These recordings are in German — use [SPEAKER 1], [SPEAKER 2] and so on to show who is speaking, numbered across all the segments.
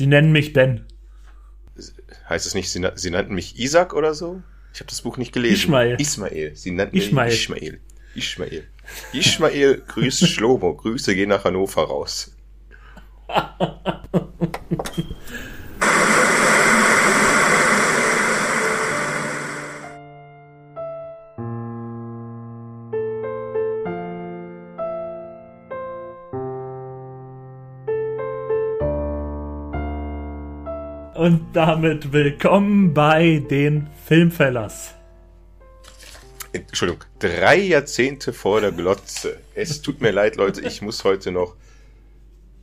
[SPEAKER 1] Sie nennen mich Ben.
[SPEAKER 2] Heißt es nicht, sie, sie nannten mich Isaac oder so? Ich habe das Buch nicht gelesen.
[SPEAKER 1] Ismael.
[SPEAKER 2] Ismael. Sie nannten
[SPEAKER 1] Ismael.
[SPEAKER 2] mich Ismael. Ismael. Ismael grüßt Schlomo. Grüße gehen nach Hannover raus.
[SPEAKER 1] Und damit willkommen bei den Filmfellers.
[SPEAKER 2] Entschuldigung, drei Jahrzehnte vor der Glotze. Es tut mir leid, Leute, ich muss heute noch.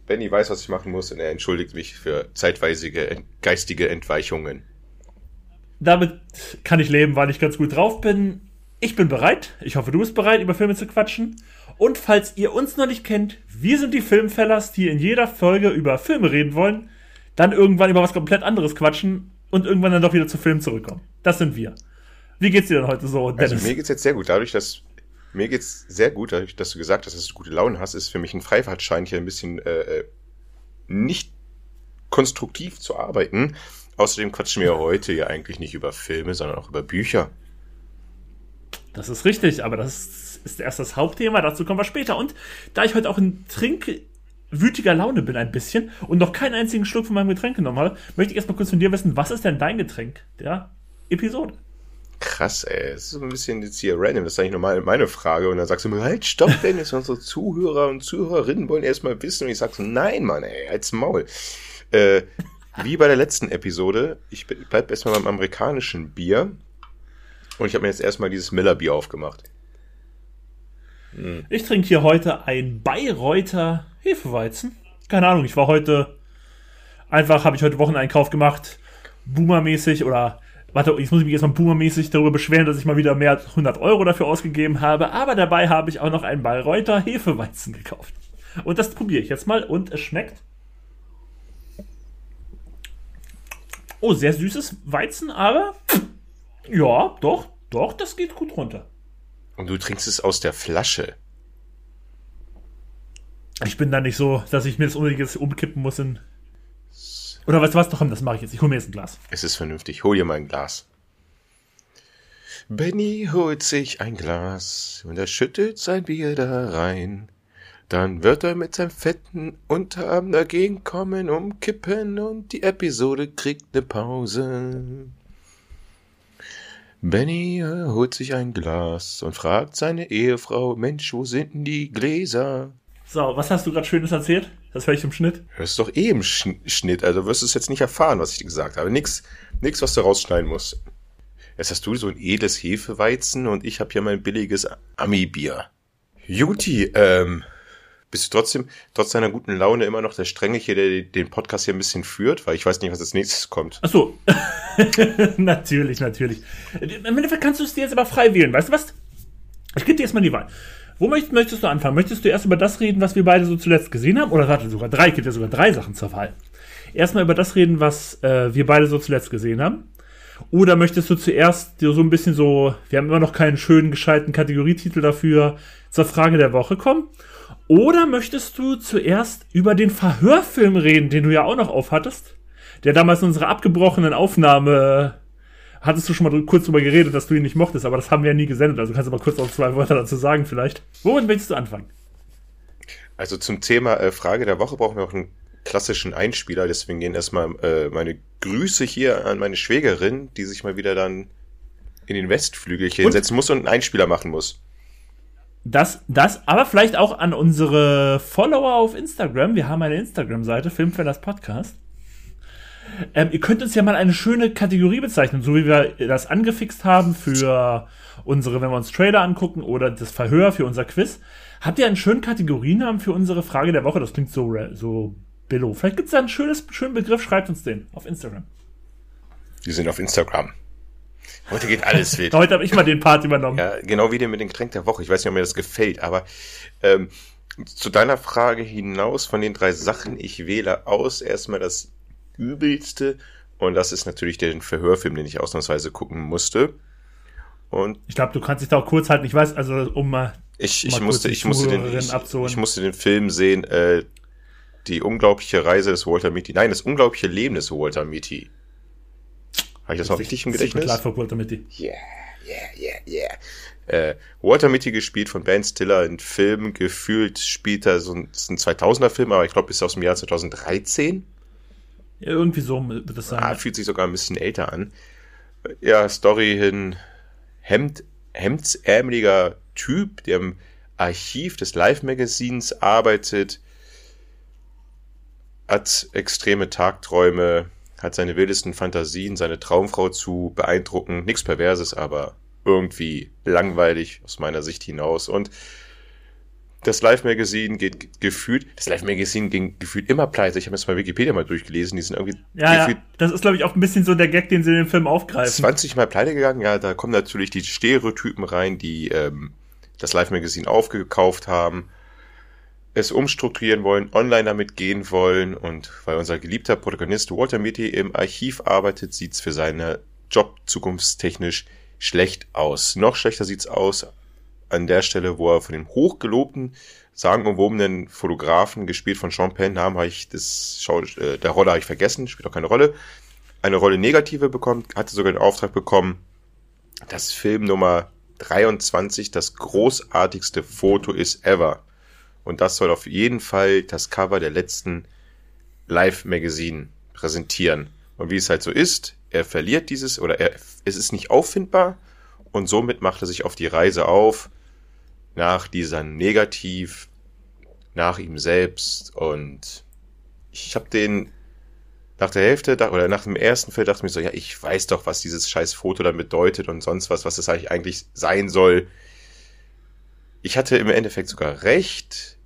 [SPEAKER 2] Benny weiß, was ich machen muss und er entschuldigt mich für zeitweisige geistige Entweichungen.
[SPEAKER 1] Damit kann ich leben, weil ich ganz gut drauf bin. Ich bin bereit. Ich hoffe, du bist bereit, über Filme zu quatschen. Und falls ihr uns noch nicht kennt, wir sind die Filmfellers, die in jeder Folge über Filme reden wollen dann irgendwann über was komplett anderes quatschen und irgendwann dann doch wieder zu Film zurückkommen. Das sind wir. Wie geht's dir denn heute so,
[SPEAKER 2] Dennis? Also mir geht's jetzt sehr gut. Dadurch, dass mir geht's sehr gut, dadurch, dass du gesagt hast, dass du gute Laune hast, ist für mich ein Freifahrtschein hier ein bisschen äh, äh, nicht konstruktiv zu arbeiten. Außerdem quatschen wir heute ja eigentlich nicht über Filme, sondern auch über Bücher.
[SPEAKER 1] Das ist richtig, aber das ist erst das Hauptthema, dazu kommen wir später. Und da ich heute auch ein Trink wütiger Laune bin ein bisschen und noch keinen einzigen Schluck von meinem Getränk genommen habe, möchte ich erstmal kurz von dir wissen, was ist denn dein Getränk der Episode?
[SPEAKER 2] Krass, ey. Das ist so ein bisschen jetzt hier random. Das ist eigentlich normal meine Frage. Und dann sagst du mir, halt, stopp, Dennis, unsere Zuhörer und Zuhörerinnen wollen erstmal wissen. Und ich sag so, nein, Mann, ey, als Maul. Äh, wie bei der letzten Episode, ich bleib erstmal beim amerikanischen Bier. Und ich habe mir jetzt erstmal dieses Miller-Bier aufgemacht.
[SPEAKER 1] Hm. Ich trinke hier heute ein Bayreuther Hefeweizen. Keine Ahnung, ich war heute einfach, habe ich heute Wocheneinkauf gemacht, Boomer-mäßig oder warte, jetzt muss ich mich erstmal Boomer-mäßig darüber beschweren, dass ich mal wieder mehr als 100 Euro dafür ausgegeben habe, aber dabei habe ich auch noch einen Bayreuther Hefeweizen gekauft. Und das probiere ich jetzt mal und es schmeckt. Oh, sehr süßes Weizen, aber ja, doch, doch, das geht gut runter.
[SPEAKER 2] Und du trinkst es aus der Flasche.
[SPEAKER 1] Ich bin da nicht so, dass ich mir das unbedingt jetzt umkippen muss in. Oder weißt du was? Doch, das mache ich jetzt. Ich hole mir jetzt ein Glas.
[SPEAKER 2] Es ist vernünftig. Hol dir mal ein Glas. Benny holt sich ein Glas und er schüttet sein Bier da rein. Dann wird er mit seinem fetten Unterarm dagegen kommen, umkippen und die Episode kriegt ne Pause. Benny holt sich ein Glas und fragt seine Ehefrau, Mensch, wo sind denn die Gläser?
[SPEAKER 1] So, was hast du gerade Schönes erzählt? Das höre ich im Schnitt.
[SPEAKER 2] Hörst doch eh im Schnitt, also wirst du es jetzt nicht erfahren, was ich dir gesagt habe. Nix, nix, was du rausschneiden musst. Jetzt hast du so ein edles Hefeweizen und ich habe hier mein billiges Ami-Bier. Juti, ähm, bist du trotzdem, trotz deiner guten Laune immer noch der Strenge hier, der den Podcast hier ein bisschen führt? Weil ich weiß nicht, was als nächstes kommt.
[SPEAKER 1] Ach so. natürlich, natürlich. Im Endeffekt kannst du es dir jetzt aber frei wählen. Weißt du was? Ich gebe dir erstmal die Wahl. Wo möchtest, möchtest du anfangen? Möchtest du erst über das reden, was wir beide so zuletzt gesehen haben? Oder warte, sogar drei, gibt ja sogar drei Sachen zur Wahl. Erstmal über das reden, was äh, wir beide so zuletzt gesehen haben. Oder möchtest du zuerst so ein bisschen so, wir haben immer noch keinen schönen, gescheiten Kategorietitel dafür, zur Frage der Woche kommen? Oder möchtest du zuerst über den Verhörfilm reden, den du ja auch noch aufhattest? Der damals in unserer abgebrochenen Aufnahme hattest du schon mal kurz drüber geredet, dass du ihn nicht mochtest, aber das haben wir ja nie gesendet. Also kannst du mal kurz noch zwei Wörter dazu sagen, vielleicht. Womit möchtest du anfangen?
[SPEAKER 2] Also zum Thema äh, Frage der Woche brauchen wir auch einen klassischen Einspieler, deswegen gehen erstmal äh, meine Grüße hier an meine Schwägerin, die sich mal wieder dann in den Westflügel hier hinsetzen muss und einen Einspieler machen muss.
[SPEAKER 1] Das, das, aber vielleicht auch an unsere Follower auf Instagram. Wir haben eine Instagram-Seite, Filmfellers Podcast. Ähm, ihr könnt uns ja mal eine schöne Kategorie bezeichnen, so wie wir das angefixt haben für unsere, wenn wir uns Trailer angucken oder das Verhör für unser Quiz. Habt ihr einen schönen Kategorienamen für unsere Frage der Woche? Das klingt so, so billow. Vielleicht gibt es da einen schönes, schönen Begriff, schreibt uns den auf Instagram.
[SPEAKER 2] Die sind auf Instagram. Heute geht alles wild.
[SPEAKER 1] Heute habe ich mal den Part übernommen.
[SPEAKER 2] Ja, genau wie den mit dem Getränk der Woche. Ich weiß nicht, ob mir das gefällt, aber ähm, zu deiner Frage hinaus von den drei Sachen, ich wähle aus erstmal das übelste. Und das ist natürlich der Verhörfilm, den ich ausnahmsweise gucken musste. Und
[SPEAKER 1] ich glaube, du kannst dich da auch kurz halten. Ich weiß, also um mal.
[SPEAKER 2] Ich, ich musste, ich musste den, ich, ich, musste den Film sehen. Äh, die unglaubliche Reise des Walter Mitty. Nein, das unglaubliche Leben des Walter Mitty. Habe ich das noch richtig im Gedächtnis?
[SPEAKER 1] Klar für Walter Mitty.
[SPEAKER 2] Yeah, yeah, yeah, yeah. Äh, Walter Mitty gespielt von Ben Stiller in Filmen, gefühlt spielt er so ein, ein 2000er Film, aber ich glaube, ist aus dem Jahr 2013.
[SPEAKER 1] Ja, irgendwie so wird das sein.
[SPEAKER 2] Ah, fühlt sich sogar ein bisschen älter an. Ja, Story hin, Hemd, hemdsärmeliger Typ, der im Archiv des Live-Magazins arbeitet, hat extreme Tagträume, hat seine wildesten Fantasien, seine Traumfrau zu beeindrucken. Nichts Perverses, aber irgendwie langweilig aus meiner Sicht hinaus. Und das Live-Magazin geht gefühlt, das Live-Magazin ging gefühlt immer pleite. Ich habe jetzt mal Wikipedia mal durchgelesen, die sind irgendwie
[SPEAKER 1] ja, gefühlt ja, das ist, glaube ich, auch ein bisschen so der Gag, den sie in dem Film aufgreifen.
[SPEAKER 2] 20 Mal pleite gegangen, ja, da kommen natürlich die Stereotypen rein, die ähm, das Live-Magazin aufgekauft haben es umstrukturieren wollen, online damit gehen wollen und weil unser geliebter Protagonist Walter Mitty im Archiv arbeitet, sieht's für seine Job zukunftstechnisch schlecht aus. Noch schlechter sieht's aus an der Stelle, wo er von dem hochgelobten, sagenumwobenen Fotografen, gespielt von Sean Penn, Namen habe ich das Schau äh, der Rolle habe ich vergessen, spielt auch keine Rolle, eine Rolle negative bekommt, hatte sogar den Auftrag bekommen, dass Film Nummer 23 das großartigste Foto ist ever. Und das soll auf jeden Fall das Cover der letzten Live-Magazin präsentieren. Und wie es halt so ist, er verliert dieses oder er, es ist nicht auffindbar und somit macht er sich auf die Reise auf nach dieser Negativ, nach ihm selbst und ich habe den nach der Hälfte oder nach dem ersten Film dachte ich mir so, ja, ich weiß doch, was dieses scheiß Foto dann bedeutet und sonst was, was das eigentlich sein soll. Ich hatte im Endeffekt sogar recht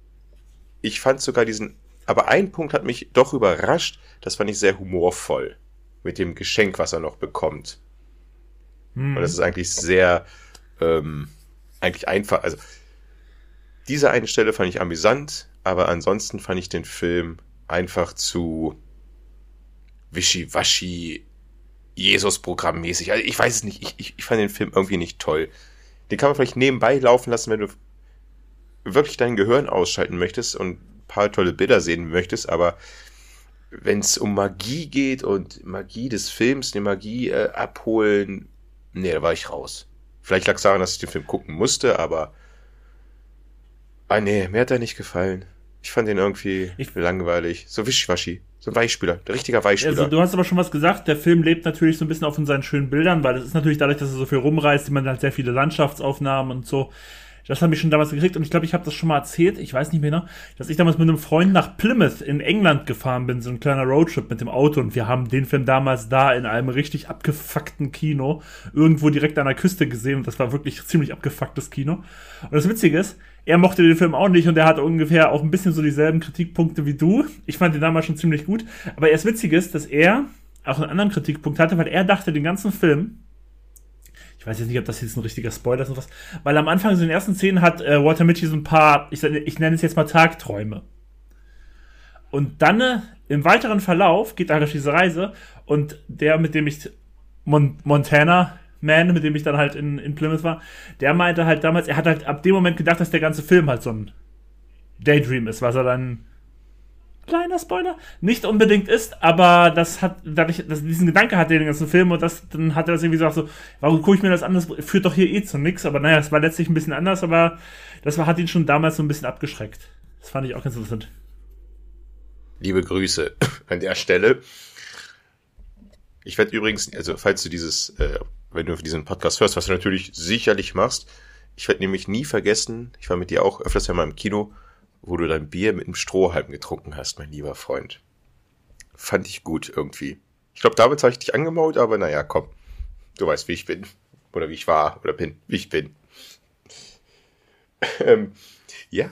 [SPEAKER 2] ich fand sogar diesen, aber ein Punkt hat mich doch überrascht, das fand ich sehr humorvoll. Mit dem Geschenk, was er noch bekommt. Hm. Und das ist eigentlich sehr, ähm, eigentlich einfach, also, diese eine Stelle fand ich amüsant, aber ansonsten fand ich den Film einfach zu wischiwaschi, Jesus-Programm-mäßig. Also ich weiß es nicht, ich, ich, ich fand den Film irgendwie nicht toll. Den kann man vielleicht nebenbei laufen lassen, wenn du wirklich dein Gehirn ausschalten möchtest und ein paar tolle Bilder sehen möchtest, aber wenn es um Magie geht und Magie des Films, eine Magie äh, abholen, nee, da war ich raus. Vielleicht lag es daran, dass ich den Film gucken musste, aber ah nee, mir hat er nicht gefallen. Ich fand den irgendwie ich, langweilig. So wischwaschi. So ein Weichspüler. Der richtiger Weichspüler.
[SPEAKER 1] Also, du hast aber schon was gesagt. Der Film lebt natürlich so ein bisschen auf von seinen schönen Bildern, weil es ist natürlich dadurch, dass er so viel rumreißt, man halt sehr viele Landschaftsaufnahmen und so. Das habe ich schon damals gekriegt und ich glaube, ich habe das schon mal erzählt, ich weiß nicht mehr, noch, dass ich damals mit einem Freund nach Plymouth in England gefahren bin, so ein kleiner Roadtrip mit dem Auto und wir haben den Film damals da in einem richtig abgefuckten Kino irgendwo direkt an der Küste gesehen und das war wirklich ziemlich abgefucktes Kino. Und das Witzige ist, er mochte den Film auch nicht und er hat ungefähr auch ein bisschen so dieselben Kritikpunkte wie du. Ich fand den damals schon ziemlich gut, aber erst witzig ist, dass er auch einen anderen Kritikpunkt hatte, weil er dachte, den ganzen Film ich weiß jetzt nicht, ob das jetzt ein richtiger Spoiler ist oder was, weil am Anfang so in den ersten Szenen hat äh, Walter Mitty so ein paar, ich, ich nenne es jetzt mal Tagträume. Und dann äh, im weiteren Verlauf geht er halt auf diese Reise und der, mit dem ich Mon Montana Man, mit dem ich dann halt in, in Plymouth war, der meinte halt damals, er hat halt ab dem Moment gedacht, dass der ganze Film halt so ein Daydream ist, was er dann kleiner Spoiler, nicht unbedingt ist, aber das hat, dadurch, dass diesen Gedanke hatte den ganzen Film und das, dann hat er das irgendwie gesagt so, warum gucke ich mir das an, das führt doch hier eh zu nix, aber naja, es war letztlich ein bisschen anders, aber das war, hat ihn schon damals so ein bisschen abgeschreckt. Das fand ich auch ganz interessant.
[SPEAKER 2] Liebe Grüße an der Stelle. Ich werde übrigens, also falls du dieses, äh, wenn du diesen Podcast hörst, was du natürlich sicherlich machst, ich werde nämlich nie vergessen, ich war mit dir auch öfters ja mal im Kino, wo du dein Bier mit einem Strohhalm getrunken hast, mein lieber Freund. Fand ich gut irgendwie. Ich glaube, damit habe ich dich angemault, aber naja, komm. Du weißt, wie ich bin. Oder wie ich war oder bin. Wie ich bin. ähm, ja,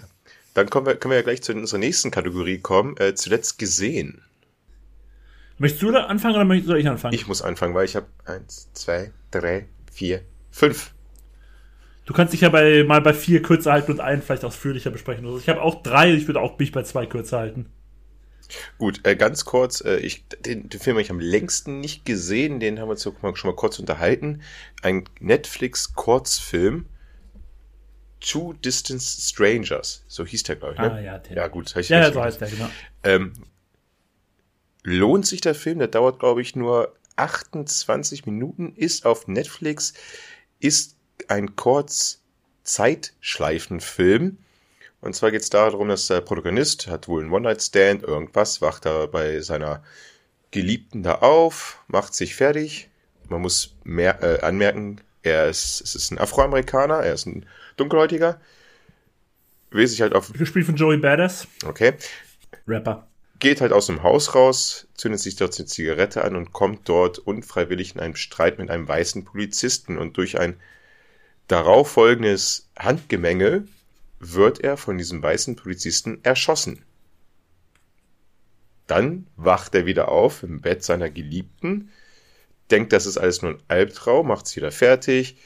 [SPEAKER 2] dann kommen wir, können wir ja gleich zu unserer nächsten Kategorie kommen. Äh, zuletzt gesehen.
[SPEAKER 1] Möchtest du da anfangen oder soll ich anfangen?
[SPEAKER 2] Ich muss anfangen, weil ich habe eins, zwei, drei, vier, fünf
[SPEAKER 1] Du kannst dich ja bei, mal bei vier kürzer halten und einen vielleicht ausführlicher besprechen. Also ich habe auch drei, ich würde auch mich bei zwei kürzer halten.
[SPEAKER 2] Gut, äh, ganz kurz, äh, ich, den, den Film habe ich am längsten nicht gesehen, den haben wir uns schon mal kurz unterhalten. Ein Netflix-Kurzfilm Two Distant Strangers. So hieß der, glaube ich. Ne?
[SPEAKER 1] Ah, ja, der.
[SPEAKER 2] ja, gut. Ich
[SPEAKER 1] Ja, so heißt der, genau.
[SPEAKER 2] ähm, lohnt sich der Film, der dauert, glaube ich, nur 28 Minuten, ist auf Netflix, ist ein kurz Zeitschleifenfilm. Und zwar geht es darum, dass der Protagonist hat wohl einen One-Night-Stand, irgendwas, wacht da bei seiner Geliebten da auf, macht sich fertig. Man muss mehr, äh, anmerken, er ist, es ist ein Afroamerikaner, er ist ein Dunkelhäutiger. Will sich halt auf,
[SPEAKER 1] Gespielt von Joey Badass,
[SPEAKER 2] okay,
[SPEAKER 1] Rapper.
[SPEAKER 2] Geht halt aus dem Haus raus, zündet sich dort eine Zigarette an und kommt dort unfreiwillig in einen Streit mit einem weißen Polizisten und durch ein darauf folgendes Handgemenge wird er von diesem weißen Polizisten erschossen. Dann wacht er wieder auf im Bett seiner Geliebten, denkt, das ist alles nur ein Albtraum, macht's wieder fertig,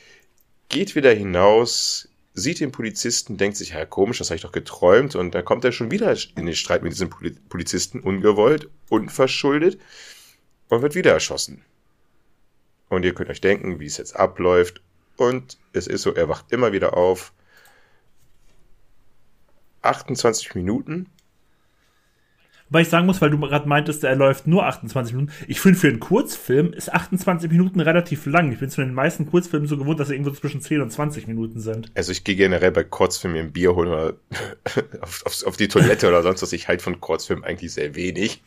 [SPEAKER 2] geht wieder hinaus, sieht den Polizisten, denkt sich, ja komisch, das habe ich doch geträumt und dann kommt er schon wieder in den Streit mit diesem Poli- Polizisten, ungewollt, unverschuldet und wird wieder erschossen. Und ihr könnt euch denken, wie es jetzt abläuft und es ist so, er wacht immer wieder auf. 28 Minuten.
[SPEAKER 1] Weil ich sagen muss, weil du gerade meintest, er läuft nur 28 Minuten. Ich finde, für einen Kurzfilm ist 28 Minuten relativ lang. Ich bin zu den meisten Kurzfilmen so gewohnt, dass sie irgendwo zwischen 10 und 20 Minuten sind.
[SPEAKER 2] Also ich gehe generell bei Kurzfilmen ein Bier holen oder auf, auf, auf die Toilette oder sonst was. Ich halt von Kurzfilmen eigentlich sehr wenig.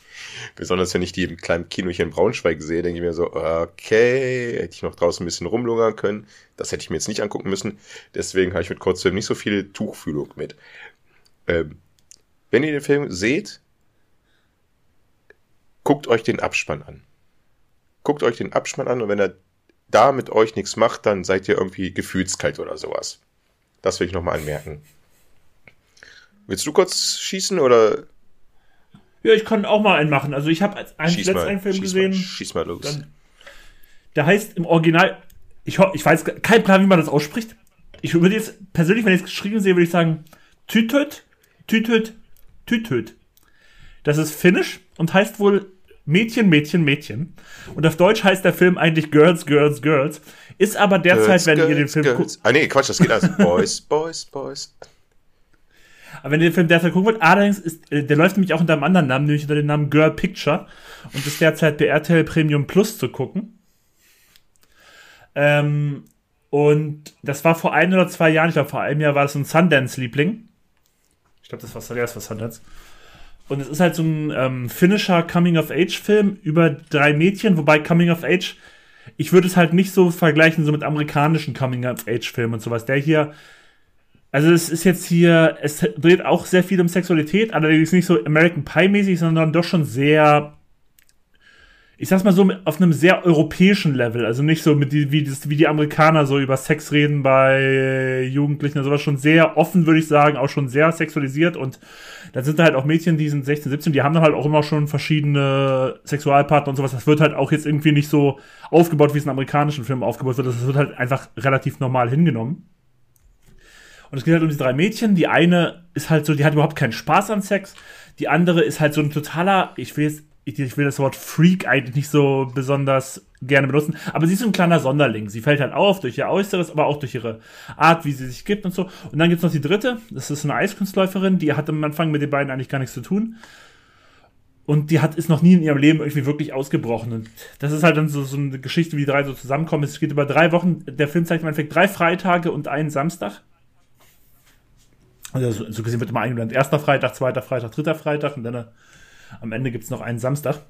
[SPEAKER 2] Besonders wenn ich die im kleinen Kino hier in Braunschweig sehe, denke ich mir so, okay, hätte ich noch draußen ein bisschen rumlungern können. Das hätte ich mir jetzt nicht angucken müssen. Deswegen habe ich mit Kurzfilmen nicht so viel Tuchfühlung mit. Ähm, wenn ihr den Film seht, guckt euch den Abspann an. Guckt euch den Abspann an und wenn er da mit euch nichts macht, dann seid ihr irgendwie gefühlskalt oder sowas. Das will ich nochmal anmerken. Willst du kurz schießen oder
[SPEAKER 1] Ja, ich kann auch mal einen machen. Also ich habe einen
[SPEAKER 2] schieß
[SPEAKER 1] letzten einen Film
[SPEAKER 2] schieß
[SPEAKER 1] gesehen.
[SPEAKER 2] mal, schieß mal los.
[SPEAKER 1] Dann, der heißt im Original, ich, ich weiß kein Plan, wie man das ausspricht. Ich würde jetzt persönlich, wenn ich es geschrieben sehe, würde ich sagen Tütöt, Tütöt, Tütöt. Das ist Finnisch und heißt wohl Mädchen, Mädchen, Mädchen. Und auf Deutsch heißt der Film eigentlich Girls, Girls, Girls. Ist aber derzeit, wenn ihr den Film guckt,
[SPEAKER 2] Girls. Ah nee, Quatsch, das geht alles. Boys, Boys, Boys.
[SPEAKER 1] Aber wenn ihr den Film derzeit gucken wollt, allerdings ist, äh, der läuft nämlich auch unter einem anderen Namen, nämlich unter dem Namen Girl Picture und ist derzeit bei RTL Premium Plus zu gucken. Ähm, und das war vor ein oder zwei Jahren, ich glaube vor einem Jahr war das ein Sundance-Liebling. Ich glaube, das war das war Sundance. Und es ist halt so ein ähm, finnischer Coming-of-Age-Film über drei Mädchen, wobei Coming-of-Age, ich würde es halt nicht so vergleichen so mit amerikanischen Coming-of-Age-Filmen und sowas. Der hier also es ist jetzt hier, es dreht auch sehr viel um Sexualität, allerdings nicht so American Pie-mäßig, sondern doch schon sehr, ich sag's mal so, auf einem sehr europäischen Level. Also nicht so mit die, wie, das, wie die Amerikaner so über Sex reden bei Jugendlichen und sowas. Schon sehr offen, würde ich sagen, auch schon sehr sexualisiert. Und da sind halt auch Mädchen, die sind 16, 17, die haben dann halt auch immer schon verschiedene Sexualpartner und sowas. Das wird halt auch jetzt irgendwie nicht so aufgebaut, wie es in amerikanischen Filmen aufgebaut wird. Das wird halt einfach relativ normal hingenommen. Und es geht halt um diese drei Mädchen. Die eine ist halt so, die hat überhaupt keinen Spaß an Sex. Die andere ist halt so ein totaler, ich will jetzt, ich, ich will das Wort Freak eigentlich nicht so besonders gerne benutzen, aber sie ist so ein kleiner Sonderling. Sie fällt halt auf durch ihr Äußeres, aber auch durch ihre Art, wie sie sich gibt und so. Und dann gibt's noch die dritte, das ist eine Eiskunstläuferin, die hat am Anfang mit den beiden eigentlich gar nichts zu tun. Und die hat, ist noch nie in ihrem Leben irgendwie wirklich ausgebrochen. Und das ist halt dann so, so eine Geschichte, wie die drei so zusammenkommen. Es geht über drei Wochen. Der Film zeigt im Endeffekt drei Freitage und einen Samstag. Also so, gesehen wird immer eingeblendet. Erster Freitag, zweiter Freitag, dritter Freitag und dann am Ende gibt's noch einen Samstag.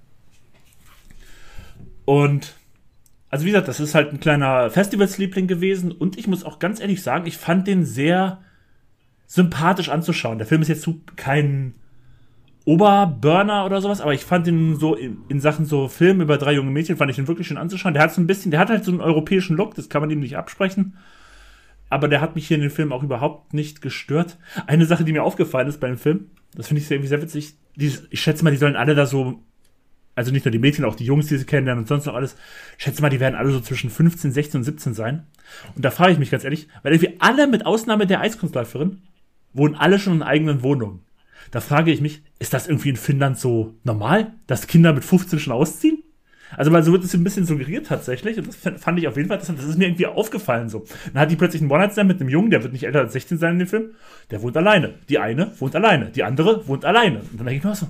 [SPEAKER 1] Und also wie gesagt, das ist halt ein kleiner Festivalsliebling gewesen und ich muss auch ganz ehrlich sagen, ich fand den sehr sympathisch anzuschauen. Der Film ist jetzt kein Oberburner oder sowas, aber ich fand den so in, in Sachen so Film über drei junge Mädchen, fand ich den wirklich schön anzuschauen. Der hat so ein bisschen, der hat halt so einen europäischen Look, das kann man ihm nicht absprechen. Aber der hat mich hier in dem Film auch überhaupt nicht gestört. Eine Sache, die mir aufgefallen ist bei dem Film, das finde ich sehr, irgendwie sehr witzig. Die, ich schätze mal, die sollen alle da so, also nicht nur die Mädchen, auch die Jungs, die sie kennenlernen und sonst noch alles. Ich schätze mal, die werden alle so zwischen 15, 16 und 17 sein. Und da frage ich mich ganz ehrlich, weil irgendwie alle, mit Ausnahme der Eiskunstläuferin, wohnen alle schon in eigenen Wohnungen. Da frage ich mich, ist das irgendwie in Finnland so normal, dass Kinder mit 15 schon ausziehen? Also mal so wird es ein bisschen suggeriert tatsächlich und das fand ich auf jeden Fall interessant. Das ist mir irgendwie aufgefallen so. Dann hat die plötzlich einen One-Night-Stand mit einem Jungen, der wird nicht älter als 16 sein in dem Film. Der wohnt alleine. Die eine wohnt alleine. Die andere wohnt alleine. Und dann denke ich mir so,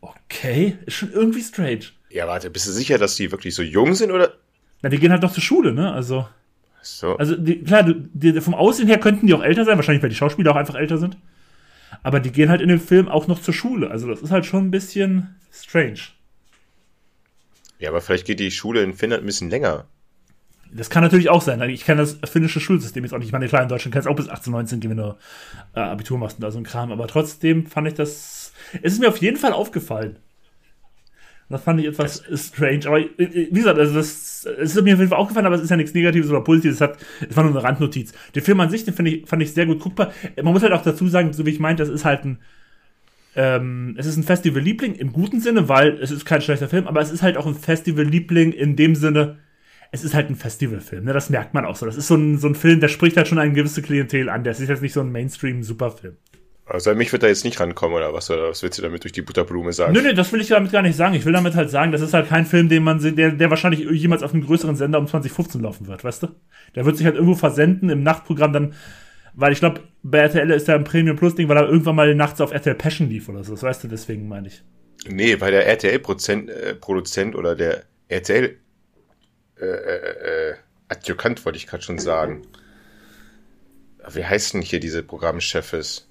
[SPEAKER 1] okay, ist schon irgendwie strange.
[SPEAKER 2] Ja, warte, bist du sicher, dass die wirklich so jung sind oder?
[SPEAKER 1] Na, die gehen halt noch zur Schule, ne? Also.
[SPEAKER 2] So.
[SPEAKER 1] Also die, klar, die, die, vom Aussehen her könnten die auch älter sein, wahrscheinlich weil die Schauspieler auch einfach älter sind. Aber die gehen halt in dem Film auch noch zur Schule. Also das ist halt schon ein bisschen strange.
[SPEAKER 2] Ja, aber vielleicht geht die Schule in Finnland ein bisschen länger.
[SPEAKER 1] Das kann natürlich auch sein. Ich kenne das finnische Schulsystem jetzt auch nicht. Ich meine, klar, in Deutschland kannst du auch bis 18, 19 gehen, wenn du äh, Abitur machst und da so ein Kram. Aber trotzdem fand ich das. Es ist mir auf jeden Fall aufgefallen. Das fand ich etwas strange. Aber äh, wie gesagt, also das, es ist mir auf jeden Fall aufgefallen, aber es ist ja nichts Negatives oder Positives. Es, hat, es war nur eine Randnotiz. Den Film an sich, den ich, fand ich sehr gut guckbar. Man muss halt auch dazu sagen, so wie ich meinte, das ist halt ein. Ähm, es ist ein Festival-Liebling im guten Sinne, weil es ist kein schlechter Film, aber es ist halt auch ein Festival-Liebling in dem Sinne, es ist halt ein Festivalfilm, ne? Das merkt man auch so. Das ist so ein, so ein Film, der spricht halt schon eine gewisse Klientel an. Der ist jetzt nicht so ein Mainstream-Superfilm.
[SPEAKER 2] Also mich wird da jetzt nicht rankommen, oder was? Oder was willst du damit durch die Butterblume sagen?
[SPEAKER 1] Nö, nö, das will ich damit gar nicht sagen. Ich will damit halt sagen, das ist halt kein Film, den man, der, der wahrscheinlich jemals auf einem größeren Sender um 2015 laufen wird, weißt du? Der wird sich halt irgendwo versenden im Nachtprogramm dann, weil ich glaube, bei RTL ist der ein Premium Plus Ding, weil er irgendwann mal nachts auf RTL Passion lief oder so. Das weißt du, deswegen meine ich.
[SPEAKER 2] Nee, weil der RTL-Produzent äh, Produzent oder der RTL äh, äh, äh, Adjukant wollte ich gerade schon sagen. Wie heißt denn hier diese Programmchefes?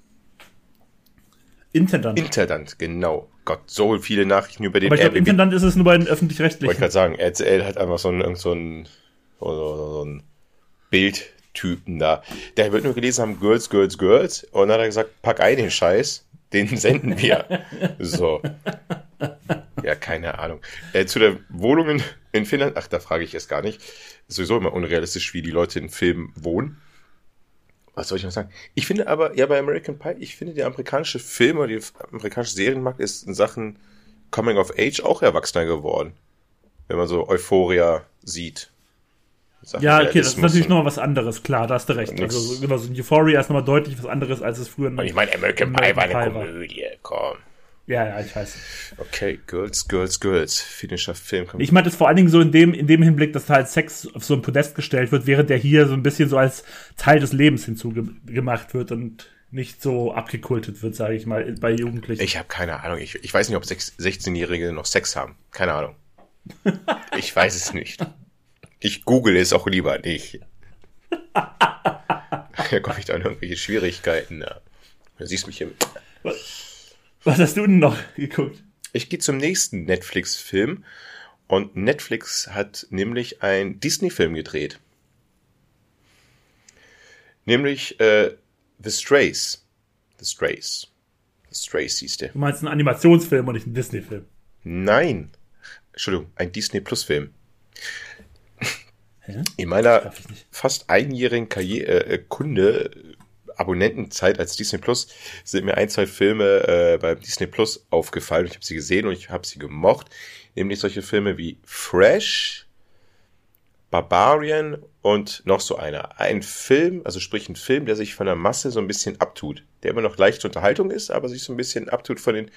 [SPEAKER 1] Intendant.
[SPEAKER 2] Intendant, genau. Gott, so viele Nachrichten über den
[SPEAKER 1] Aber ich glaube, Intendant ist es nur bei den öffentlich-rechtlichen.
[SPEAKER 2] Wollte ich gerade sagen, RTL hat einfach so einen, so einen, so, so einen Bildtypen da. Der wird nur gelesen haben, Girls, Girls, Girls. Und dann hat er gesagt, pack ein den Scheiß, den senden wir. so. Ja, keine Ahnung. Äh, zu der Wohnung in, in Finnland, ach, da frage ich jetzt gar nicht. Sowieso immer unrealistisch, wie die Leute in Filmen wohnen was soll ich noch sagen? Ich finde aber, ja, bei American Pie, ich finde, der amerikanische Film oder die amerikanische Serienmarkt ist in Sachen Coming of Age auch erwachsener geworden. Wenn man so Euphoria sieht.
[SPEAKER 1] Ja, okay, das ist natürlich nochmal was anderes, klar, da hast du recht. Also, genau, so ein Euphoria ist nochmal deutlich was anderes, als es früher
[SPEAKER 2] Und ich meine, American, Pie war eine Komödie, komm.
[SPEAKER 1] Ja, ja, ich weiß.
[SPEAKER 2] Okay, Girls, Girls, Girls. Finnischer Film.
[SPEAKER 1] Ich meinte es vor allen Dingen so in dem, in dem Hinblick, dass halt Sex auf so ein Podest gestellt wird, während der hier so ein bisschen so als Teil des Lebens hinzugemacht wird und nicht so abgekultet wird, sage ich mal, bei Jugendlichen.
[SPEAKER 2] Ich habe keine Ahnung. Ich, ich weiß nicht, ob 16-Jährige noch Sex haben. Keine Ahnung. ich weiß es nicht. Ich google es auch lieber nicht. da komme ich dann irgendwelche Schwierigkeiten. Ja. Du siehst mich hier.
[SPEAKER 1] Was? Was hast du denn noch geguckt?
[SPEAKER 2] Ich gehe zum nächsten Netflix-Film. Und Netflix hat nämlich einen Disney-Film gedreht. Nämlich äh, The Strays. The Strays. The Strays hieß der.
[SPEAKER 1] Du meinst einen Animationsfilm und nicht einen Disney-Film?
[SPEAKER 2] Nein. Entschuldigung, ein Disney-Plus-Film. In meiner fast einjährigen Karriere, äh, Kunde Abonnentenzeit als Disney Plus sind mir ein, zwei Filme äh, beim Disney Plus aufgefallen. Ich habe sie gesehen und ich habe sie gemocht. Nämlich solche Filme wie Fresh, Barbarian und noch so einer. Ein Film, also sprich ein Film, der sich von der Masse so ein bisschen abtut. Der immer noch leichte Unterhaltung ist, aber sich so ein bisschen abtut von den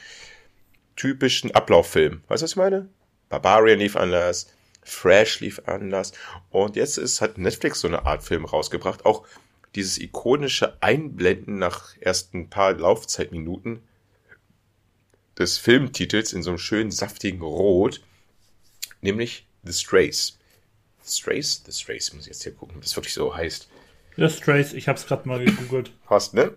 [SPEAKER 2] typischen Ablauffilmen. Weißt du, was ich meine? Barbarian lief anders, Fresh lief anders. Und jetzt ist, hat Netflix so eine Art Film rausgebracht. Auch dieses ikonische Einblenden nach ersten paar Laufzeitminuten des Filmtitels in so einem schönen saftigen Rot, nämlich The Strays. The Strays? The Strays, muss ich jetzt hier gucken, ob das wirklich so heißt.
[SPEAKER 1] The Strays, ich hab's gerade mal gegoogelt.
[SPEAKER 2] Hast, ne?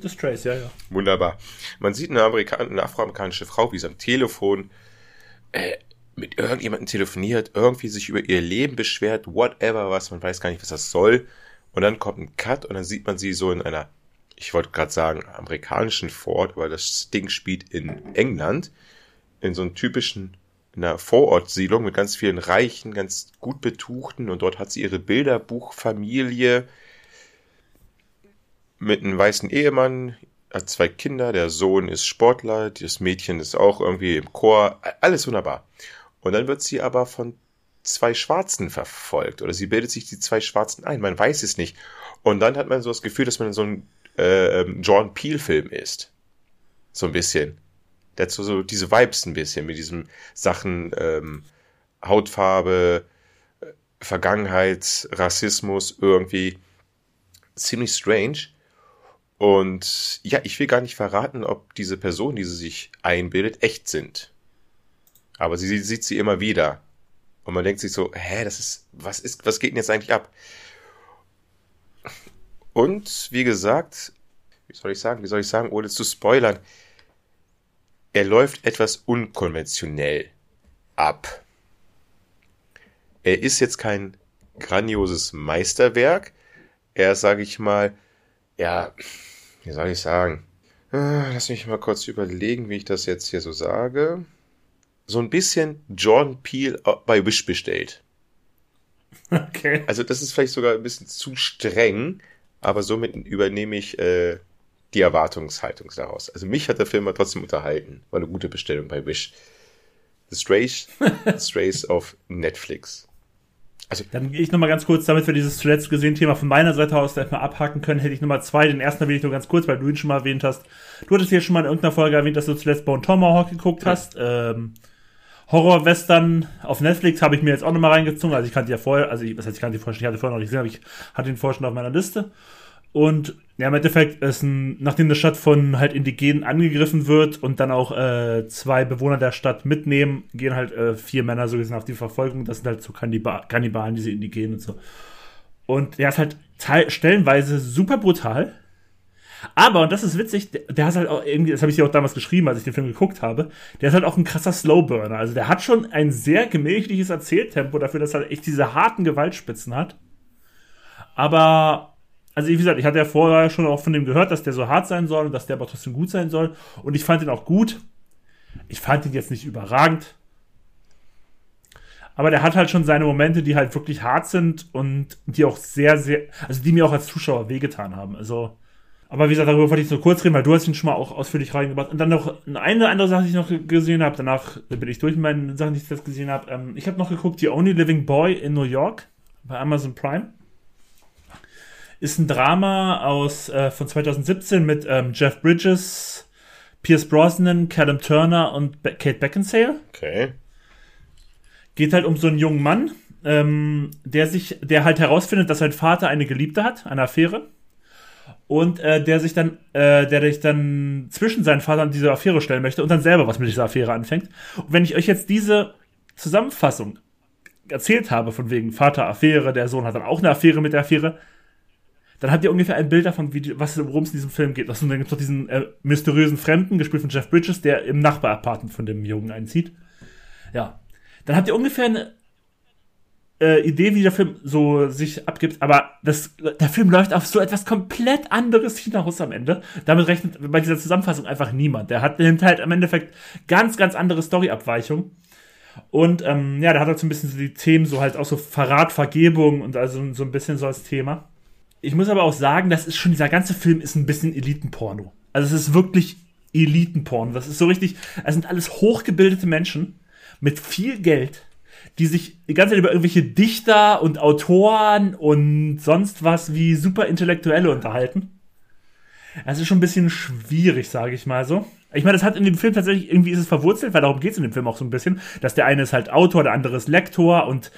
[SPEAKER 1] The Strays, ja, ja.
[SPEAKER 2] Wunderbar. Man sieht eine, Amerika eine afroamerikanische Frau, wie sie am Telefon äh, mit irgendjemandem telefoniert, irgendwie sich über ihr Leben beschwert, whatever was, man weiß gar nicht, was das soll. Und dann kommt ein Cut und dann sieht man sie so in einer, ich wollte gerade sagen, amerikanischen Fort, aber das Ding spielt in England, in so einem typischen, in einer Vorortsiedlung mit ganz vielen Reichen, ganz gut betuchten und dort hat sie ihre Bilderbuchfamilie mit einem weißen Ehemann, hat zwei Kinder, der Sohn ist Sportler, das Mädchen ist auch irgendwie im Chor, alles wunderbar. Und dann wird sie aber von zwei Schwarzen verfolgt oder sie bildet sich die zwei Schwarzen ein. Man weiß es nicht. Und dann hat man so das Gefühl, dass man in so einem äh, John Peel-Film ist. So ein bisschen. Der hat so, so diese Vibes ein bisschen mit diesen Sachen, ähm, Hautfarbe, Vergangenheit, Rassismus irgendwie ziemlich strange. Und ja, ich will gar nicht verraten, ob diese Personen, die sie sich einbildet, echt sind. Aber sie sieht sie immer wieder. Und man denkt sich so, hä, das ist, was ist, was geht denn jetzt eigentlich ab? Und wie gesagt, wie soll ich sagen, wie soll ich sagen, ohne zu spoilern, er läuft etwas unkonventionell ab. Er ist jetzt kein grandioses Meisterwerk. Er ist, sage ich mal, ja, wie soll ich sagen? Ah, lass mich mal kurz überlegen, wie ich das jetzt hier so sage. So ein bisschen John Peel bei Wish bestellt. Okay. Also das ist vielleicht sogar ein bisschen zu streng, aber somit übernehme ich äh, die Erwartungshaltung daraus. Also mich hat der Film trotzdem unterhalten. War eine gute Bestellung bei Wish. The Strays, The Strays auf Netflix.
[SPEAKER 1] Also, Dann gehe ich nochmal ganz kurz, damit wir dieses zuletzt gesehen Thema von meiner Seite aus gleich mal abhaken können, hätte ich nochmal zwei. Den ersten will ich nur ganz kurz, weil du ihn schon mal erwähnt hast. Du hattest hier schon mal in irgendeiner Folge erwähnt, dass du zuletzt Bone Tomahawk geguckt ja. hast. Ähm, Horror-Western auf Netflix habe ich mir jetzt auch nochmal reingezogen. Also ich kannte ja vorher, also ich, was heißt, ich kannte die vorher schon, ich hatte vorher noch nicht gesehen, aber ich hatte ihn vorher schon auf meiner Liste. Und ja, im Endeffekt ist ein, nachdem eine Stadt von halt Indigenen angegriffen wird und dann auch äh, zwei Bewohner der Stadt mitnehmen, gehen halt äh, vier Männer so gesehen auf die Verfolgung. Das sind halt so Kanniba Kannibalen, diese Indigenen und so. Und der ist halt stellenweise super brutal. Aber, und das ist witzig, der, der hat halt auch irgendwie, das habe ich dir auch damals geschrieben, als ich den Film geguckt habe, der ist halt auch ein krasser Slowburner. Also der hat schon ein sehr gemächliches Erzähltempo dafür, dass er halt echt diese harten Gewaltspitzen hat. Aber also wie gesagt, ich hatte ja vorher schon auch von dem gehört, dass der so hart sein soll und dass der aber trotzdem gut sein soll. Und ich fand ihn auch gut. Ich fand ihn jetzt nicht überragend. Aber der hat halt schon seine Momente, die halt wirklich hart sind und die auch sehr, sehr, also die mir auch als Zuschauer wehgetan haben. Also, aber wie gesagt, darüber wollte ich so kurz reden, weil du hast ihn schon mal auch ausführlich reingebracht. Und dann noch eine andere Sache, die ich noch gesehen habe. Danach bin ich durch mit meinen Sachen, die ich jetzt gesehen habe. Ähm, ich habe noch geguckt, The Only Living Boy in New York bei Amazon Prime. Ist ein Drama aus äh, von 2017 mit ähm, Jeff Bridges, Pierce Brosnan, Callum Turner und Be Kate Beckinsale.
[SPEAKER 2] Okay.
[SPEAKER 1] Geht halt um so einen jungen Mann, ähm, der sich, der halt herausfindet, dass sein Vater eine Geliebte hat, eine Affäre. Und äh, der sich dann, äh, der sich dann zwischen seinen Vater und diese Affäre stellen möchte und dann selber was mit dieser Affäre anfängt. Und wenn ich euch jetzt diese Zusammenfassung erzählt habe, von wegen Vater Affäre, der Sohn hat dann auch eine Affäre mit der Affäre, dann habt ihr ungefähr ein Bild davon, wie, was worum es in diesem Film geht. Also, dann gibt es noch diesen äh, mysteriösen Fremden, gespielt von Jeff Bridges, der im Nachbarapartment von dem Jungen einzieht. Ja. Dann habt ihr ungefähr eine äh, Idee, wie der Film so sich abgibt, aber das, der Film läuft auf so etwas komplett anderes hinaus am Ende. Damit rechnet bei dieser Zusammenfassung einfach niemand. Der hat nimmt halt im Endeffekt ganz, ganz andere Storyabweichungen. Und ähm, ja, da hat er so ein bisschen so die Themen, so halt auch so Verrat, Vergebung und also so ein bisschen so als Thema. Ich muss aber auch sagen, das ist schon, dieser ganze Film ist ein bisschen Elitenporno. Also es ist wirklich Elitenporno. Das ist so richtig, es sind alles hochgebildete Menschen mit viel Geld, die sich die ganze Zeit über irgendwelche Dichter und Autoren und sonst was wie super Intellektuelle unterhalten. Es ist schon ein bisschen schwierig, sage ich mal so. Ich meine, das hat in dem Film tatsächlich, irgendwie ist es verwurzelt, weil darum geht es in dem Film auch so ein bisschen, dass der eine ist halt Autor, der andere ist Lektor und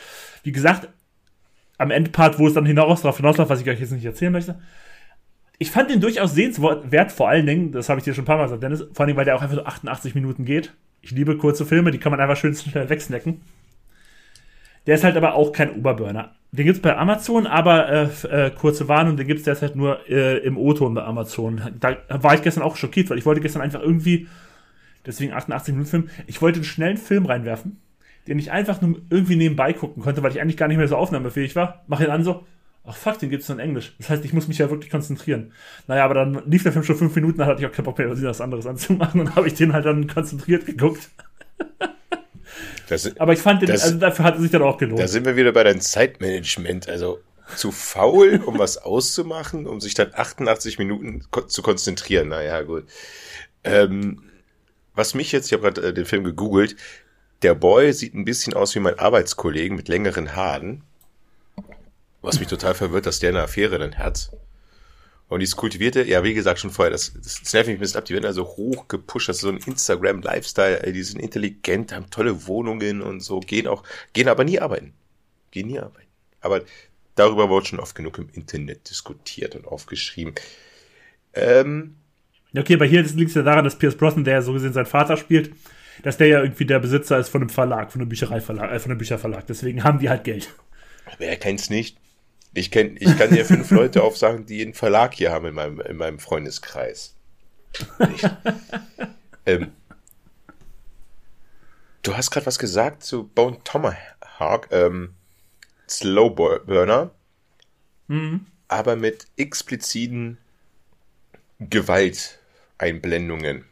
[SPEAKER 1] wie gesagt, am Endpart, wo es dann hinaus darauf hinausläuft, was ich euch jetzt nicht erzählen möchte. Ich fand den durchaus sehenswert, vor allen Dingen, das habe ich dir schon ein paar Mal gesagt, Dennis, vor allen Dingen, weil der auch einfach so 88 Minuten geht. Ich liebe kurze Filme, die kann man einfach schön schnell wegsnacken. Der ist halt aber auch kein Oberburner. Den gibt's bei Amazon, aber äh, äh, kurze Warnung, den gibt's derzeit nur äh, im O-Ton bei Amazon. Da war ich gestern auch schockiert, weil ich wollte gestern einfach irgendwie, deswegen 88 Minuten Film, ich wollte einen schnellen Film reinwerfen den ich einfach nur irgendwie nebenbei gucken konnte, weil ich eigentlich gar nicht mehr so aufnahmefähig war. Mach ihn an so, ach fuck, den gibt's nur in Englisch. Das heißt, ich muss mich ja wirklich konzentrieren. Naja, aber dann lief der Film schon fünf Minuten, dann hatte ich auch keinen Bock mehr, was anderes anzumachen und habe ich den halt dann konzentriert geguckt. Das, aber ich fand den, das, also dafür hat es sich dann auch gelohnt.
[SPEAKER 2] Da sind wir wieder bei deinem Zeitmanagement. Also zu faul, um was auszumachen, um sich dann 88 Minuten zu konzentrieren. Naja, gut. Ähm, was mich jetzt, ich habe gerade äh, den Film gegoogelt, der Boy sieht ein bisschen aus wie mein Arbeitskollegen mit längeren Haaren. Was mich total verwirrt, dass der eine Affäre dann hat. Und dieses kultivierte, ja, wie gesagt, schon vorher, das, das nervt mich ein bisschen ab, die werden also hoch gepusht, das ist so ein Instagram-Lifestyle, die sind intelligent, haben tolle Wohnungen und so, gehen auch, gehen aber nie arbeiten. Gehen nie arbeiten. Aber darüber wurde schon oft genug im Internet diskutiert und aufgeschrieben. Ähm,
[SPEAKER 1] okay, aber hier liegt es ja daran, dass Pierce Brosnan, der ja so gesehen sein Vater spielt, dass der ja irgendwie der Besitzer ist von einem Verlag, von einem Büchereiverlag, äh, von einem Bücherverlag. Deswegen haben die halt Geld.
[SPEAKER 2] Wer kennt's nicht? Ich, kenn, ich kann dir fünf Leute aufsagen, die einen Verlag hier haben in meinem, in meinem Freundeskreis. ähm, du hast gerade was gesagt zu Bone Tomahawk, ähm, Slow Burner, mhm. aber mit expliziten Gewalteinblendungen.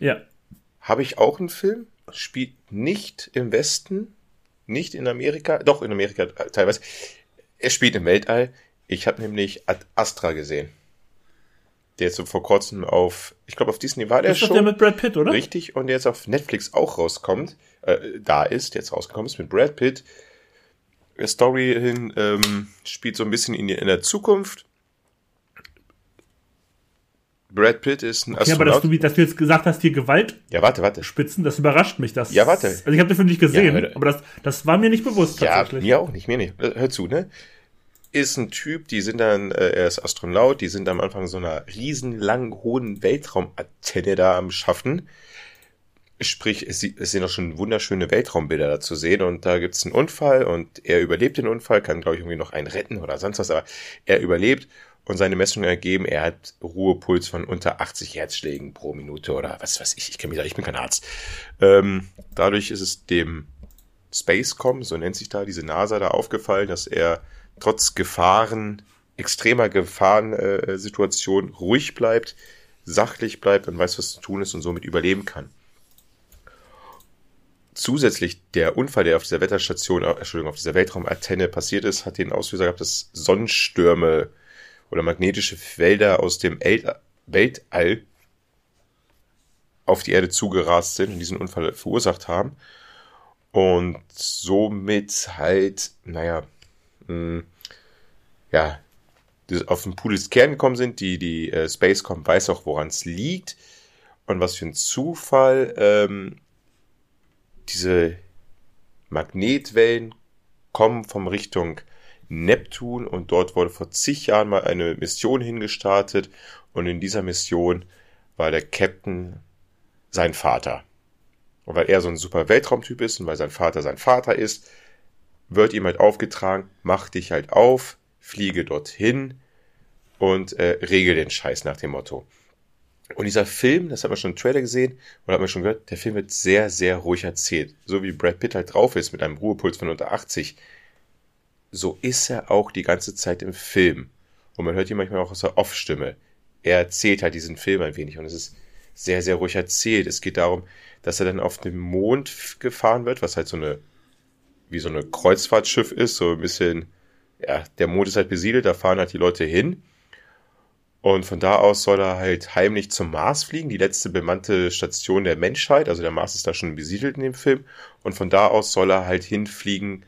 [SPEAKER 1] Ja.
[SPEAKER 2] Habe ich auch einen Film, spielt nicht im Westen, nicht in Amerika, doch in Amerika teilweise. Er spielt im Weltall. Ich habe nämlich Ad Astra gesehen. Der jetzt so vor kurzem auf, ich glaube auf Disney war der ist schon. Ist
[SPEAKER 1] der mit Brad Pitt, oder?
[SPEAKER 2] Richtig, und der jetzt auf Netflix auch rauskommt, äh, da ist, jetzt rausgekommen ist mit Brad Pitt. Story hin ähm, spielt so ein bisschen in, in der Zukunft Brad Pitt ist ein
[SPEAKER 1] Astronaut. Ja, aber dass du, dass du jetzt gesagt hast, hier Gewalt.
[SPEAKER 2] Ja, warte, warte.
[SPEAKER 1] Spitzen, das überrascht mich. Das,
[SPEAKER 2] ja, warte.
[SPEAKER 1] Also ich habe Film nicht gesehen, ja, aber das, das war mir nicht bewusst
[SPEAKER 2] tatsächlich. Ja, mir auch nicht, mir nicht. Hör zu, ne? Ist ein Typ, die sind dann, äh, er ist Astronaut, die sind am Anfang so einer riesenlangen, hohen Weltraumantenne da am Schaffen. Sprich, es, es sind auch schon wunderschöne Weltraumbilder da zu sehen und da gibt's einen Unfall und er überlebt den Unfall, kann glaube ich irgendwie noch einen retten oder sonst was, aber er überlebt und seine Messungen ergeben, er hat Ruhepuls von unter 80 Herzschlägen pro Minute oder was weiß ich, ich kenne mich da, ich bin kein Arzt. Ähm, dadurch ist es dem Spacecom, so nennt sich da diese NASA da aufgefallen, dass er trotz Gefahren, extremer Gefahrensituation äh, ruhig bleibt, sachlich bleibt und weiß, was zu tun ist und somit überleben kann. Zusätzlich der Unfall, der auf dieser Wetterstation, äh, Entschuldigung, auf dieser Weltraumantenne passiert ist, hat den Auslöser gehabt, dass Sonnenstürme oder magnetische Felder aus dem Weltall auf die Erde zugerast sind und diesen Unfall verursacht haben. Und somit halt, naja, mh, hm, ja, auf den Pool des Kern gekommen sind. Die, die äh, Spacecom weiß auch, woran es liegt. Und was für ein Zufall, ähm, diese Magnetwellen kommen vom Richtung Neptun und dort wurde vor zig Jahren mal eine Mission hingestartet und in dieser Mission war der Captain sein Vater. Und weil er so ein super Weltraumtyp ist und weil sein Vater sein Vater ist, wird ihm halt aufgetragen, mach dich halt auf, fliege dorthin und äh, regel den Scheiß nach dem Motto. Und dieser Film, das haben wir schon im Trailer gesehen und haben wir schon gehört, der Film wird sehr, sehr ruhig erzählt. So wie Brad Pitt halt drauf ist mit einem Ruhepuls von unter 80 so ist er auch die ganze Zeit im Film. Und man hört ihn manchmal auch aus der Off-Stimme. Er erzählt halt diesen Film ein wenig und es ist sehr, sehr ruhig erzählt. Es geht darum, dass er dann auf dem Mond gefahren wird, was halt so eine, wie so eine Kreuzfahrtschiff ist, so ein bisschen, ja, der Mond ist halt besiedelt, da fahren halt die Leute hin. Und von da aus soll er halt heimlich zum Mars fliegen, die letzte bemannte Station der Menschheit. Also der Mars ist da schon besiedelt in dem Film. Und von da aus soll er halt hinfliegen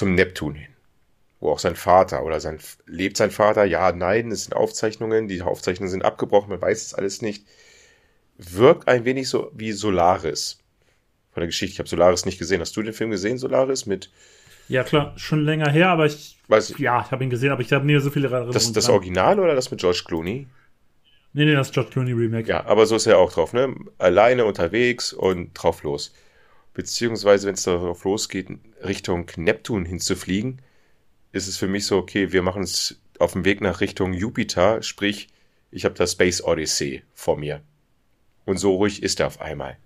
[SPEAKER 2] zum Neptun hin. Wo auch sein Vater oder sein, lebt sein Vater? Ja, nein, es sind Aufzeichnungen, die Aufzeichnungen sind abgebrochen, man weiß es alles nicht. Wirkt ein wenig so wie Solaris. Von der Geschichte. Ich habe Solaris nicht gesehen. Hast du den Film gesehen, Solaris, mit
[SPEAKER 1] ja, klar, schon länger her, aber ich.
[SPEAKER 2] Weiß
[SPEAKER 1] ja, ich habe ihn gesehen, aber ich habe nie so viele Erinnerungen.
[SPEAKER 2] Das, das Original oder das mit George Clooney?
[SPEAKER 1] Nee, nee, das George Clooney Remake.
[SPEAKER 2] Ja, aber so ist er auch drauf, ne? Alleine unterwegs und drauf los beziehungsweise wenn es darauf losgeht, Richtung Neptun hinzufliegen, ist es für mich so, okay, wir machen es auf dem Weg nach Richtung Jupiter, sprich, ich habe das Space Odyssey vor mir. Und so ruhig ist er auf einmal.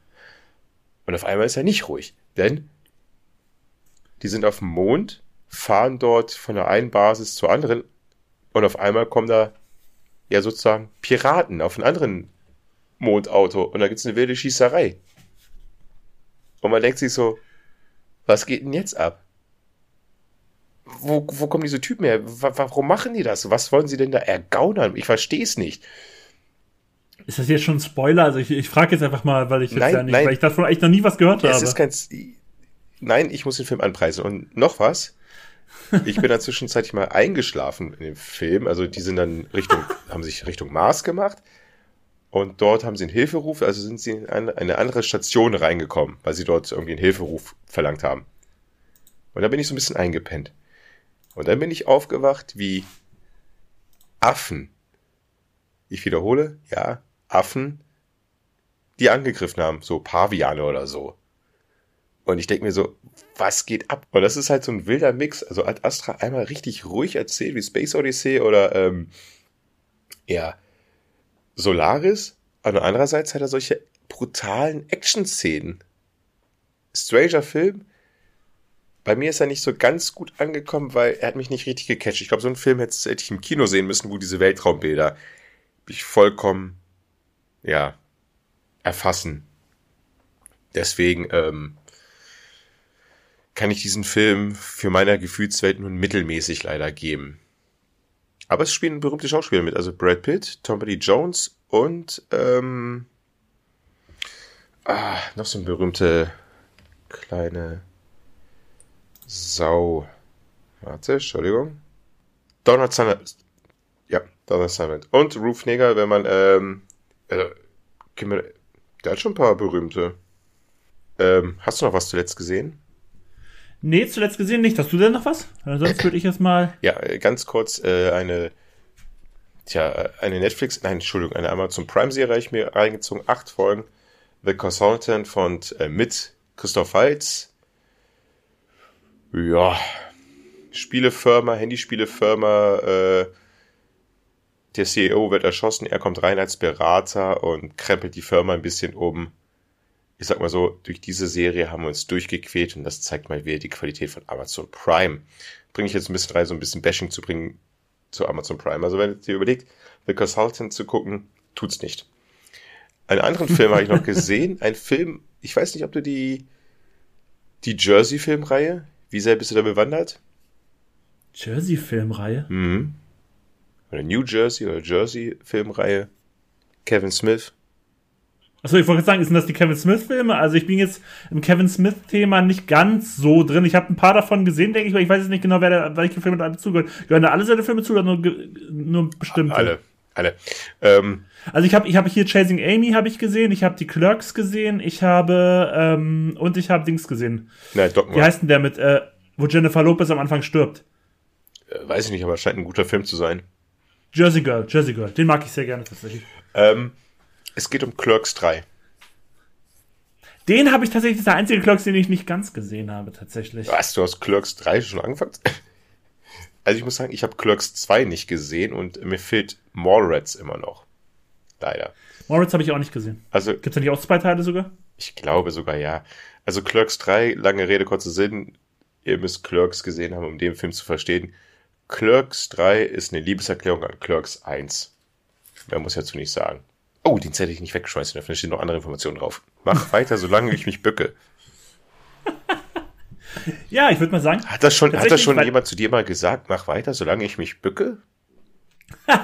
[SPEAKER 2] Und auf einmal ist er nicht ruhig, denn die sind auf dem Mond, fahren dort von der einen Basis zur anderen und auf einmal kommen da ja sozusagen Piraten auf einem anderen Mondauto und da gibt's eine wilde Schießerei. Und man denkt sich so, was geht denn jetzt ab? Wo, wo kommen diese Typen her? Warum machen die das? Was wollen sie denn da ergaunern? Ich verstehe es nicht.
[SPEAKER 1] Ist das jetzt schon ein Spoiler? Also ich, ich frage jetzt einfach mal, weil ich jetzt
[SPEAKER 2] nein,
[SPEAKER 1] ja nicht,
[SPEAKER 2] nein.
[SPEAKER 1] weil ich davon echt noch nie was gehört
[SPEAKER 2] es
[SPEAKER 1] habe.
[SPEAKER 2] Ist kein, nein, ich muss den Film anpreisen. Und noch was. ich bin da zwischenzeitlich mal eingeschlafen in dem Film. Also die sind dann Richtung, haben sich Richtung Mars gemacht. Und dort haben sie einen Hilferuf, also sind sie in eine andere Station reingekommen, weil sie dort irgendwie einen Hilferuf verlangt haben. Und da bin ich so ein bisschen eingepennt. Und dann bin ich aufgewacht wie Affen. Ich wiederhole, ja, Affen, die angegriffen haben, so Paviane oder so. Und ich denke mir so, was geht ab? Und das ist halt so ein wilder Mix. Also Ad Astra einmal richtig ruhig erzählt, wie Space Odyssey oder ähm, ja, Solaris. Und andererseits hat er solche brutalen Action-Szenen. Stranger Film. Bei mir ist er nicht so ganz gut angekommen, weil er hat mich nicht richtig gecatcht. Ich glaube, so einen Film hätte ich im Kino sehen müssen, wo diese Weltraumbilder mich vollkommen, ja, erfassen. Deswegen, ähm, kann ich diesen Film für meiner Gefühlswelt nur mittelmäßig leider geben. Aber es spielen berühmte Schauspieler mit, also Brad Pitt, Tommy Lee Jones und ähm, ah, noch so eine berühmte kleine Sau. Warte, Entschuldigung. Donald Sutherland. Ja, Donald Sutherland. Und Ruth Neger, wenn man, ähm, äh, der hat schon ein paar berühmte. Ähm, hast du noch was zuletzt gesehen?
[SPEAKER 1] Nee, zuletzt gesehen nicht. Hast du denn noch was? Sonst würde ich jetzt mal.
[SPEAKER 2] Ja, ganz kurz äh, eine, tja, eine Netflix, nein, Entschuldigung, eine Amazon Prime-Serie habe ich mir reingezogen. Acht Folgen. The Consultant von äh, mit Christoph Waltz. Ja, Spielefirma, Handyspielefirma, äh, der CEO wird erschossen, er kommt rein als Berater und krempelt die Firma ein bisschen um ich sag mal so, durch diese Serie haben wir uns durchgequält und das zeigt mal wieder die Qualität von Amazon Prime. Bringe ich jetzt ein bisschen rein, so ein bisschen Bashing zu bringen zu Amazon Prime. Also wenn ihr dir überlegt, The Consultant zu gucken, tut's nicht. Einen anderen Film habe ich noch gesehen, ein Film, ich weiß nicht, ob du die, die Jersey-Filmreihe, wie sehr bist du da bewandert?
[SPEAKER 1] Jersey-Filmreihe?
[SPEAKER 2] Mhm. Oder New Jersey oder Jersey-Filmreihe. Kevin Smith.
[SPEAKER 1] Achso, ich wollte sagen, sind das die Kevin Smith-Filme? Also ich bin jetzt im Kevin Smith-Thema nicht ganz so drin. Ich habe ein paar davon gesehen, denke ich, aber ich weiß jetzt nicht genau, wer da, welche Filme da zugehören. Gehören da alle seine Filme zu oder nur, nur bestimmte?
[SPEAKER 2] Alle, alle. Ähm.
[SPEAKER 1] Also ich habe ich hab hier Chasing Amy habe ich gesehen, ich habe die Clerks gesehen, ich habe ähm, und ich habe Dings gesehen.
[SPEAKER 2] Nein, Dogma.
[SPEAKER 1] Wie heißt denn der mit, äh, wo Jennifer Lopez am Anfang stirbt?
[SPEAKER 2] Äh, weiß ich nicht, aber scheint ein guter Film zu sein.
[SPEAKER 1] Jersey Girl, Jersey Girl, den mag ich sehr gerne tatsächlich.
[SPEAKER 2] Ähm, es geht um Clerks 3.
[SPEAKER 1] Den habe ich tatsächlich, das ist der einzige Clerks, den ich nicht ganz gesehen habe, tatsächlich.
[SPEAKER 2] Was, du hast Clerks 3 schon angefangen? Also ich muss sagen, ich habe Clerks 2 nicht gesehen und mir fehlt Mallrats immer noch. Leider.
[SPEAKER 1] Mallrats habe ich auch nicht gesehen.
[SPEAKER 2] Also,
[SPEAKER 1] Gibt es da nicht auch zwei Teile sogar?
[SPEAKER 2] Ich glaube sogar ja. Also Clerks 3, lange Rede, kurzer Sinn. Ihr müsst Clerks gesehen haben, um den Film zu verstehen. Clerks 3 ist eine Liebeserklärung an Clerks 1. Mehr muss ich dazu nicht sagen. Oh, den hätte ich nicht weggeschmeißen dürfen. Da stehen noch andere Informationen drauf. Mach weiter, solange ich mich bücke.
[SPEAKER 1] ja, ich würde mal sagen.
[SPEAKER 2] Hat das schon, hat das schon jemand zu dir mal gesagt? Mach weiter, solange ich mich bücke?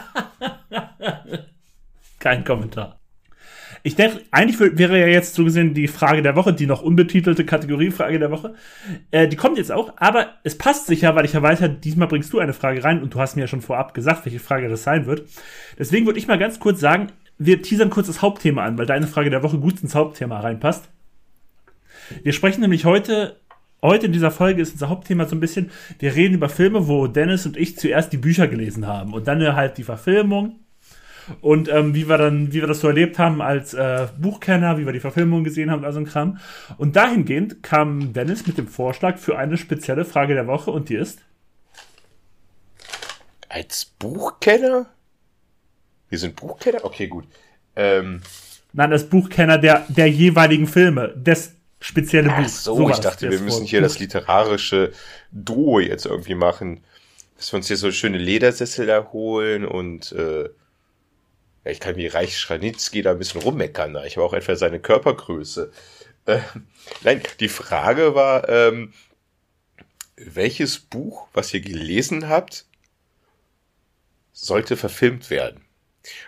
[SPEAKER 1] Kein Kommentar. Ich denke, eigentlich wäre ja jetzt so gesehen die Frage der Woche, die noch unbetitelte Kategoriefrage der Woche. Äh, die kommt jetzt auch, aber es passt sicher, weil ich ja weiß, diesmal bringst du eine Frage rein und du hast mir ja schon vorab gesagt, welche Frage das sein wird. Deswegen würde ich mal ganz kurz sagen, wir teasern kurz das Hauptthema an, weil deine Frage der Woche gut ins Hauptthema reinpasst. Wir sprechen nämlich heute, heute in dieser Folge ist unser Hauptthema so ein bisschen, wir reden über Filme, wo Dennis und ich zuerst die Bücher gelesen haben und dann halt die Verfilmung und ähm, wie wir dann, wie wir das so erlebt haben als äh, Buchkenner, wie wir die Verfilmung gesehen haben, also ein Kram. Und dahingehend kam Dennis mit dem Vorschlag für eine spezielle Frage der Woche und die ist?
[SPEAKER 2] Als Buchkenner? Wir sind Buchkenner? Okay, gut. Ähm,
[SPEAKER 1] Nein, das Buchkenner der, der jeweiligen Filme, des spezielle Buch. Ach
[SPEAKER 2] so, Sowas, ich dachte, wir müssen hier das literarische Duo jetzt irgendwie machen. Dass wir uns hier so schöne Ledersessel erholen und äh, ja, ich kann wie Reich Schranitzky da ein bisschen rummeckern. Ich habe auch etwa seine Körpergröße. Äh, nein, die Frage war, ähm, welches Buch, was ihr gelesen habt, sollte verfilmt werden?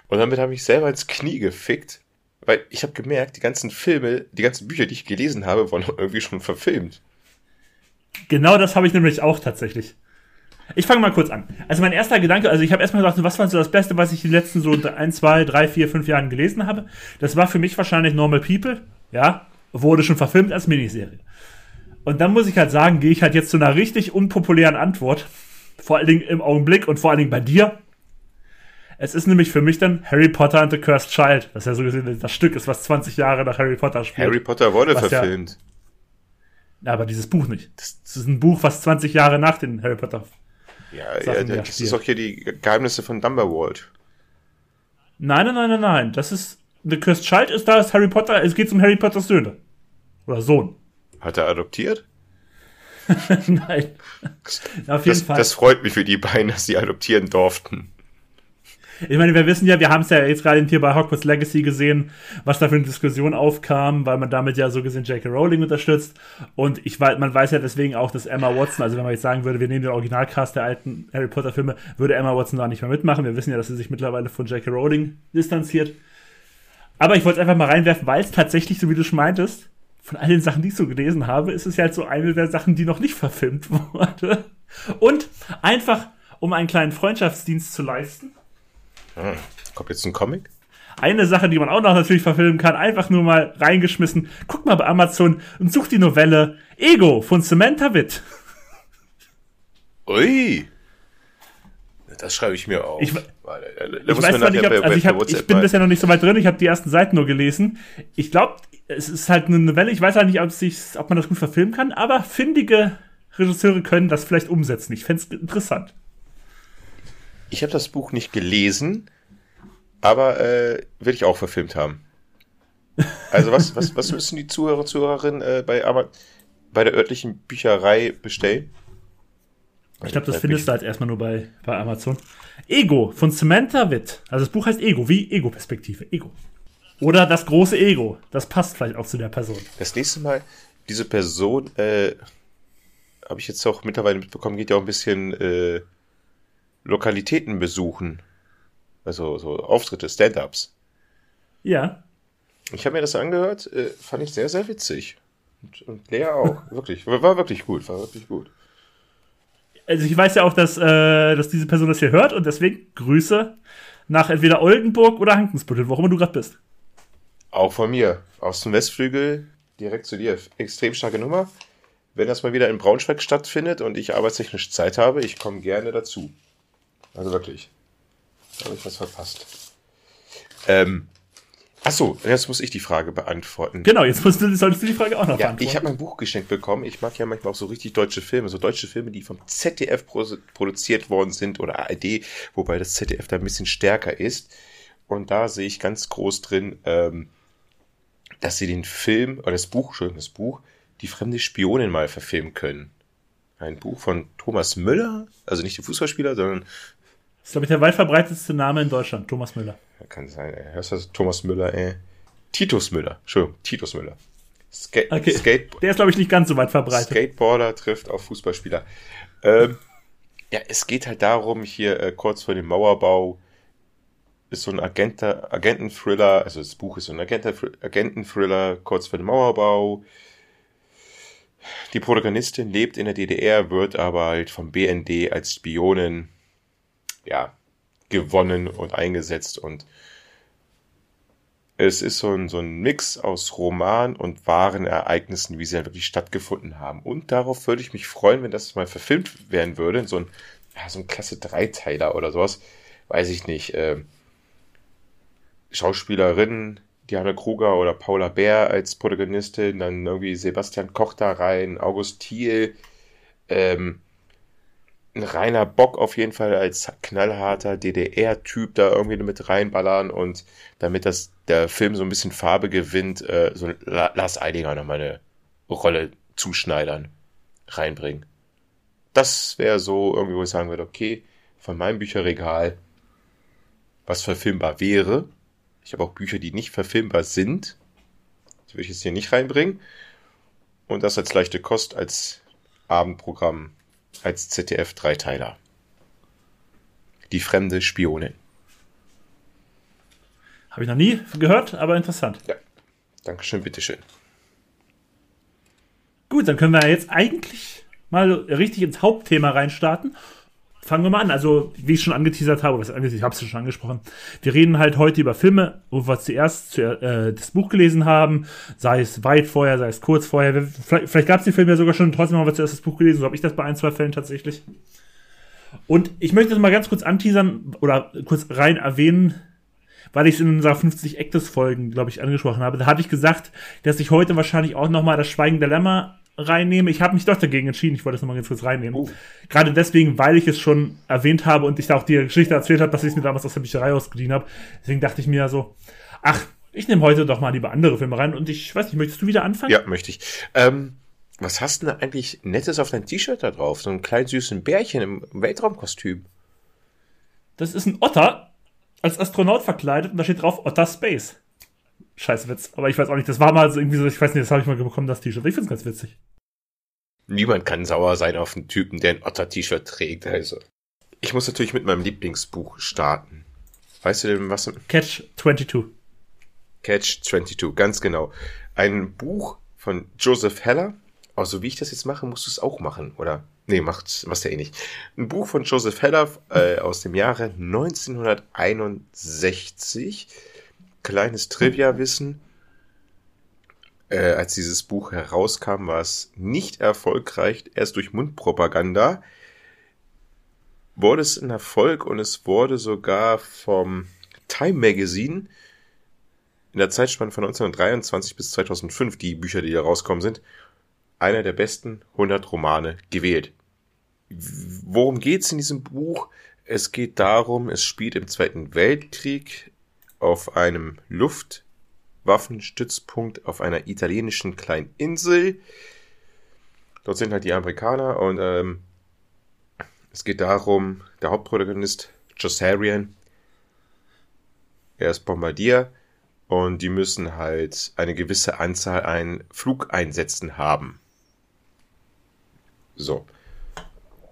[SPEAKER 2] Und damit habe ich selber ins Knie gefickt, weil ich habe gemerkt, die ganzen Filme, die ganzen Bücher, die ich gelesen habe, wurden irgendwie schon verfilmt.
[SPEAKER 1] Genau das habe ich nämlich auch tatsächlich. Ich fange mal kurz an. Also mein erster Gedanke, also ich habe erstmal gedacht, was war so das Beste, was ich in den letzten so ein, zwei, drei, vier, fünf Jahren gelesen habe? Das war für mich wahrscheinlich Normal People. Ja, wurde schon verfilmt als Miniserie. Und dann muss ich halt sagen, gehe ich halt jetzt zu einer richtig unpopulären Antwort. Vor allen Dingen im Augenblick und vor allen Dingen bei dir. Es ist nämlich für mich dann Harry Potter and the Cursed Child, das ja so gesehen das Stück ist, was 20 Jahre nach Harry Potter spielt.
[SPEAKER 2] Harry Potter wurde verfilmt.
[SPEAKER 1] Ja, aber dieses Buch nicht. Das ist ein Buch, was 20 Jahre nach den Harry Potter.
[SPEAKER 2] Ja, ja das ist auch hier die Geheimnisse von Dumbledore.
[SPEAKER 1] Nein, nein, nein, nein, nein. Das ist The Cursed Child ist da ist Harry Potter. Es geht um Harry Potters Söhne oder Sohn.
[SPEAKER 2] Hat er adoptiert?
[SPEAKER 1] nein.
[SPEAKER 2] Auf jeden das, Fall. Das freut mich für die beiden, dass sie adoptieren durften.
[SPEAKER 1] Ich meine, wir wissen ja, wir haben es ja jetzt gerade hier bei Hogwarts Legacy gesehen, was da für eine Diskussion aufkam, weil man damit ja so gesehen J.K. Rowling unterstützt. Und ich weiß, man weiß ja deswegen auch, dass Emma Watson, also wenn man jetzt sagen würde, wir nehmen den Originalcast der alten Harry Potter Filme, würde Emma Watson da nicht mehr mitmachen. Wir wissen ja, dass sie sich mittlerweile von J.K. Rowling distanziert. Aber ich wollte es einfach mal reinwerfen, weil es tatsächlich, so wie du schon meintest, von all den Sachen, die ich so gelesen habe, ist es ja halt so eine der Sachen, die noch nicht verfilmt wurde. Und einfach, um einen kleinen Freundschaftsdienst zu leisten,
[SPEAKER 2] hm. Kommt jetzt ein Comic?
[SPEAKER 1] Eine Sache, die man auch noch natürlich verfilmen kann, einfach nur mal reingeschmissen. Guck mal bei Amazon und such die Novelle Ego von Samantha Witt.
[SPEAKER 2] Ui. Das schreibe ich mir auf.
[SPEAKER 1] Ich, ich weiß zwar nicht, ob, also ich, hab, ich bin bisher noch nicht so weit drin, ich habe die ersten Seiten nur gelesen. Ich glaube, es ist halt eine Novelle, ich weiß auch nicht, ob, ob man das gut verfilmen kann, aber findige Regisseure können das vielleicht umsetzen. Ich fände es interessant.
[SPEAKER 2] Ich habe das Buch nicht gelesen, aber äh, will ich auch verfilmt haben. Also was, was, was müssen die Zuhörer und Zuhörerinnen äh, bei, aber, bei der örtlichen Bücherei bestellen?
[SPEAKER 1] Ich glaube, das findest du halt erstmal nur bei, bei Amazon. Ego von Samantha Witt. Also das Buch heißt Ego, wie Ego-Perspektive. Ego. Oder das große Ego. Das passt vielleicht auch zu der Person.
[SPEAKER 2] Das nächste Mal, diese Person, äh, habe ich jetzt auch mittlerweile mitbekommen, geht ja auch ein bisschen äh, Lokalitäten besuchen. Also so Auftritte, Stand-ups.
[SPEAKER 1] Ja.
[SPEAKER 2] Ich habe mir das angehört, äh, fand ich sehr, sehr witzig. Und, und Lea auch. wirklich. War wirklich gut, war wirklich gut.
[SPEAKER 1] Also ich weiß ja auch, dass, äh, dass diese Person das hier hört und deswegen Grüße nach entweder Oldenburg oder Hankensbüttel, wo auch immer du gerade bist.
[SPEAKER 2] Auch von mir. Aus dem Westflügel direkt zu dir. Extrem starke Nummer. Wenn das mal wieder in Braunschweig stattfindet und ich arbeitstechnisch Zeit habe, ich komme gerne dazu. Also wirklich. Da habe ich was verpasst. Ähm, Achso, jetzt muss ich die Frage beantworten.
[SPEAKER 1] Genau, jetzt musst du, solltest du die Frage auch noch
[SPEAKER 2] ja, beantworten. Ich habe mein Buch geschenkt bekommen. Ich mag ja manchmal auch so richtig deutsche Filme, so deutsche Filme, die vom ZDF produziert worden sind oder ARD, wobei das ZDF da ein bisschen stärker ist. Und da sehe ich ganz groß drin, ähm, dass sie den Film, oder das Buch, Entschuldigung, das Buch, Die fremde Spionin mal verfilmen können. Ein Buch von Thomas Müller, also nicht der Fußballspieler, sondern
[SPEAKER 1] das ist, glaube ich, der weit verbreitetste Name in Deutschland, Thomas Müller.
[SPEAKER 2] Kann sein, ey. Hörst du das? Thomas Müller, ey. Titus Müller. Entschuldigung, Titus Müller.
[SPEAKER 1] Ska okay. Skate der ist, glaube ich, nicht ganz so weit verbreitet.
[SPEAKER 2] Skateboarder trifft auf Fußballspieler. Ähm, ja, es geht halt darum, hier äh, kurz vor dem Mauerbau ist so ein Agenten, Agenten-Thriller, also das Buch ist so ein Agenten-Thriller, kurz vor dem Mauerbau. Die Protagonistin lebt in der DDR, wird aber halt vom BND als Spionin ja, gewonnen und eingesetzt und es ist so ein, so ein Mix aus Roman und wahren Ereignissen, wie sie dann wirklich stattgefunden haben. Und darauf würde ich mich freuen, wenn das mal verfilmt werden würde, so ein, ja, so ein klasse Dreiteiler oder sowas. Weiß ich nicht. Äh, Schauspielerinnen, Diana Kruger oder Paula Bär als Protagonistin, dann irgendwie Sebastian Koch da rein, August Thiel, ähm, ein reiner Bock auf jeden Fall als knallharter DDR-Typ da irgendwie mit reinballern und damit das der Film so ein bisschen Farbe gewinnt, äh, so Lars Eidinger nochmal eine Rolle zuschneidern, reinbringen. Das wäre so irgendwie, wo ich sagen würde, okay, von meinem Bücherregal, was verfilmbar wäre. Ich habe auch Bücher, die nicht verfilmbar sind. Die würde ich jetzt hier nicht reinbringen. Und das als leichte Kost, als Abendprogramm als ZDF-Dreiteiler. Die fremde Spionin.
[SPEAKER 1] Habe ich noch nie gehört, aber interessant.
[SPEAKER 2] Ja. Dankeschön, bitteschön.
[SPEAKER 1] Gut, dann können wir jetzt eigentlich mal richtig ins Hauptthema reinstarten. Fangen wir mal an. Also, wie ich schon angeteasert habe, ich habe es schon angesprochen. Wir reden halt heute über Filme, wo wir zuerst äh, das Buch gelesen haben, sei es weit vorher, sei es kurz vorher. Vielleicht, vielleicht gab es die Filme ja sogar schon, trotzdem haben wir zuerst das Buch gelesen, so habe ich das bei ein, zwei Fällen tatsächlich. Und ich möchte das mal ganz kurz anteasern oder kurz rein erwähnen, weil ich es in unserer 50 Actus Folgen, glaube ich, angesprochen habe. Da hatte ich gesagt, dass ich heute wahrscheinlich auch nochmal das Schweigen der Lämmer reinnehme. Ich habe mich doch dagegen entschieden. Ich wollte das nochmal ganz kurz reinnehmen. Oh. Gerade deswegen, weil ich es schon erwähnt habe und ich da auch die Geschichte erzählt habe, dass ich es mir damals aus der Bücherei ausgeliehen habe. Deswegen dachte ich mir so, ach, ich nehme heute doch mal lieber andere Filme rein und ich weiß nicht, möchtest du wieder anfangen?
[SPEAKER 2] Ja, möchte ich. Ähm, was hast du denn eigentlich Nettes auf dein T-Shirt da drauf? So einen kleinen süßen Bärchen im Weltraumkostüm.
[SPEAKER 1] Das ist ein Otter als Astronaut verkleidet und da steht drauf Otter Space. Scheiß Witz. Aber ich weiß auch nicht, das war mal so irgendwie so, ich weiß nicht, das habe ich mal bekommen, das T-Shirt. Ich finde es ganz witzig.
[SPEAKER 2] Niemand kann sauer sein auf einen Typen, der ein Otter-T-Shirt trägt. Also. Ich muss natürlich mit meinem Lieblingsbuch starten. Weißt du denn, was?
[SPEAKER 1] Catch 22.
[SPEAKER 2] Catch 22, ganz genau. Ein Buch von Joseph Heller. Also wie ich das jetzt mache, musst du es auch machen, oder? Nee, macht, machst ja eh nicht. Ein Buch von Joseph Heller äh, aus dem Jahre 1961 kleines Trivia-Wissen. Äh, als dieses Buch herauskam, war es nicht erfolgreich. Erst durch Mundpropaganda wurde es ein Erfolg und es wurde sogar vom Time Magazine in der Zeitspanne von 1923 bis 2005, die Bücher, die da rauskommen sind, einer der besten 100 Romane gewählt. Worum geht's in diesem Buch? Es geht darum, es spielt im Zweiten Weltkrieg auf einem Luftwaffenstützpunkt auf einer italienischen kleinen Insel. Dort sind halt die Amerikaner und ähm, es geht darum, der Hauptprotagonist Josarian, er ist Bombardier und die müssen halt eine gewisse Anzahl an Flugeinsätzen haben. So.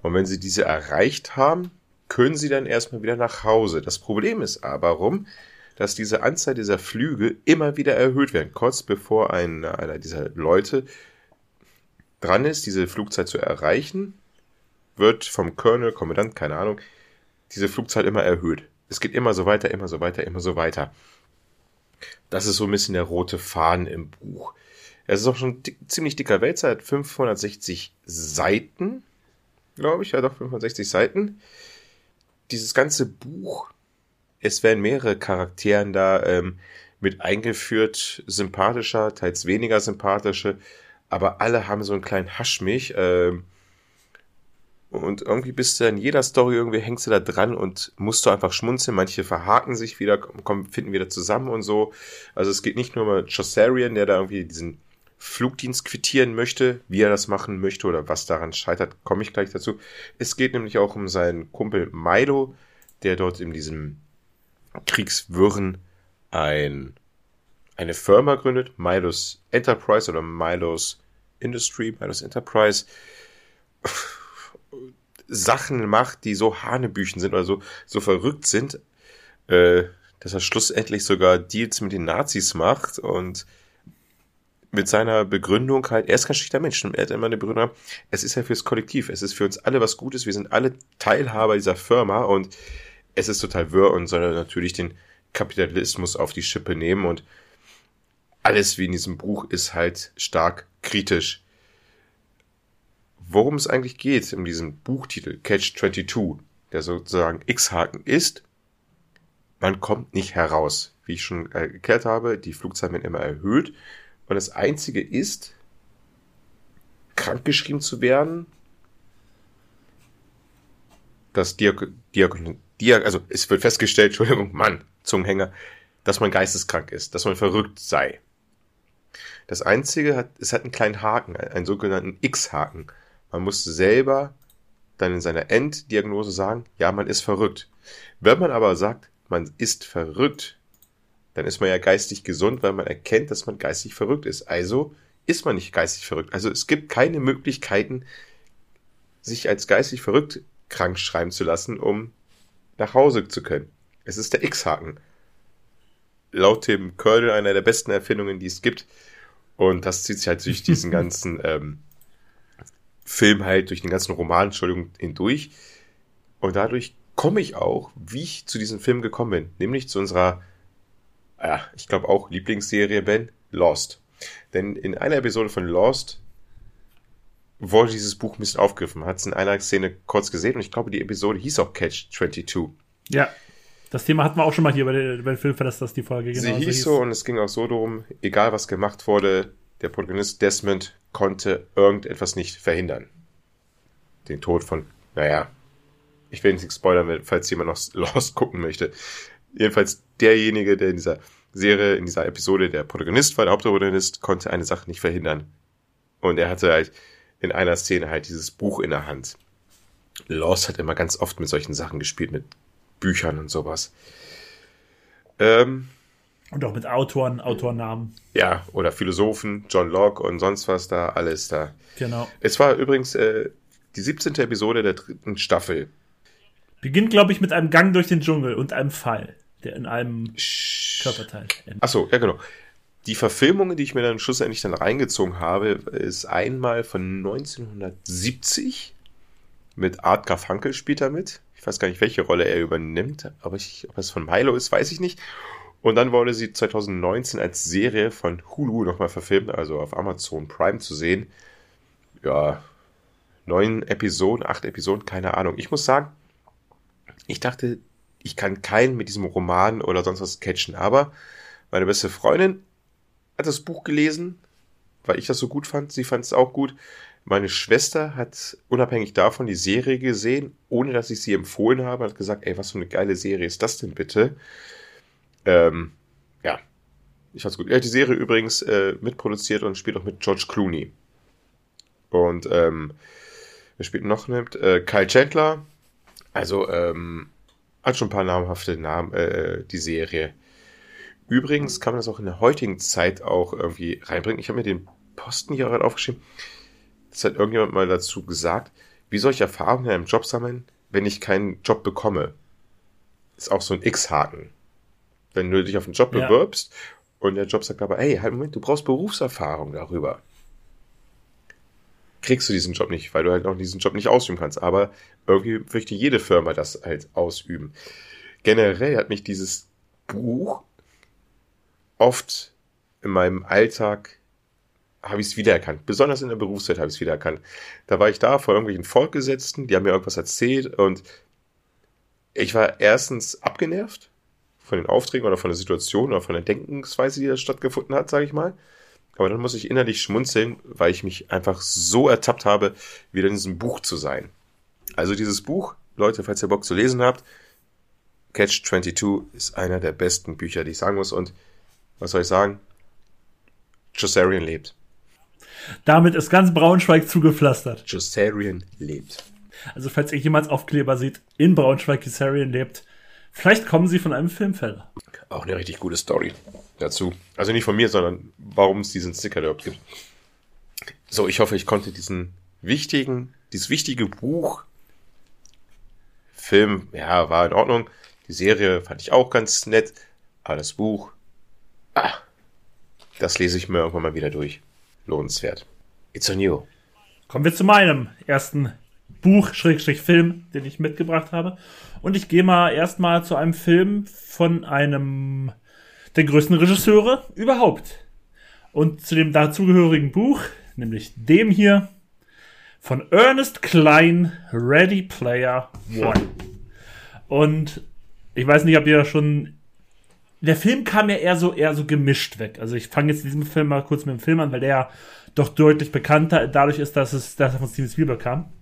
[SPEAKER 2] Und wenn sie diese erreicht haben, können sie dann erstmal wieder nach Hause. Das Problem ist aber, warum? Dass diese Anzahl dieser Flüge immer wieder erhöht werden. Kurz bevor ein, einer dieser Leute dran ist, diese Flugzeit zu erreichen, wird vom Colonel, Kommandant, keine Ahnung, diese Flugzeit immer erhöht. Es geht immer so weiter, immer so weiter, immer so weiter. Das ist so ein bisschen der rote Faden im Buch. Es ist auch schon dick, ziemlich dicker hat 560 Seiten, glaube ich, ja doch 560 Seiten. Dieses ganze Buch es werden mehrere Charakteren da ähm, mit eingeführt, sympathischer, teils weniger sympathische, aber alle haben so einen kleinen Haschmich. Ähm, und irgendwie bist du in jeder Story irgendwie hängst du da dran und musst du einfach schmunzeln. Manche verhaken sich wieder, kommen, finden wieder zusammen und so. Also es geht nicht nur um Chaucerian, der da irgendwie diesen Flugdienst quittieren möchte, wie er das machen möchte oder was daran scheitert, komme ich gleich dazu. Es geht nämlich auch um seinen Kumpel Milo, der dort in diesem Kriegswirren ein, eine Firma gründet, Milos Enterprise oder Milos Industry, Milos Enterprise, Sachen macht, die so Hanebüchen sind oder so, so verrückt sind, äh, dass er schlussendlich sogar Deals mit den Nazis macht und mit seiner Begründung halt, er ist kein schlichter Mensch, er hat immer eine Begründung, es ist ja fürs Kollektiv, es ist für uns alle was Gutes, wir sind alle Teilhaber dieser Firma und es ist total wirr und soll natürlich den Kapitalismus auf die Schippe nehmen und alles wie in diesem Buch ist halt stark kritisch. Worum es eigentlich geht in diesem Buchtitel Catch 22, der sozusagen X-Haken ist, man kommt nicht heraus. Wie ich schon erklärt habe, die Flugzeit wird immer erhöht und das einzige ist, krankgeschrieben zu werden, das Diag Diag Diag also es wird festgestellt, Entschuldigung, Mann, Zungenhänger, dass man geisteskrank ist, dass man verrückt sei. Das einzige hat, es hat einen kleinen Haken, einen sogenannten X-Haken. Man muss selber dann in seiner Enddiagnose sagen, ja, man ist verrückt. Wenn man aber sagt, man ist verrückt, dann ist man ja geistig gesund, weil man erkennt, dass man geistig verrückt ist. Also ist man nicht geistig verrückt. Also es gibt keine Möglichkeiten, sich als geistig verrückt krank schreiben zu lassen, um nach Hause zu können. Es ist der X-Haken. Laut dem Kernel einer der besten Erfindungen, die es gibt. Und das zieht sich halt durch diesen ganzen ähm, Film halt, durch den ganzen Roman, Entschuldigung, hindurch. Und dadurch komme ich auch, wie ich zu diesem Film gekommen bin, nämlich zu unserer, ja, ich glaube auch Lieblingsserie, Ben, Lost. Denn in einer Episode von Lost wurde dieses Buch ein bisschen aufgegriffen. Hat es in einer Szene kurz gesehen und ich glaube, die Episode hieß auch Catch 22.
[SPEAKER 1] Ja. Das Thema hatten wir auch schon mal hier bei, den, bei den das die Folge
[SPEAKER 2] genau Sie hieß, hieß so und es ging auch so darum, egal was gemacht wurde, der Protagonist Desmond konnte irgendetwas nicht verhindern. Den Tod von, naja, ich will nicht spoilern, falls jemand noch Lost gucken möchte. Jedenfalls derjenige, der in dieser Serie, in dieser Episode der Protagonist war, der Hauptprotagonist, konnte eine Sache nicht verhindern. Und er hatte halt in einer Szene halt dieses Buch in der Hand. Lost hat immer ganz oft mit solchen Sachen gespielt, mit Büchern und sowas.
[SPEAKER 1] Ähm, und auch mit Autoren, Autornamen.
[SPEAKER 2] Ja, oder Philosophen, John Locke und sonst was da, alles da.
[SPEAKER 1] Genau.
[SPEAKER 2] Es war übrigens äh, die 17. Episode der dritten Staffel.
[SPEAKER 1] Beginnt, glaube ich, mit einem Gang durch den Dschungel und einem Fall, der in einem Sch Körperteil
[SPEAKER 2] endet. Achso, ja genau. Die Verfilmungen, die ich mir dann schlussendlich dann reingezogen habe, ist einmal von 1970 mit Art Garfunkel spielt er mit. Ich weiß gar nicht, welche Rolle er übernimmt, aber ich, ob es von Milo ist, weiß ich nicht. Und dann wurde sie 2019 als Serie von Hulu nochmal verfilmt, also auf Amazon Prime zu sehen. Ja, neun Episoden, acht Episoden, keine Ahnung. Ich muss sagen, ich dachte, ich kann keinen mit diesem Roman oder sonst was catchen, aber meine beste Freundin hat das Buch gelesen, weil ich das so gut fand. Sie fand es auch gut. Meine Schwester hat unabhängig davon die Serie gesehen, ohne dass ich sie empfohlen habe, hat gesagt, ey, was für eine geile Serie ist das denn bitte? Ähm, ja, ich fand's gut. Er hat die Serie übrigens äh, mitproduziert und spielt auch mit George Clooney. Und ähm, wer spielt noch nimmt? Äh, Kyle Chandler. Also ähm, hat schon ein paar namhafte Namen, äh, die Serie. Übrigens kann man das auch in der heutigen Zeit auch irgendwie reinbringen. Ich habe mir den Posten hier gerade aufgeschrieben. Das hat irgendjemand mal dazu gesagt. Wie soll ich Erfahrungen in einem Job sammeln, wenn ich keinen Job bekomme? Ist auch so ein X-Haken. Wenn du dich auf einen Job ja. bewirbst und der Job sagt aber, hey, halt Moment, du brauchst Berufserfahrung darüber. Kriegst du diesen Job nicht, weil du halt auch diesen Job nicht ausüben kannst. Aber irgendwie möchte jede Firma das halt ausüben. Generell hat mich dieses Buch oft in meinem Alltag habe ich es wiedererkannt. Besonders in der Berufszeit habe ich es wiedererkannt. Da war ich da vor irgendwelchen Fortgesetzten, die haben mir irgendwas erzählt und ich war erstens abgenervt von den Aufträgen oder von der Situation oder von der Denkensweise, die da stattgefunden hat, sage ich mal. Aber dann muss ich innerlich schmunzeln, weil ich mich einfach so ertappt habe, wieder in diesem Buch zu sein. Also dieses Buch, Leute, falls ihr Bock zu lesen habt, Catch 22 ist einer der besten Bücher, die ich sagen muss. Und was soll ich sagen? Josarian lebt.
[SPEAKER 1] Damit ist ganz Braunschweig zugepflastert.
[SPEAKER 2] Josarian lebt.
[SPEAKER 1] Also falls ihr jemals Aufkleber seht, in Braunschweig Josarian lebt, Vielleicht kommen sie von einem Filmfelder.
[SPEAKER 2] Auch eine richtig gute Story dazu. Also nicht von mir, sondern warum es diesen Sticker überhaupt gibt. So, ich hoffe, ich konnte diesen wichtigen, dieses wichtige Buch, Film, ja, war in Ordnung. Die Serie fand ich auch ganz nett. Aber das Buch, ah, das lese ich mir irgendwann mal wieder durch. Lohnenswert. It's on you.
[SPEAKER 1] Kommen wir zu meinem ersten Buch, Schrägstrich Film, den ich mitgebracht habe. Und ich gehe mal erstmal zu einem Film von einem der größten Regisseure überhaupt. Und zu dem dazugehörigen Buch, nämlich dem hier, von Ernest Klein, Ready Player One. Und ich weiß nicht, ob ihr schon. Der Film kam ja eher so, eher so gemischt weg. Also ich fange jetzt diesen Film mal kurz mit dem Film an, weil der doch deutlich bekannter dadurch ist, dass es, dass er von Steven Spielberg kam.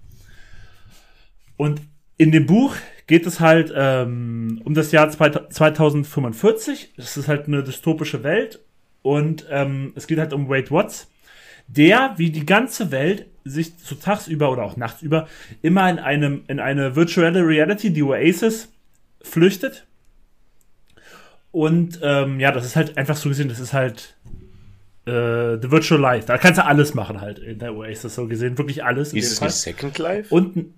[SPEAKER 1] Und in dem Buch geht es halt ähm, um das Jahr 2045. Es ist halt eine dystopische Welt und ähm, es geht halt um Wade Watts, der wie die ganze Welt sich zu tagsüber oder auch nachtsüber immer in einem in eine Virtual Reality, die Oasis, flüchtet. Und ähm, ja, das ist halt einfach so gesehen, das ist halt äh, The Virtual Life. Da kannst du alles machen halt in der Oasis so gesehen, wirklich alles.
[SPEAKER 2] Ist es nicht Second Life?
[SPEAKER 1] Und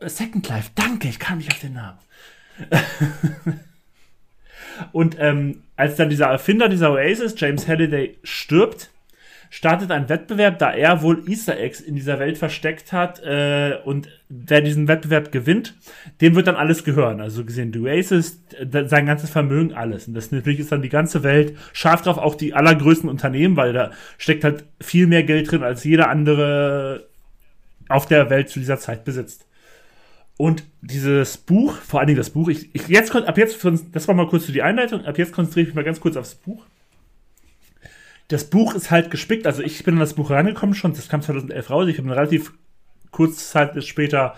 [SPEAKER 1] Second Life, danke, ich kam nicht auf den Namen. und ähm, als dann dieser Erfinder dieser Oasis, James Halliday, stirbt, startet ein Wettbewerb, da er wohl Easter Eggs in dieser Welt versteckt hat äh, und wer diesen Wettbewerb gewinnt, dem wird dann alles gehören. Also gesehen, die Oasis, sein ganzes Vermögen, alles. Und das natürlich ist dann die ganze Welt scharf drauf, auch die allergrößten Unternehmen, weil da steckt halt viel mehr Geld drin, als jeder andere auf der Welt zu dieser Zeit besitzt. Und dieses Buch, vor allen Dingen das Buch, ich, ich jetzt ab jetzt, das war mal kurz für die Einleitung, ab jetzt konzentriere ich mich mal ganz kurz aufs Buch das Buch ist halt gespickt. Also ich bin in das Buch reingekommen schon, das kam 2011 raus. Ich bin relativ kurz Zeit später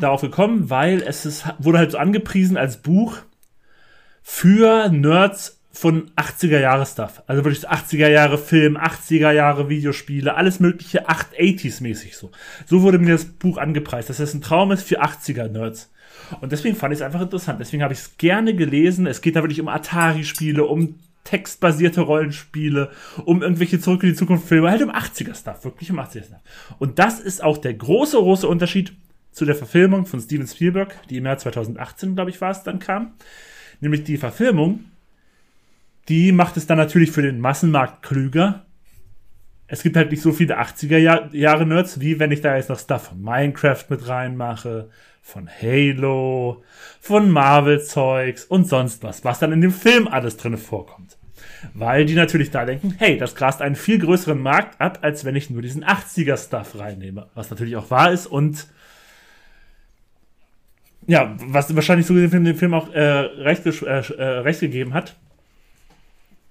[SPEAKER 1] darauf gekommen, weil es ist, wurde halt so angepriesen als Buch für Nerds von 80er Jahre Stuff. Also wirklich 80er Jahre Film, 80er Jahre Videospiele, alles mögliche 880s mäßig so. So wurde mir das Buch angepreist, dass es ein Traum ist für 80er Nerds. Und deswegen fand ich es einfach interessant. Deswegen habe ich es gerne gelesen. Es geht da wirklich um Atari-Spiele, um textbasierte Rollenspiele, um irgendwelche Zurück in die Zukunft Filme, halt um 80er Stuff, wirklich um 80er Stuff. Und das ist auch der große, große Unterschied zu der Verfilmung von Steven Spielberg, die im Jahr 2018, glaube ich, war es, dann kam. Nämlich die Verfilmung, die macht es dann natürlich für den Massenmarkt klüger. Es gibt halt nicht so viele 80er Jahre Nerds, wie wenn ich da jetzt noch Stuff von Minecraft mit reinmache, von Halo, von Marvel-Zeugs und sonst was, was dann in dem Film alles drin vorkommt. Weil die natürlich da denken, hey, das grast einen viel größeren Markt ab, als wenn ich nur diesen 80er-Stuff reinnehme. Was natürlich auch wahr ist und ja, was wahrscheinlich so dem Film auch äh, recht, äh, äh, recht gegeben hat.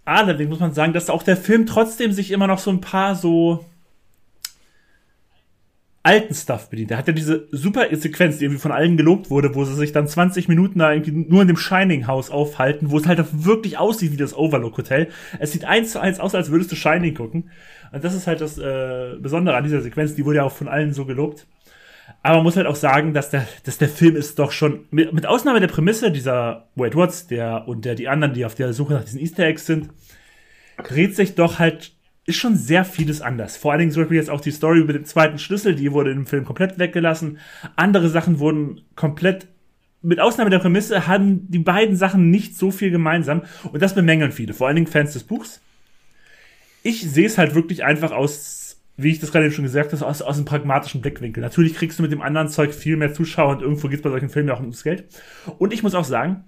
[SPEAKER 1] Allerdings muss man sagen, dass auch der Film trotzdem sich immer noch so ein paar so alten Stuff bedient. Der hat ja diese super Sequenz, die irgendwie von allen gelobt wurde, wo sie sich dann 20 Minuten da irgendwie nur in dem Shining House aufhalten, wo es halt wirklich aussieht wie das Overlook Hotel. Es sieht eins zu eins aus, als würdest du Shining gucken. Und das ist halt das äh, Besondere an dieser Sequenz, die wurde ja auch von allen so gelobt. Aber man muss halt auch sagen, dass der, dass der Film ist doch schon, mit, mit Ausnahme der Prämisse dieser Wade Watts, der und der die anderen, die auf der Suche nach diesen Easter Eggs sind, dreht sich doch halt ist schon sehr vieles anders. Vor allen Dingen zum Beispiel jetzt auch die Story über den zweiten Schlüssel, die wurde im Film komplett weggelassen. Andere Sachen wurden komplett, mit Ausnahme der Prämisse, haben die beiden Sachen nicht so viel gemeinsam. Und das bemängeln viele, vor allen Dingen Fans des Buchs. Ich sehe es halt wirklich einfach aus, wie ich das gerade eben schon gesagt habe, aus, aus einem pragmatischen Blickwinkel. Natürlich kriegst du mit dem anderen Zeug viel mehr Zuschauer und irgendwo geht es bei solchen Filmen ja auch ums Geld. Und ich muss auch sagen,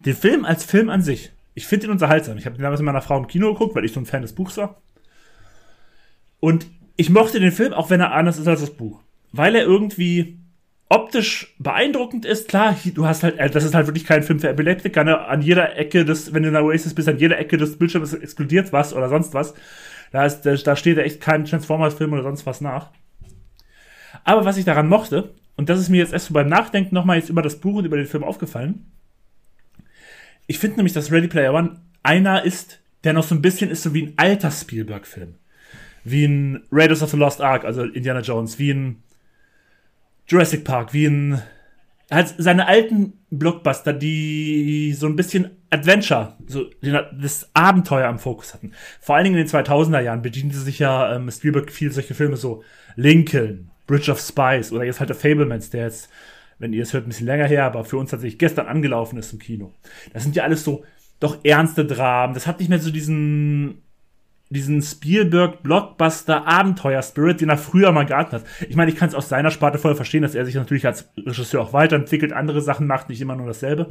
[SPEAKER 1] den Film als Film an sich ich finde ihn unterhaltsam. Ich habe den damals mit meiner Frau im Kino geguckt, weil ich so ein Fan des Buchs war. Und ich mochte den Film, auch wenn er anders ist als das Buch. Weil er irgendwie optisch beeindruckend ist. Klar, du hast halt, äh, das ist halt wirklich kein Film für Epileptiker. Ne? An jeder Ecke des, wenn du in der Oasis bist, an jeder Ecke des Bildschirms explodiert was oder sonst was. Da, ist, da steht echt kein Transformers-Film oder sonst was nach. Aber was ich daran mochte, und das ist mir jetzt erst so beim Nachdenken nochmal jetzt über das Buch und über den Film aufgefallen, ich finde nämlich, dass Ready Player One einer ist, der noch so ein bisschen ist so wie ein alter Spielberg-Film. Wie ein Raiders of the Lost Ark, also Indiana Jones, wie ein Jurassic Park, wie ein halt seine alten Blockbuster, die so ein bisschen Adventure, so das Abenteuer am Fokus hatten. Vor allen Dingen in den 2000er Jahren bediente sich ja ähm, Spielberg viel solche Filme so Lincoln, Bridge of Spies oder jetzt halt der Fablemans, der jetzt wenn ihr es hört, ein bisschen länger her, aber für uns tatsächlich gestern angelaufen ist im Kino. Das sind ja alles so doch ernste Dramen. Das hat nicht mehr so diesen diesen Spielberg Blockbuster Abenteuer Spirit, den er früher mal gehabt hat. Ich meine, ich kann es aus seiner Sparte voll verstehen, dass er sich natürlich als Regisseur auch weiterentwickelt, andere Sachen macht, nicht immer nur dasselbe.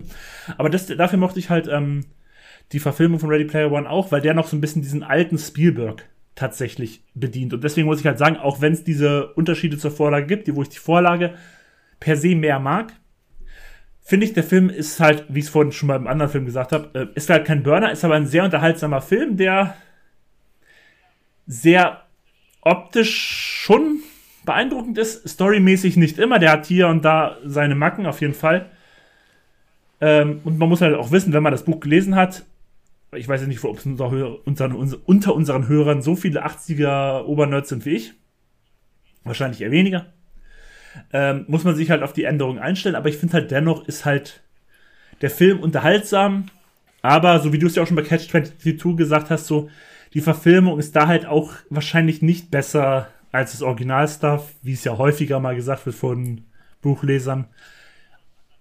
[SPEAKER 1] Aber das, dafür mochte ich halt ähm, die Verfilmung von Ready Player One auch, weil der noch so ein bisschen diesen alten Spielberg tatsächlich bedient. Und deswegen muss ich halt sagen, auch wenn es diese Unterschiede zur Vorlage gibt, die wo ich die Vorlage per se mehr mag, finde ich, der Film ist halt, wie ich es vorhin schon beim anderen Film gesagt habe, äh, ist halt kein Burner, ist aber ein sehr unterhaltsamer Film, der sehr optisch schon beeindruckend ist, storymäßig nicht immer. Der hat hier und da seine Macken auf jeden Fall. Ähm, und man muss halt auch wissen, wenn man das Buch gelesen hat, ich weiß ja nicht, ob es unter, unter unseren Hörern so viele 80er Obernerds sind wie ich. Wahrscheinlich eher weniger ähm, muss man sich halt auf die Änderungen einstellen. Aber ich finde halt dennoch ist halt der Film unterhaltsam. Aber so wie du es ja auch schon bei Catch 22 gesagt hast, so die Verfilmung ist da halt auch wahrscheinlich nicht besser als das Originalstuff, wie es ja häufiger mal gesagt wird von Buchlesern.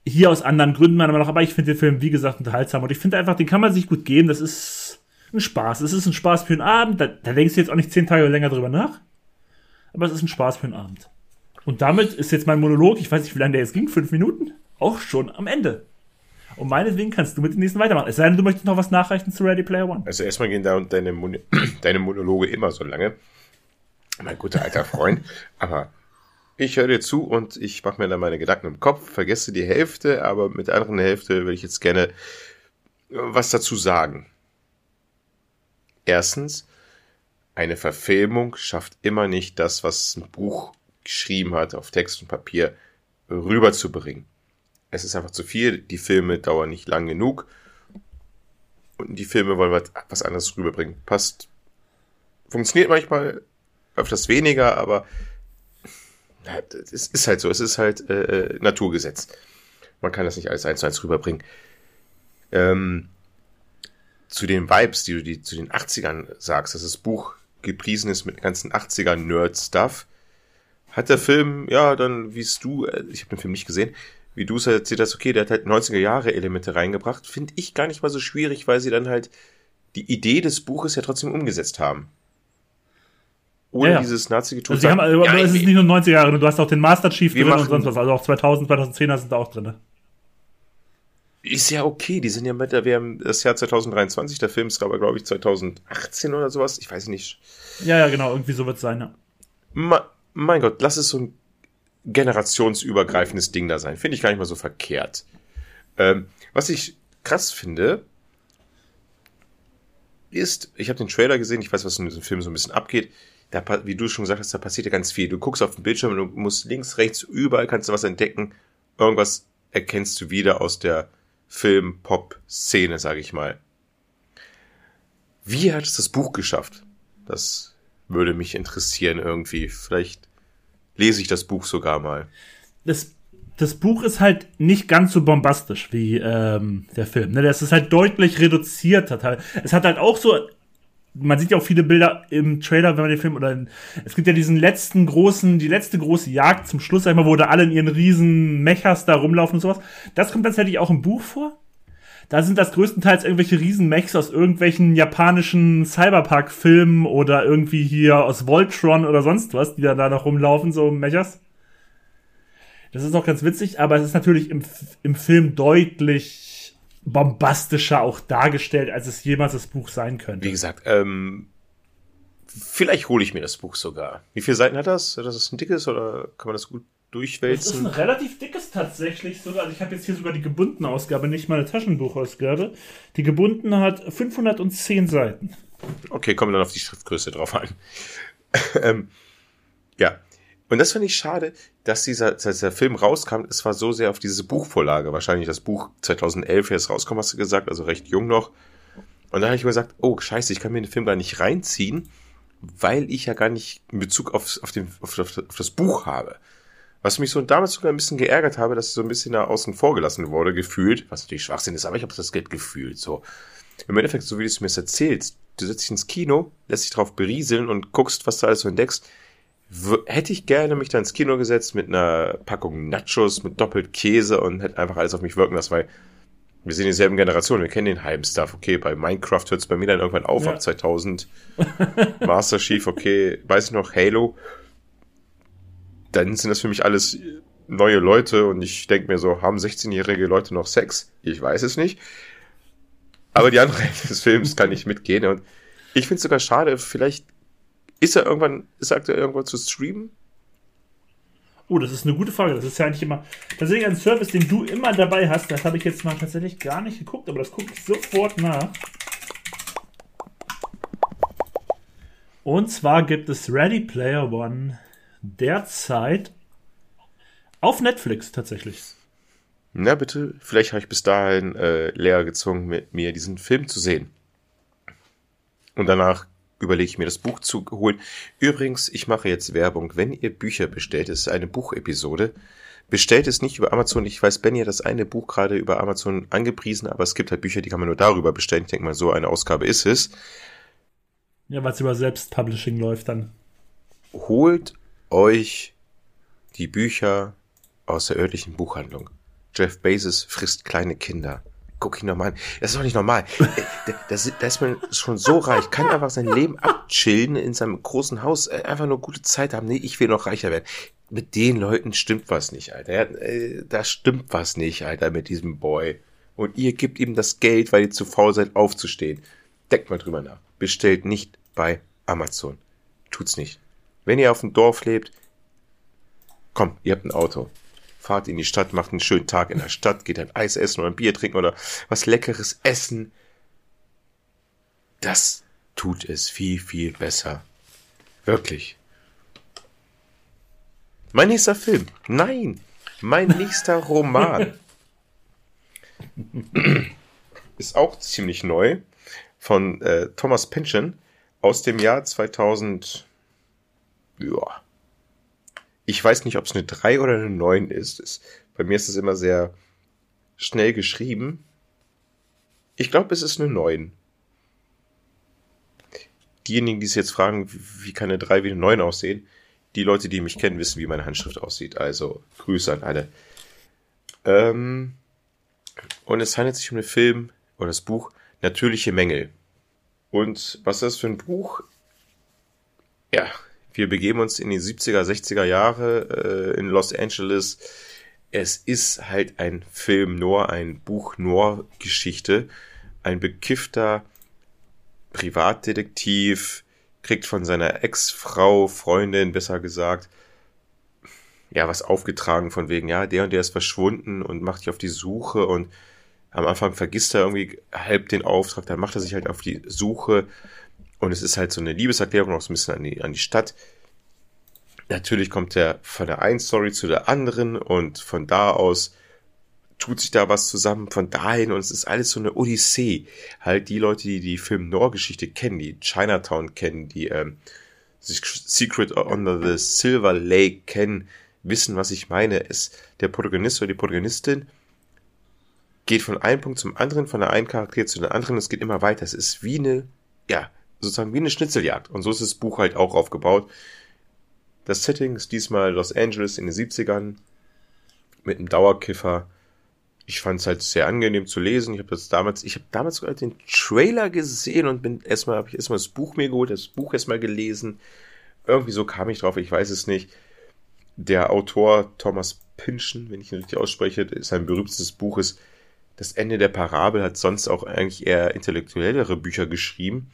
[SPEAKER 1] Hier aus anderen Gründen meiner Meinung nach, aber ich finde den Film, wie gesagt, unterhaltsam und ich finde einfach, den kann man sich gut geben. Das ist ein Spaß. Es ist ein Spaß für einen Abend. Da, da denkst du jetzt auch nicht zehn Tage länger drüber nach. Aber es ist ein Spaß für einen Abend. Und damit ist jetzt mein Monolog, ich weiß nicht, wie lange der jetzt ging, fünf Minuten, auch schon am Ende. Und meinetwegen kannst du mit dem nächsten weitermachen. Es sei denn, du möchtest noch was nachreichen zu Ready Player One.
[SPEAKER 2] Also erstmal gehen da deine, Mon deine Monologe immer so lange. Mein guter alter Freund. Aber ich höre dir zu und ich mache mir dann meine Gedanken im Kopf, vergesse die Hälfte, aber mit der anderen Hälfte würde ich jetzt gerne was dazu sagen. Erstens, eine Verfilmung schafft immer nicht das, was ein Buch geschrieben hat, auf Text und Papier rüberzubringen. Es ist einfach zu viel, die Filme dauern nicht lang genug und die Filme wollen was anderes rüberbringen. Passt, funktioniert manchmal öfters weniger, aber es ist halt so, es ist halt äh, äh, Naturgesetz. Man kann das nicht alles eins zu eins rüberbringen. Ähm, zu den Vibes, die du die, zu den 80ern sagst, dass das Buch gepriesen ist mit ganzen 80er Nerd-Stuff, hat der Film, ja, dann, wie es du, äh, ich habe den Film nicht gesehen, wie du es erzählt hast, okay, der hat halt 90er Jahre Elemente reingebracht, finde ich gar nicht mal so schwierig, weil sie dann halt die Idee des Buches ja trotzdem umgesetzt haben
[SPEAKER 1] ohne ja, ja. dieses Nazi-Getue. Also, also ja, es ist nicht nur 90er Jahre, du hast auch den Master Chief drin und sonst was. Also auch 2000, 2010 sind da auch drin.
[SPEAKER 2] Ist ja okay, die sind ja mit, wir haben das Jahr 2023, der Film ist aber, glaube ich, 2018 oder sowas, ich weiß nicht.
[SPEAKER 1] Ja, ja, genau, irgendwie so wird es sein, ja.
[SPEAKER 2] Ma mein Gott, lass es so ein generationsübergreifendes Ding da sein. Finde ich gar nicht mal so verkehrt. Ähm, was ich krass finde, ist, ich habe den Trailer gesehen, ich weiß, was in diesem Film so ein bisschen abgeht da, wie du schon gesagt hast, da passiert ja ganz viel. Du guckst auf den Bildschirm und du musst links, rechts, überall kannst du was entdecken. Irgendwas erkennst du wieder aus der Film-Pop-Szene, sage ich mal. Wie hat es das Buch geschafft? Das würde mich interessieren irgendwie. Vielleicht lese ich das Buch sogar mal.
[SPEAKER 1] Das, das Buch ist halt nicht ganz so bombastisch wie ähm, der Film. Ne? Das ist halt deutlich reduzierter. Es hat halt auch so man sieht ja auch viele Bilder im Trailer, wenn man den Film oder in, es gibt ja diesen letzten großen, die letzte große Jagd zum Schluss, sag ich mal, wo da alle in ihren riesen Mechas da rumlaufen und sowas. Das kommt tatsächlich auch im Buch vor. Da sind das größtenteils irgendwelche Riesenmechs aus irgendwelchen japanischen Cyberpunk-Filmen oder irgendwie hier aus Voltron oder sonst was, die da, da noch rumlaufen, so Mechas. Das ist auch ganz witzig, aber es ist natürlich im, im Film deutlich bombastischer auch dargestellt, als es jemals das Buch sein könnte.
[SPEAKER 2] Wie gesagt, ähm, vielleicht hole ich mir das Buch sogar. Wie viele Seiten hat das? Hat das ein dickes oder kann man das gut durchwälzen?
[SPEAKER 1] Das ist ein relativ dickes tatsächlich sogar. Also ich habe jetzt hier sogar die gebundene Ausgabe, nicht meine Taschenbuchausgabe. Die gebundene hat 510 Seiten.
[SPEAKER 2] Okay, kommen dann auf die Schriftgröße drauf an. ähm, ja, und das finde ich schade, dass dieser, dass dieser Film rauskam. Es war so sehr auf diese Buchvorlage. Wahrscheinlich das Buch 2011 erst rauskommen, hast du gesagt, also recht jung noch. Und dann habe ich mir gesagt, oh scheiße, ich kann mir den Film gar nicht reinziehen, weil ich ja gar nicht in Bezug auf, auf, den, auf, auf das Buch habe. Was mich so damals sogar ein bisschen geärgert habe, dass ich so ein bisschen da außen vor gelassen wurde, gefühlt, was natürlich Schwachsinn ist, aber ich habe das Geld gefühlt, so. Im Endeffekt, so wie du es mir erzählst, du setzt dich ins Kino, lässt dich drauf berieseln und guckst, was du alles so entdeckst hätte ich gerne mich da ins Kino gesetzt mit einer Packung Nachos, mit doppelt Käse und hätte einfach alles auf mich wirken lassen, weil wir sind dieselben Generationen, wir kennen den halben Stuff. Okay, bei Minecraft hört es bei mir dann irgendwann auf, ja. ab 2000. Master Chief, okay, weiß ich noch, Halo. Dann sind das für mich alles neue Leute und ich denke mir so, haben 16-jährige Leute noch Sex? Ich weiß es nicht. Aber die andere Hälfte des Films kann ich mitgehen und ich finde es sogar schade, vielleicht ist er irgendwann, ist er aktuell irgendwann zu streamen?
[SPEAKER 1] Oh, das ist eine gute Frage. Das ist ja eigentlich immer tatsächlich ein Service, den du immer dabei hast. Das habe ich jetzt mal tatsächlich gar nicht geguckt, aber das gucke ich sofort nach. Und zwar gibt es Ready Player One derzeit auf Netflix tatsächlich.
[SPEAKER 2] Na bitte, vielleicht habe ich bis dahin äh, Lea gezwungen, mit mir diesen Film zu sehen. Und danach überlege ich mir das Buch zu holen. Übrigens, ich mache jetzt Werbung. Wenn ihr Bücher bestellt, es ist eine Buchepisode. Bestellt es nicht über Amazon. Ich weiß, Benny hat das eine Buch gerade über Amazon angepriesen, aber es gibt halt Bücher, die kann man nur darüber bestellen. Ich denke mal, so eine Ausgabe ist es.
[SPEAKER 1] Ja, weil es über Selbstpublishing läuft dann.
[SPEAKER 2] Holt euch die Bücher aus der örtlichen Buchhandlung. Jeff Bezos frisst kleine Kinder. guck ihn nochmal an. Das ist doch nicht normal. Äh, da, ist man schon so reich, kann einfach sein Leben abchillen in seinem großen Haus, äh, einfach nur gute Zeit haben. Nee, ich will noch reicher werden. Mit den Leuten stimmt was nicht, Alter. Äh, da stimmt was nicht, Alter, mit diesem Boy. Und ihr gebt ihm das Geld, weil ihr zu faul seid, aufzustehen. Denkt mal drüber nach. Bestellt nicht bei Amazon. Tut's nicht. Wenn ihr auf dem Dorf lebt, komm, ihr habt ein Auto fahrt in die Stadt, macht einen schönen Tag in der Stadt, geht ein Eis essen oder ein Bier trinken oder was Leckeres essen. Das tut es viel, viel besser. Wirklich. Mein nächster Film. Nein, mein nächster Roman. Ist auch ziemlich neu von äh, Thomas Pynchon aus dem Jahr 2000. Ja, ich weiß nicht, ob es eine 3 oder eine 9 ist. Es, bei mir ist es immer sehr schnell geschrieben. Ich glaube, es ist eine 9. Diejenigen, die sich jetzt fragen, wie kann eine 3 wie eine 9 aussehen, die Leute, die mich kennen, wissen, wie meine Handschrift aussieht. Also Grüße an alle. Ähm, und es handelt sich um den Film oder das Buch Natürliche Mängel. Und was ist das für ein Buch? Ja, wir begeben uns in die 70er, 60er Jahre äh, in Los Angeles. Es ist halt ein Film nur, ein Buch nur Geschichte. Ein bekiffter Privatdetektiv kriegt von seiner Ex-Frau, Freundin besser gesagt, ja, was aufgetragen von wegen, ja, der und der ist verschwunden und macht sich auf die Suche und am Anfang vergisst er irgendwie halb den Auftrag, dann macht er sich halt auf die Suche und es ist halt so eine Liebeserklärung auch so ein bisschen an die, an die Stadt. Natürlich kommt er von der einen Story zu der anderen und von da aus tut sich da was zusammen von dahin und es ist alles so eine Odyssee. Halt die Leute, die die Film Noir-Geschichte kennen, die Chinatown kennen, die ähm, Secret Under the Silver Lake kennen, wissen, was ich meine. Es, der Protagonist oder die Protagonistin geht von einem Punkt zum anderen, von der einen Charakter zu der anderen. Es geht immer weiter. Es ist wie eine, ja, sozusagen wie eine Schnitzeljagd. Und so ist das Buch halt auch aufgebaut. Das Setting ist diesmal Los Angeles in den 70ern mit einem Dauerkiffer. Ich fand es halt sehr angenehm zu lesen. Ich habe das damals, ich habe damals sogar den Trailer gesehen und bin erstmal, habe ich erstmal das Buch mir geholt, das Buch erstmal gelesen. Irgendwie so kam ich drauf, ich weiß es nicht. Der Autor Thomas Pynchon, wenn ich ihn richtig ausspreche, sein berühmtestes Buch ist Das Ende der Parabel, hat sonst auch eigentlich eher intellektuellere Bücher geschrieben.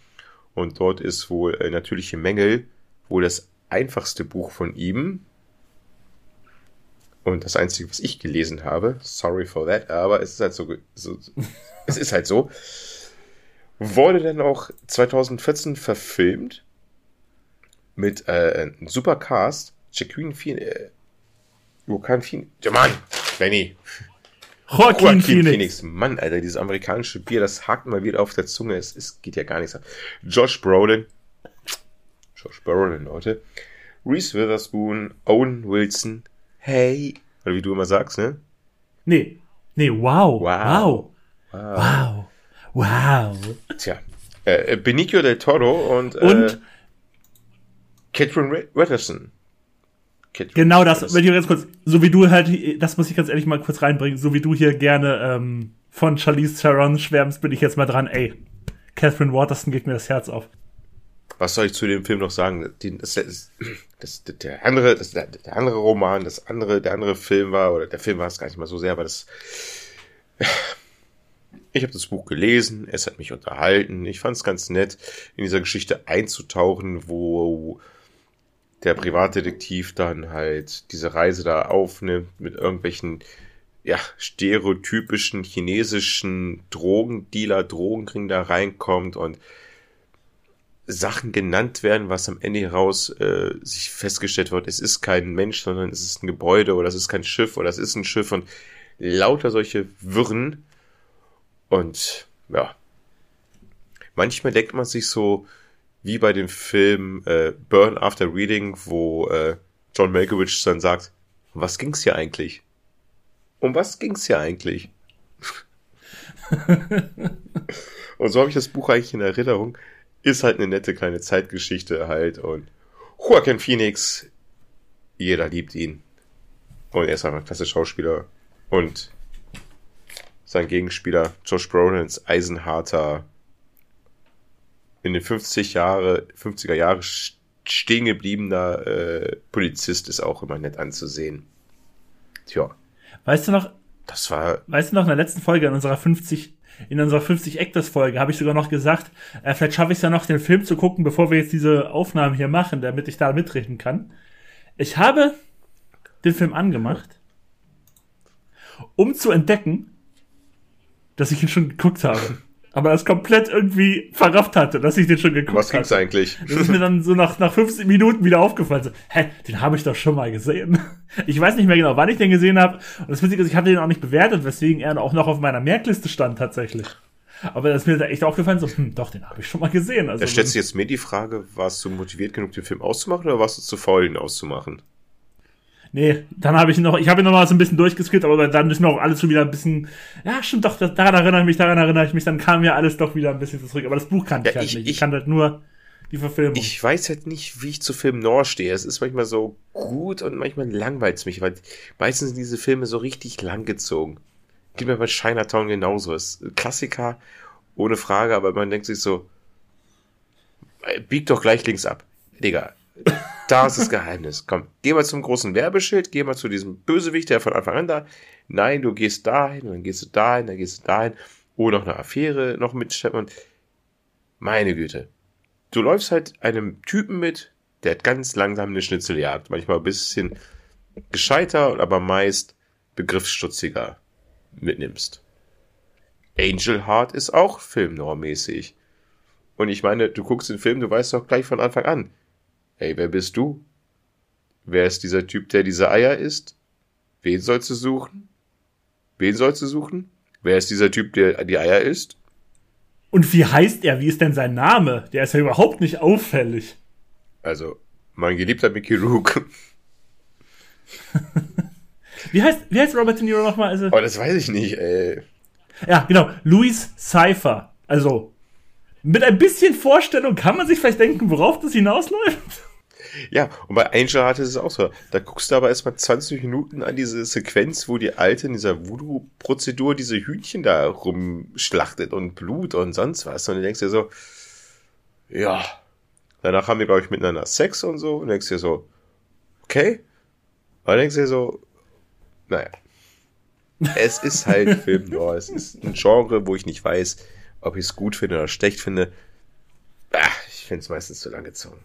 [SPEAKER 2] Und dort ist wohl äh, natürliche Mängel wohl das einfachste Buch von ihm. Und das einzige, was ich gelesen habe, sorry for that, aber es ist halt so, so es ist halt so, wurde dann auch 2014 verfilmt mit äh, einem super Cast, Joaquin Phoenix, äh, Phoenix, ja Mann, Benny. Joaquin, Joaquin Phoenix. Phoenix. Mann, Alter, dieses amerikanische Bier, das hakt mal wieder auf der Zunge, es, es geht ja gar nichts ab. Josh Brolin, Josh Brolin, Leute. Reese Witherspoon, Owen Wilson, hey, oder wie du immer sagst, ne?
[SPEAKER 1] Nee, nee, wow, wow, wow, wow, wow.
[SPEAKER 2] Tja, äh, Benicio del Toro und,
[SPEAKER 1] äh, und?
[SPEAKER 2] Äh, Catherine Watterson.
[SPEAKER 1] genau das, wenn ich ganz kurz, so wie du halt, das muss ich ganz ehrlich mal kurz reinbringen, so wie du hier gerne ähm, von Charlize Theron schwärmst, bin ich jetzt mal dran, ey, Catherine Waterston geht mir das Herz auf
[SPEAKER 2] was soll ich zu dem Film noch sagen? Das, das, das, der andere, das, der andere Roman, das andere, der andere Film war, oder der Film war es gar nicht mal so sehr, aber das, ich habe das Buch gelesen, es hat mich unterhalten, ich fand es ganz nett, in dieser Geschichte einzutauchen, wo der Privatdetektiv dann halt diese Reise da aufnimmt mit irgendwelchen ja, stereotypischen chinesischen Drogendealer, Drogenkriegen da reinkommt und Sachen genannt werden, was am Ende heraus äh, sich festgestellt wird, es ist kein Mensch, sondern es ist ein Gebäude oder es ist kein Schiff oder es ist ein Schiff und lauter solche Wirren. Und ja, manchmal denkt man sich so, wie bei dem Film äh, Burn After Reading, wo äh, John Malkovich dann sagt, um was ging's hier eigentlich? Um was ging's hier eigentlich? und so habe ich das Buch eigentlich in Erinnerung ist halt eine nette kleine Zeitgeschichte halt und Joaquin Phoenix, jeder liebt ihn. Und er ist einfach ein klasse Schauspieler und sein Gegenspieler Josh Brolins eisenharter in den 50 Jahre, 50er Jahre stehen gebliebener äh, Polizist ist auch immer nett anzusehen. Tja.
[SPEAKER 1] Weißt du noch,
[SPEAKER 2] das war.
[SPEAKER 1] Weißt du noch, in der letzten Folge in unserer 50, in unserer 50 Actors Folge habe ich sogar noch gesagt, äh, vielleicht schaffe ich es ja noch, den Film zu gucken, bevor wir jetzt diese Aufnahmen hier machen, damit ich da mitreden kann. Ich habe den Film angemacht, um zu entdecken, dass ich ihn schon geguckt habe aber das komplett irgendwie verrafft hatte, dass ich den schon geguckt habe.
[SPEAKER 2] Was ging's hatte. eigentlich?
[SPEAKER 1] Das ist mir dann so nach, nach 15 Minuten wieder aufgefallen. So, hä, den habe ich doch schon mal gesehen. Ich weiß nicht mehr genau, wann ich den gesehen habe. Und das Witzige ist, ich hatte den auch nicht bewertet, weswegen er auch noch auf meiner Merkliste stand tatsächlich. Aber das ist mir da echt aufgefallen, so, hm, doch, den habe ich schon mal gesehen.
[SPEAKER 2] Also, da stellt sich jetzt mir die Frage, warst du motiviert genug, den Film auszumachen oder warst du zu faul, ihn auszumachen?
[SPEAKER 1] Nee, dann habe ich noch, ich habe ihn noch mal so ein bisschen durchgeskippt, aber dann ist mir auch alles schon wieder ein bisschen, ja, stimmt doch, daran erinnere ich mich, daran erinnere ich mich, dann kam ja alles doch wieder ein bisschen zurück. Aber das Buch kannte ja, ich halt ich, nicht. Ich, ich kannte halt nur die Verfilmung.
[SPEAKER 2] Ich weiß halt nicht, wie ich zu Film Noir stehe. Es ist manchmal so gut und manchmal langweilt es mich, weil meistens sind diese Filme so richtig langgezogen. Geht mir bei Chinatown genauso. Es ist Klassiker, ohne Frage, aber man denkt sich so, äh, bieg doch gleich links ab. Digga, da ist das Geheimnis. Komm, geh mal zum großen Werbeschild, geh mal zu diesem Bösewicht, der von Anfang an da. Nein, du gehst dahin, dann gehst du dahin, dann gehst du dahin. Oh, noch eine Affäre noch mitschleppen und meine Güte. Du läufst halt einem Typen mit, der hat ganz langsam eine Schnitzeljagd. Manchmal ein bisschen gescheiter, aber meist begriffsstutziger mitnimmst. Angel Heart ist auch filmnormäßig. Und ich meine, du guckst den Film, du weißt doch gleich von Anfang an, Hey, wer bist du? Wer ist dieser Typ, der diese Eier isst? Wen sollst du suchen? Wen sollst du suchen? Wer ist dieser Typ, der die Eier isst?
[SPEAKER 1] Und wie heißt er? Wie ist denn sein Name? Der ist ja überhaupt nicht auffällig.
[SPEAKER 2] Also, mein geliebter Mickey Rook.
[SPEAKER 1] wie, heißt, wie heißt Robert De Niro nochmal? Also,
[SPEAKER 2] oh, das weiß ich nicht, ey.
[SPEAKER 1] Ja, genau. Louis Cypher. Also, mit ein bisschen Vorstellung kann man sich vielleicht denken, worauf das hinausläuft.
[SPEAKER 2] Ja, und bei Angel Heart ist es auch so. Da guckst du aber erstmal 20 Minuten an diese Sequenz, wo die Alte in dieser Voodoo-Prozedur diese Hühnchen da rumschlachtet und Blut und sonst was. Und du denkst dir so, ja. Danach haben wir, glaube ich, miteinander Sex und so. Und denkst dir so, okay. Und dann denkst dir so, naja. Es ist halt Film Noir. Es ist ein Genre, wo ich nicht weiß, ob ich es gut finde oder schlecht finde. Ach, ich finde es meistens zu lang gezogen.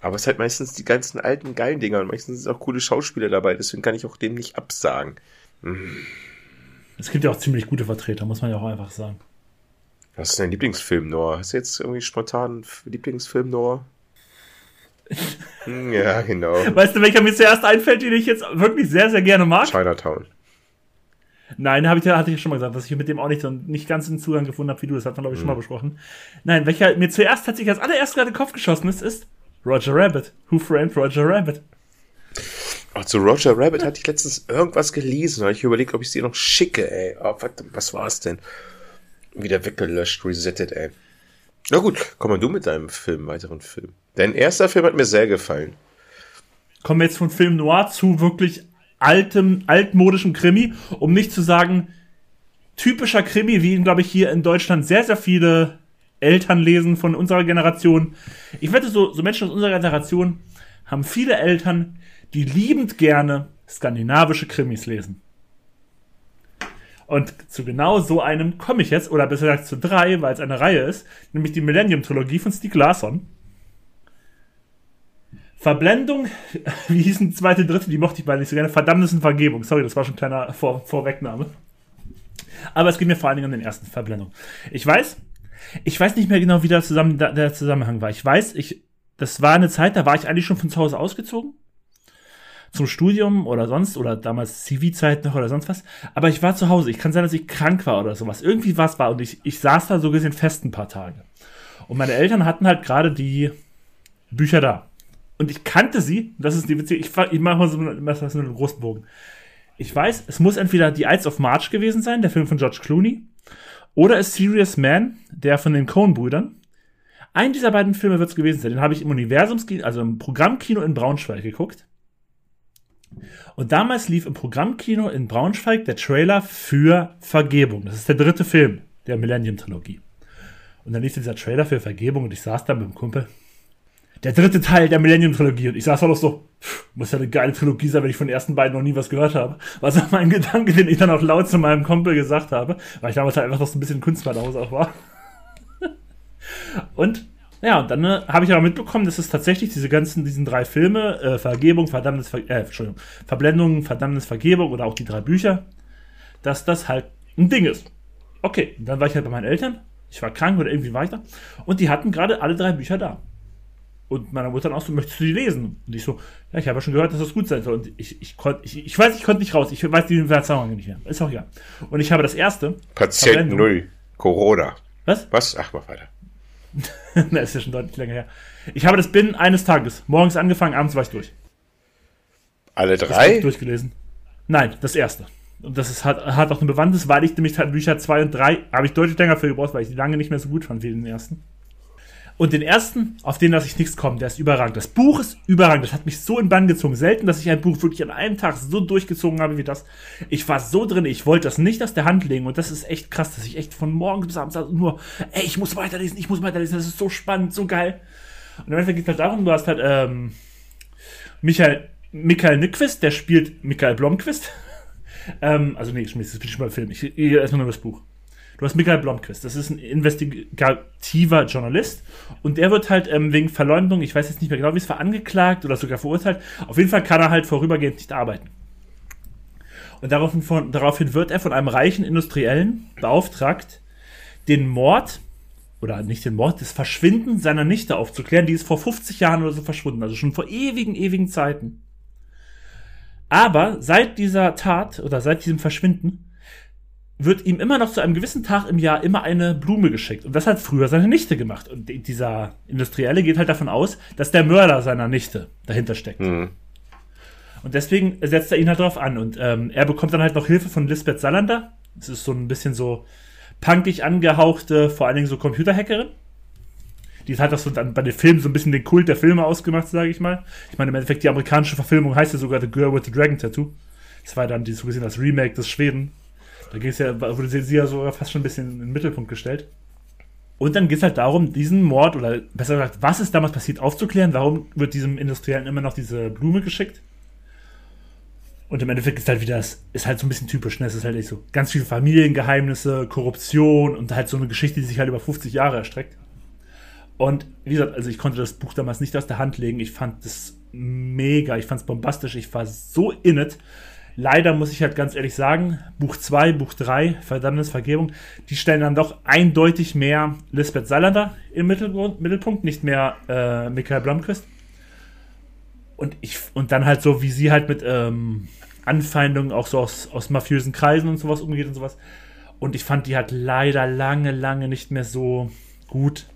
[SPEAKER 2] Aber es ist halt meistens die ganzen alten geilen Dinger und meistens sind auch coole Schauspieler dabei, deswegen kann ich auch dem nicht absagen.
[SPEAKER 1] Mhm. Es gibt ja auch ziemlich gute Vertreter, muss man ja auch einfach sagen.
[SPEAKER 2] Was ist dein Lieblingsfilm, Noah? Hast du jetzt irgendwie spontan einen Lieblingsfilm, Noah? ja, genau.
[SPEAKER 1] Weißt du, welcher mir zuerst einfällt, den ich jetzt wirklich sehr, sehr gerne mag?
[SPEAKER 2] Chinatown.
[SPEAKER 1] Nein, hab ich, hatte ich ja schon mal gesagt, dass ich mit dem auch nicht, so, nicht ganz den Zugang gefunden habe wie du. Das hat man, glaube ich, schon mal mhm. besprochen. Nein, welcher mir zuerst tatsächlich als allererst gerade in den Kopf geschossen ist, ist Roger Rabbit. Who Framed Roger Rabbit?
[SPEAKER 2] Oh, zu Roger Rabbit hatte ich letztens irgendwas gelesen. Da habe ich überlegt, ob ich dir noch schicke, ey. Oh, verdammt, was war es denn? Wieder weggelöscht, resettet, ey. Na gut, komm mal du mit deinem Film, weiteren Film. Dein erster Film hat mir sehr gefallen.
[SPEAKER 1] Kommen wir jetzt von Film Noir zu wirklich altem, altmodischem Krimi, um nicht zu sagen typischer Krimi, wie ihn, glaube ich, hier in Deutschland sehr, sehr viele Eltern lesen von unserer Generation. Ich wette, so, so Menschen aus unserer Generation haben viele Eltern, die liebend gerne skandinavische Krimis lesen. Und zu genau so einem komme ich jetzt, oder besser gesagt zu drei, weil es eine Reihe ist, nämlich die Millennium-Trilogie von Stieg Larsson. Verblendung, wie hieß die zweite, dritte, die mochte ich beide nicht so gerne. Verdammnis und Vergebung. Sorry, das war schon ein kleiner Vor Vorwegnahme. Aber es geht mir vor allen Dingen um den ersten Verblendung. Ich weiß, ich weiß nicht mehr genau, wie der, zusammen, der Zusammenhang war. Ich weiß, ich, das war eine Zeit, da war ich eigentlich schon von zu Hause ausgezogen. Zum Studium oder sonst, oder damals CV-Zeit noch oder sonst was. Aber ich war zu Hause. Ich kann sein, dass ich krank war oder sowas. Irgendwie was war. Und ich, ich saß da so gesehen fest ein paar Tage. Und meine Eltern hatten halt gerade die Bücher da. Und ich kannte sie. Das ist die Beziehung. Ich, ich mache mal so, so einen großen Bogen. Ich weiß, es muss entweder die Ides of March gewesen sein, der Film von George Clooney, oder A Serious Man, der von den Coen-Brüdern. Ein dieser beiden Filme wird es gewesen sein. Den habe ich im Universumskino, also im Programmkino in Braunschweig geguckt. Und damals lief im Programmkino in Braunschweig der Trailer für Vergebung. Das ist der dritte Film der Millennium-Trilogie. Und dann lief dieser Trailer für Vergebung und ich saß da mit dem Kumpel. Der dritte Teil der Millennium-Trilogie. Und ich saß noch so, muss ja eine geile Trilogie sein, wenn ich von den ersten beiden noch nie was gehört habe. Was auch mein Gedanke, den ich dann auch laut zu meinem Kumpel gesagt habe, weil ich damals halt einfach noch so ein bisschen Künstlerhaus auch war. und ja, und dann äh, habe ich aber mitbekommen, dass es tatsächlich diese ganzen, diesen drei Filme, äh, Vergebung, Verdammnis, Ver äh, Entschuldigung, Verblendung, Verdammnis, Vergebung oder auch die drei Bücher, dass das halt ein Ding ist. Okay, dann war ich halt bei meinen Eltern, ich war krank oder irgendwie weiter und die hatten gerade alle drei Bücher da. Und meine Mutter dann auch so, möchtest du die lesen? Und ich so, ja, ich habe ja schon gehört, dass das gut sein soll. Und ich, ich konnte, ich, ich weiß, ich konnte nicht raus. Ich weiß die Zusammenhang nicht mehr. Ist auch egal. Und ich habe das erste.
[SPEAKER 2] Patient Null. Corona.
[SPEAKER 1] Was?
[SPEAKER 2] Was? Ach, mach weiter.
[SPEAKER 1] das ist ja schon deutlich länger her. Ich habe das binnen eines Tages. Morgens angefangen, abends war ich durch.
[SPEAKER 2] Alle drei?
[SPEAKER 1] durchgelesen. Nein, das erste. Und das ist, hat, hat auch eine Bewandtnis, weil ich nämlich Bücher 2 und 3 habe ich deutlich länger für gebraucht, weil ich die lange nicht mehr so gut fand wie den ersten. Und den ersten, auf den lasse ich nichts kommen, der ist überragend. Das Buch ist überragend. Das hat mich so in Bann gezogen. Selten, dass ich ein Buch wirklich an einem Tag so durchgezogen habe wie das. Ich war so drin, ich wollte das nicht aus der Hand legen. Und das ist echt krass, dass ich echt von morgens bis abends nur, ey, ich muss weiterlesen, ich muss weiterlesen. Das ist so spannend, so geil. Und im Endeffekt geht es halt darum, du hast halt ähm, Michael, Michael Nyquist, der spielt Michael Blomquist. ähm, also nee, ist schon mal Film. Ich, ich erstmal nur das Buch. Du hast Michael Blomqvist, das ist ein investigativer Journalist und der wird halt ähm, wegen Verleumdung, ich weiß jetzt nicht mehr genau, wie es war, angeklagt oder sogar verurteilt. Auf jeden Fall kann er halt vorübergehend nicht arbeiten. Und daraufhin, von, daraufhin wird er von einem reichen Industriellen beauftragt, den Mord, oder nicht den Mord, das Verschwinden seiner Nichte aufzuklären. Die ist vor 50 Jahren oder so verschwunden, also schon vor ewigen, ewigen Zeiten. Aber seit dieser Tat oder seit diesem Verschwinden wird ihm immer noch zu einem gewissen Tag im Jahr immer eine Blume geschickt. Und das hat früher seine Nichte gemacht. Und dieser Industrielle geht halt davon aus, dass der Mörder seiner Nichte dahinter steckt. Mhm. Und deswegen setzt er ihn halt drauf an. Und ähm, er bekommt dann halt noch Hilfe von Lisbeth Salander. Das ist so ein bisschen so punkig angehauchte, vor allen Dingen so Computerhackerin. Die hat das so dann bei den Filmen so ein bisschen den Kult der Filme ausgemacht, sage ich mal. Ich meine, im Endeffekt, die amerikanische Verfilmung heißt ja sogar The Girl with the Dragon Tattoo. Das war dann die, so gesehen das Remake des Schweden. Da ging es ja, wurde sie ja sogar fast schon ein bisschen in den Mittelpunkt gestellt. Und dann geht es halt darum, diesen Mord, oder besser gesagt, was ist damals passiert, aufzuklären. Warum wird diesem Industriellen immer noch diese Blume geschickt? Und im Endeffekt ist halt wieder, das ist halt so ein bisschen typisch, ne? Es ist halt echt so ganz viele Familiengeheimnisse, Korruption und halt so eine Geschichte, die sich halt über 50 Jahre erstreckt. Und wie gesagt, also ich konnte das Buch damals nicht aus der Hand legen. Ich fand das mega, ich fand es bombastisch, ich war so in it. Leider muss ich halt ganz ehrlich sagen, Buch 2, Buch 3, Verdammnis, Vergebung, die stellen dann doch eindeutig mehr Lisbeth Salander im Mittelpunkt, nicht mehr äh, Michael Blomqvist. Und ich, und dann halt so, wie sie halt mit ähm, Anfeindungen auch so aus, aus mafiösen Kreisen und sowas umgeht und sowas. Und ich fand die halt leider lange, lange nicht mehr so gut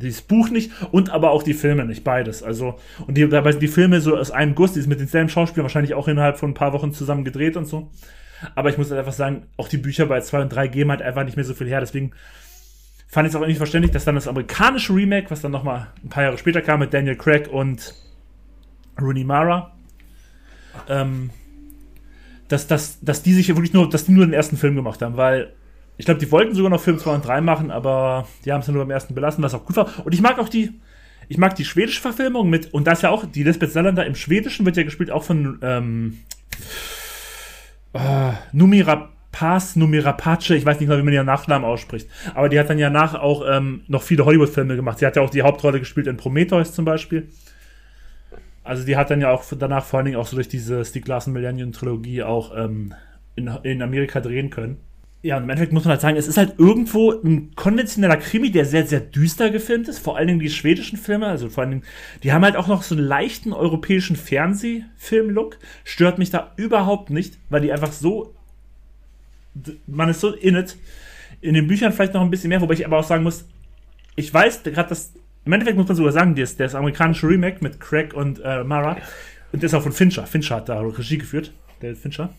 [SPEAKER 1] dieses Buch nicht und aber auch die Filme nicht, beides. Also, und die, dabei sind die Filme so aus einem Guss, die ist mit denselben Schauspielern wahrscheinlich auch innerhalb von ein paar Wochen zusammen gedreht und so. Aber ich muss halt einfach sagen, auch die Bücher bei 2 und 3 geben halt einfach nicht mehr so viel her. Deswegen fand ich es auch nicht verständlich, dass dann das amerikanische Remake, was dann nochmal ein paar Jahre später kam mit Daniel Craig und Rooney Mara, ähm, dass, dass, dass die sich wirklich nur, dass die nur den ersten Film gemacht haben, weil ich glaube, die wollten sogar noch Film 2 und 3 machen, aber die haben es nur beim ersten belassen, was auch gut war. Und ich mag auch die, ich mag die schwedische Verfilmung mit, und da ist ja auch, die Lisbeth Salander im Schwedischen wird ja gespielt auch von ähm, äh, Numira Paz, Numira Pace, ich weiß nicht mehr, wie man ihren Nachnamen ausspricht. Aber die hat dann ja nach auch ähm, noch viele Hollywood-Filme gemacht. Sie hat ja auch die Hauptrolle gespielt in Prometheus zum Beispiel. Also die hat dann ja auch danach vor allen Dingen auch so durch diese Stieg Larsen Millennium Trilogie auch ähm, in, in Amerika drehen können ja, im Endeffekt muss man halt sagen, es ist halt irgendwo ein konventioneller Krimi, der sehr, sehr düster gefilmt ist. Vor allen Dingen die schwedischen Filme, also vor allen Dingen, die haben halt auch noch so einen leichten europäischen Fernsehfilm-Look. Stört mich da überhaupt nicht, weil die einfach so, man ist so in it. In den Büchern vielleicht noch ein bisschen mehr, wobei ich aber auch sagen muss, ich weiß gerade, dass, im Endeffekt muss man sogar sagen, der ist amerikanische Remake mit Craig und äh, Mara. Und der ist auch von Fincher. Fincher hat da Regie geführt, der Fincher.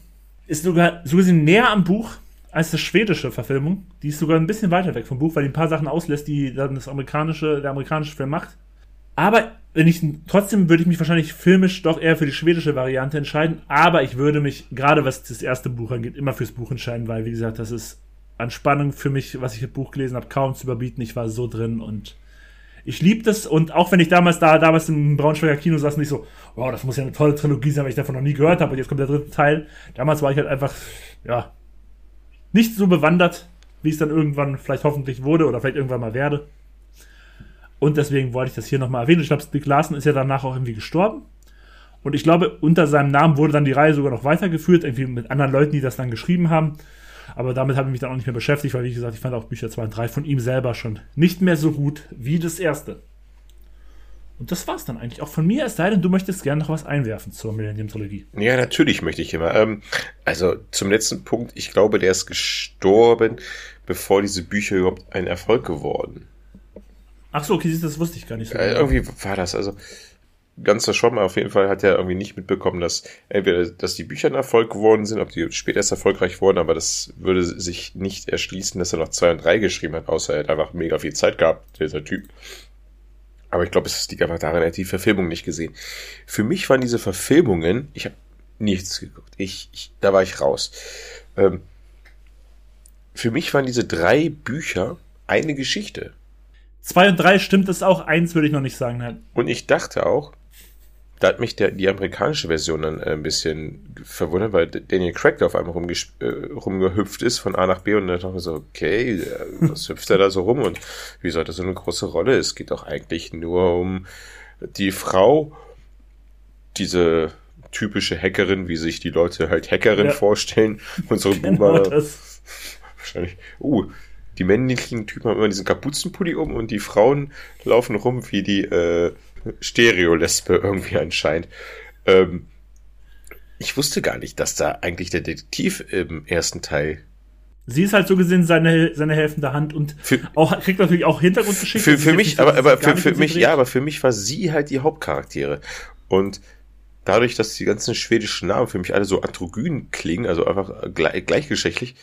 [SPEAKER 1] Ist sogar so gesehen näher am Buch als das schwedische Verfilmung. Die ist sogar ein bisschen weiter weg vom Buch, weil die ein paar Sachen auslässt, die dann das amerikanische, der amerikanische Film macht. Aber wenn ich trotzdem würde ich mich wahrscheinlich filmisch doch eher für die schwedische Variante entscheiden, aber ich würde mich gerade was das erste Buch angeht immer fürs Buch entscheiden, weil wie gesagt, das ist an Spannung für mich, was ich im Buch gelesen habe, kaum zu überbieten. Ich war so drin und ich liebe das und auch wenn ich damals da damals im Braunschweiger Kino saß, nicht so, wow, das muss ja eine tolle Trilogie sein, weil ich davon noch nie gehört habe und jetzt kommt der dritte Teil. Damals war ich halt einfach ja nicht so bewandert, wie es dann irgendwann vielleicht hoffentlich wurde oder vielleicht irgendwann mal werde. Und deswegen wollte ich das hier nochmal erwähnen. Ich glaube, Stieg Larsen ist ja danach auch irgendwie gestorben. Und ich glaube, unter seinem Namen wurde dann die Reihe sogar noch weitergeführt, irgendwie mit anderen Leuten, die das dann geschrieben haben. Aber damit habe ich mich dann auch nicht mehr beschäftigt, weil, wie gesagt, ich fand auch Bücher 2 und 3 von ihm selber schon nicht mehr so gut wie das erste. Und das war's dann eigentlich auch von mir, es sei denn, du möchtest gerne noch was einwerfen zur Millennium-Trilogie.
[SPEAKER 2] Ja, natürlich möchte ich immer. Ähm, also zum letzten Punkt, ich glaube, der ist gestorben, bevor diese Bücher überhaupt ein Erfolg geworden.
[SPEAKER 1] Ach so, okay, das wusste ich gar nicht so.
[SPEAKER 2] Äh, irgendwie war das, also ganz verschwommen. Auf jeden Fall hat er irgendwie nicht mitbekommen, dass entweder, dass die Bücher ein Erfolg geworden sind, ob die später erst erfolgreich wurden, aber das würde sich nicht erschließen, dass er noch zwei und drei geschrieben hat, außer er hat einfach mega viel Zeit gehabt, dieser Typ. Aber ich glaube, es liegt einfach daran, er hat die Verfilmung nicht gesehen. Für mich waren diese Verfilmungen, ich habe nichts geguckt. Ich, ich, da war ich raus. Ähm, für mich waren diese drei Bücher eine Geschichte.
[SPEAKER 1] Zwei und drei stimmt es auch, eins würde ich noch nicht sagen. Nein.
[SPEAKER 2] Und ich dachte auch, da hat mich der, die amerikanische Version dann ein bisschen verwundert, weil Daniel Craig da auf einmal äh, rumgehüpft ist von A nach B und dann dachte ich so, okay, was hüpft er da so rum und wie soll das so eine große Rolle? Es geht doch eigentlich nur um die Frau, diese typische Hackerin, wie sich die Leute halt Hackerin ja. vorstellen. Unsere genau Boomer. Das. Wahrscheinlich. Uh, die männlichen Typen haben immer diesen Kapuzenpulli um und die Frauen laufen rum wie die äh, Stereo-Lesbe irgendwie anscheinend. Ähm, ich wusste gar nicht, dass da eigentlich der Detektiv im ersten Teil.
[SPEAKER 1] Sie ist halt so gesehen seine, seine helfende Hand und
[SPEAKER 2] für,
[SPEAKER 1] auch, kriegt natürlich auch Hintergrundgeschichte.
[SPEAKER 2] Für, für mich, aber, aber für, für mich, ja, aber für mich war sie halt die Hauptcharaktere. Und dadurch, dass die ganzen schwedischen Namen für mich alle so androgyn klingen, also einfach gleich, gleichgeschlechtlich,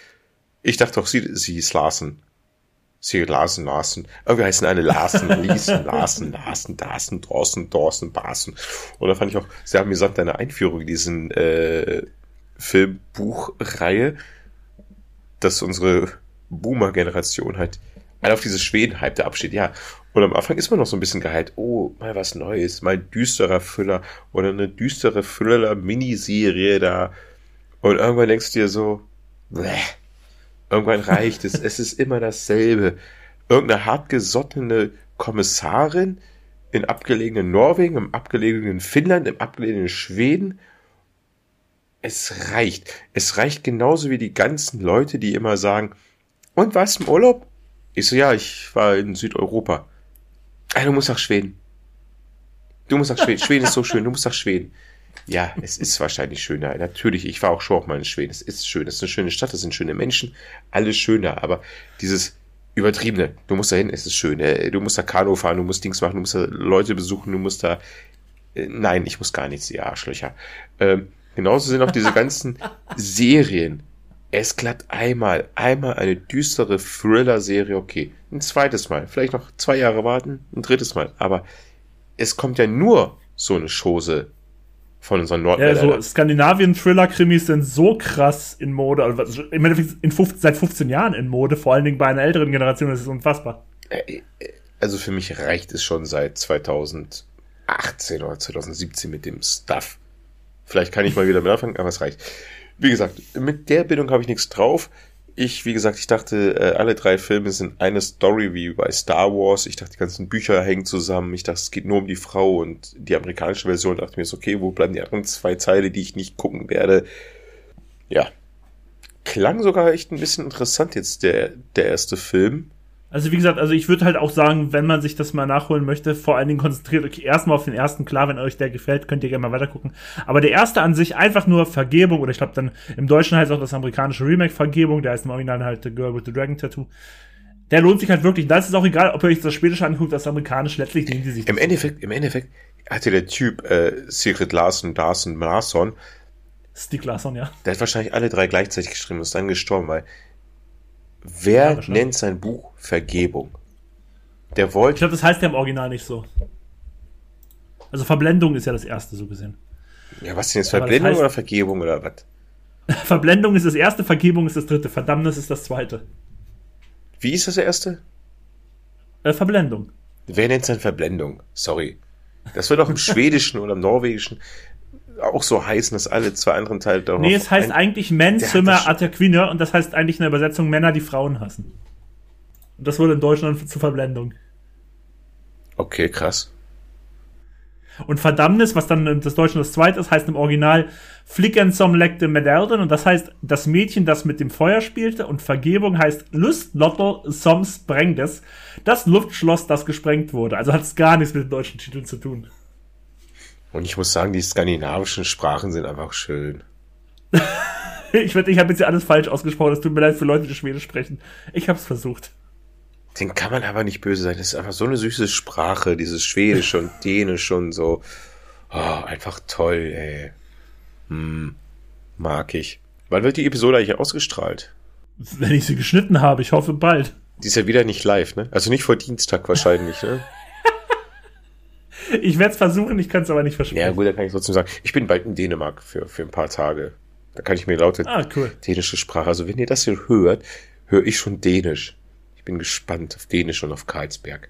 [SPEAKER 2] ich dachte auch, sie, sie ist Larsen. Sie Larsen, Larsen. Irgendwie heißen alle Larsen, Liesen, Larsen, Larsen, Darsen, Dorsen, Dorsen, Barsen. Und da fand ich auch sehr amüsant deine Einführung in diesen äh, Filmbuchreihe, dass unsere Boomer-Generation halt alle auf diese Schweden-Hype da absteht. Ja, und am Anfang ist man noch so ein bisschen geheilt. Oh, mal was Neues, mal ein düsterer Füller oder eine düstere Füller-Miniserie da. Und irgendwann denkst du dir so, bleh, Irgendwann reicht es. Es ist immer dasselbe. Irgendeine hartgesottene Kommissarin in abgelegenen Norwegen, im abgelegenen Finnland, im abgelegenen Schweden. Es reicht. Es reicht genauso wie die ganzen Leute, die immer sagen, und was im Urlaub? Ich so, ja, ich war in Südeuropa. Ah, du musst nach Schweden. Du musst nach Schweden. Schweden ist so schön. Du musst nach Schweden. Ja, es ist wahrscheinlich schöner. Natürlich, ich war auch schon auch mal in Schweden. Es ist schön. Es ist eine schöne Stadt, es sind schöne Menschen. Alles schöner. Aber dieses Übertriebene, du musst da hin, es ist schön. Äh, du musst da Kanu fahren, du musst Dings machen, du musst da Leute besuchen, du musst da. Äh, nein, ich muss gar nichts, ihr Arschlöcher. Ähm, genauso sind auch diese ganzen Serien. Es glatt einmal, einmal eine düstere Thriller-Serie, okay. Ein zweites Mal, vielleicht noch zwei Jahre warten, ein drittes Mal. Aber es kommt ja nur so eine Chose von unseren
[SPEAKER 1] Nordländern. Ja, so Skandinavien-Thriller-Krimis sind so krass in Mode, also im Endeffekt in 15, seit 15 Jahren in Mode, vor allen Dingen bei einer älteren Generation, das ist unfassbar.
[SPEAKER 2] Äh, äh, also für mich reicht es schon seit 2018 oder 2017 mit dem Stuff. Vielleicht kann ich mal wieder mit anfangen, aber es reicht. Wie gesagt, mit der Bildung habe ich nichts drauf ich, wie gesagt, ich dachte, äh, alle drei Filme sind eine Story wie bei Star Wars. Ich dachte, die ganzen Bücher hängen zusammen. Ich dachte, es geht nur um die Frau und die amerikanische Version. dachte mir so, okay, wo bleiben die anderen zwei Teile, die ich nicht gucken werde? Ja. Klang sogar echt ein bisschen interessant jetzt, der, der erste Film.
[SPEAKER 1] Also wie gesagt, also ich würde halt auch sagen, wenn man sich das mal nachholen möchte, vor allen Dingen konzentriert euch erstmal auf den ersten. Klar, wenn euch der gefällt, könnt ihr gerne mal weitergucken. Aber der erste an sich einfach nur Vergebung, oder ich glaube dann im Deutschen heißt auch das amerikanische Remake Vergebung, der heißt im Original halt The Girl with the Dragon Tattoo. Der lohnt sich halt wirklich. Da ist es auch egal, ob ihr euch das Schwedische anguckt, das Amerikanische, letztlich nehmen die sich.
[SPEAKER 2] Im Endeffekt, im Endeffekt hatte der Typ äh, Sigrid Larsen, Larsen, Larsson.
[SPEAKER 1] Stieg Larsson, ja.
[SPEAKER 2] Der hat wahrscheinlich alle drei gleichzeitig geschrieben und ist dann gestorben, weil Wer ja, nennt sein Buch Vergebung? Der wollte.
[SPEAKER 1] Ich glaube, das heißt ja im Original nicht so. Also Verblendung ist ja das erste, so gesehen.
[SPEAKER 2] Ja, was denn jetzt? Verblendung heißt, oder Vergebung oder was?
[SPEAKER 1] Verblendung ist das erste, Vergebung ist das dritte, Verdammnis ist das zweite.
[SPEAKER 2] Wie ist das erste?
[SPEAKER 1] Äh, Verblendung.
[SPEAKER 2] Wer nennt es denn Verblendung? Sorry. Das wird auch im Schwedischen oder im Norwegischen auch so heißen, dass alle zwei anderen Teile
[SPEAKER 1] darauf. Nee, es heißt eigentlich Men Zimmer Attaquine und das heißt eigentlich in der Übersetzung Männer, die Frauen hassen. Und das wurde in Deutschland zur Verblendung.
[SPEAKER 2] Okay, krass.
[SPEAKER 1] Und Verdammnis, was dann das Deutsche das zweite ist, heißt im Original Flicken som lekte Medelden und das heißt das Mädchen, das mit dem Feuer spielte und Vergebung heißt Lustlottel som sprengdes, das Luftschloss, das gesprengt wurde. Also hat es gar nichts mit dem deutschen Titel zu tun.
[SPEAKER 2] Und ich muss sagen, die skandinavischen Sprachen sind einfach schön.
[SPEAKER 1] ich wette, ich habe jetzt ja alles falsch ausgesprochen. Es tut mir leid für Leute, die Schwedisch sprechen. Ich habe es versucht.
[SPEAKER 2] Den kann man aber nicht böse sein. Das ist einfach so eine süße Sprache, dieses Schwedisch und Dänisch und so. Oh, einfach toll, ey. Hm, mag ich. Wann wird die Episode eigentlich ausgestrahlt?
[SPEAKER 1] Wenn ich sie geschnitten habe, ich hoffe bald.
[SPEAKER 2] Die ist ja wieder nicht live, ne? Also nicht vor Dienstag wahrscheinlich, ne?
[SPEAKER 1] ich werde es versuchen, ich kann es aber nicht versprechen.
[SPEAKER 2] Ja, gut, dann kann ich trotzdem sagen. Ich bin bald in Dänemark für, für ein paar Tage. Da kann ich mir laute
[SPEAKER 1] ah, cool.
[SPEAKER 2] dänische Sprache. Also wenn ihr das hier hört, höre ich schon Dänisch bin gespannt auf Dänisch und auf Karlsberg.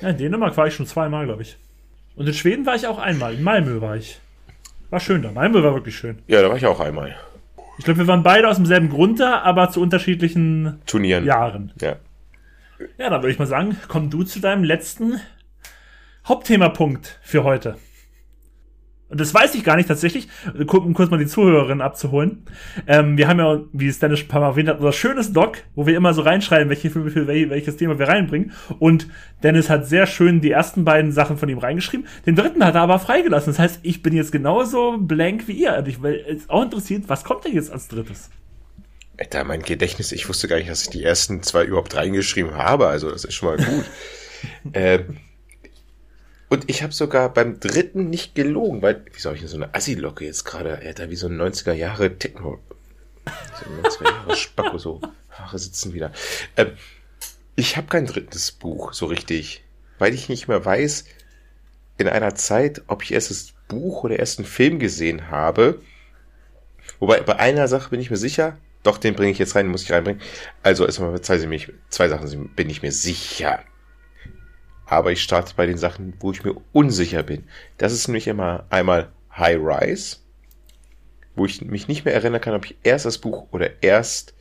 [SPEAKER 1] Ja, in Dänemark war ich schon zweimal, glaube ich. Und in Schweden war ich auch einmal. In Malmö war ich. War schön da. Malmö war wirklich schön.
[SPEAKER 2] Ja, da war ich auch einmal.
[SPEAKER 1] Ich glaube, wir waren beide aus demselben Grund da, aber zu unterschiedlichen
[SPEAKER 2] Turnieren.
[SPEAKER 1] Jahren.
[SPEAKER 2] Ja.
[SPEAKER 1] Ja, dann würde ich mal sagen, komm du zu deinem letzten Hauptthemapunkt für heute. Und das weiß ich gar nicht tatsächlich, um kurz mal die Zuhörerinnen abzuholen. Ähm, wir haben ja, wie es Dennis ein paar Mal erwähnt hat, unser schönes Doc, wo wir immer so reinschreiben, welche Filme für welches Thema wir reinbringen. Und Dennis hat sehr schön die ersten beiden Sachen von ihm reingeschrieben. Den dritten hat er aber freigelassen. Das heißt, ich bin jetzt genauso blank wie ihr. Und ich bin auch interessiert, was kommt denn jetzt als drittes?
[SPEAKER 2] Alter, mein Gedächtnis, ich wusste gar nicht, dass ich die ersten zwei überhaupt reingeschrieben habe. Also, das ist schon mal gut. äh, und ich habe sogar beim dritten nicht gelogen, weil, wie soll ich denn so eine Assi-Locke jetzt gerade, Alter, wie so ein 90er Jahre Techno. So ein 90er Jahre Spacko, so Haare sitzen wieder. Ähm, ich habe kein drittes Buch so richtig, weil ich nicht mehr weiß, in einer Zeit, ob ich erst das Buch oder erst einen Film gesehen habe. Wobei, bei einer Sache bin ich mir sicher, doch, den bringe ich jetzt rein, muss ich reinbringen. Also, erstmal zwei, zwei Sachen bin ich mir sicher aber ich starte bei den Sachen, wo ich mir unsicher bin. Das ist nämlich immer einmal High Rise, wo ich mich nicht mehr erinnern kann, ob ich erst das Buch oder erst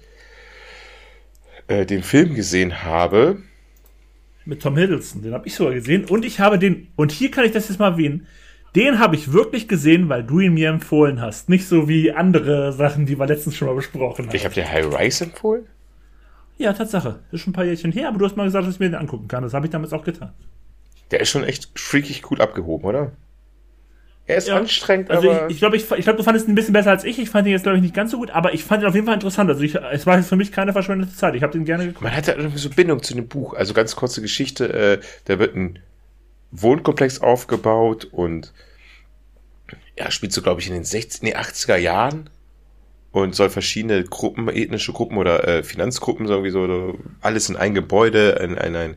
[SPEAKER 2] äh, den Film gesehen habe.
[SPEAKER 1] Mit Tom Hiddleston, den habe ich sogar gesehen. Und ich habe den, und hier kann ich das jetzt mal erwähnen, den habe ich wirklich gesehen, weil du ihn mir empfohlen hast. Nicht so wie andere Sachen, die wir letztens schon mal besprochen haben.
[SPEAKER 2] Ich habe dir High Rise empfohlen?
[SPEAKER 1] Ja, Tatsache. Ist schon ein paar Jährchen her, aber du hast mal gesagt, dass ich mir den angucken kann. Das habe ich damals auch getan.
[SPEAKER 2] Der ist schon echt freakig cool abgehoben, oder? Er ist ja. anstrengend,
[SPEAKER 1] also
[SPEAKER 2] aber.
[SPEAKER 1] Ich, ich glaube, ich, ich glaub, du fandest ihn ein bisschen besser als ich. Ich fand ihn jetzt, glaube ich, nicht ganz so gut, aber ich fand ihn auf jeden Fall interessant. Also ich, es war jetzt für mich keine verschwendete Zeit. Ich habe den gerne geguckt.
[SPEAKER 2] Man hat ja irgendwie so Bindung zu dem Buch. Also ganz kurze Geschichte. Äh, da wird ein Wohnkomplex aufgebaut und ja, spielt so, glaube ich, in den 60, nee, 80er Jahren und soll verschiedene Gruppen, ethnische Gruppen oder äh, Finanzgruppen sowieso, alles in ein Gebäude, ein, ein, ein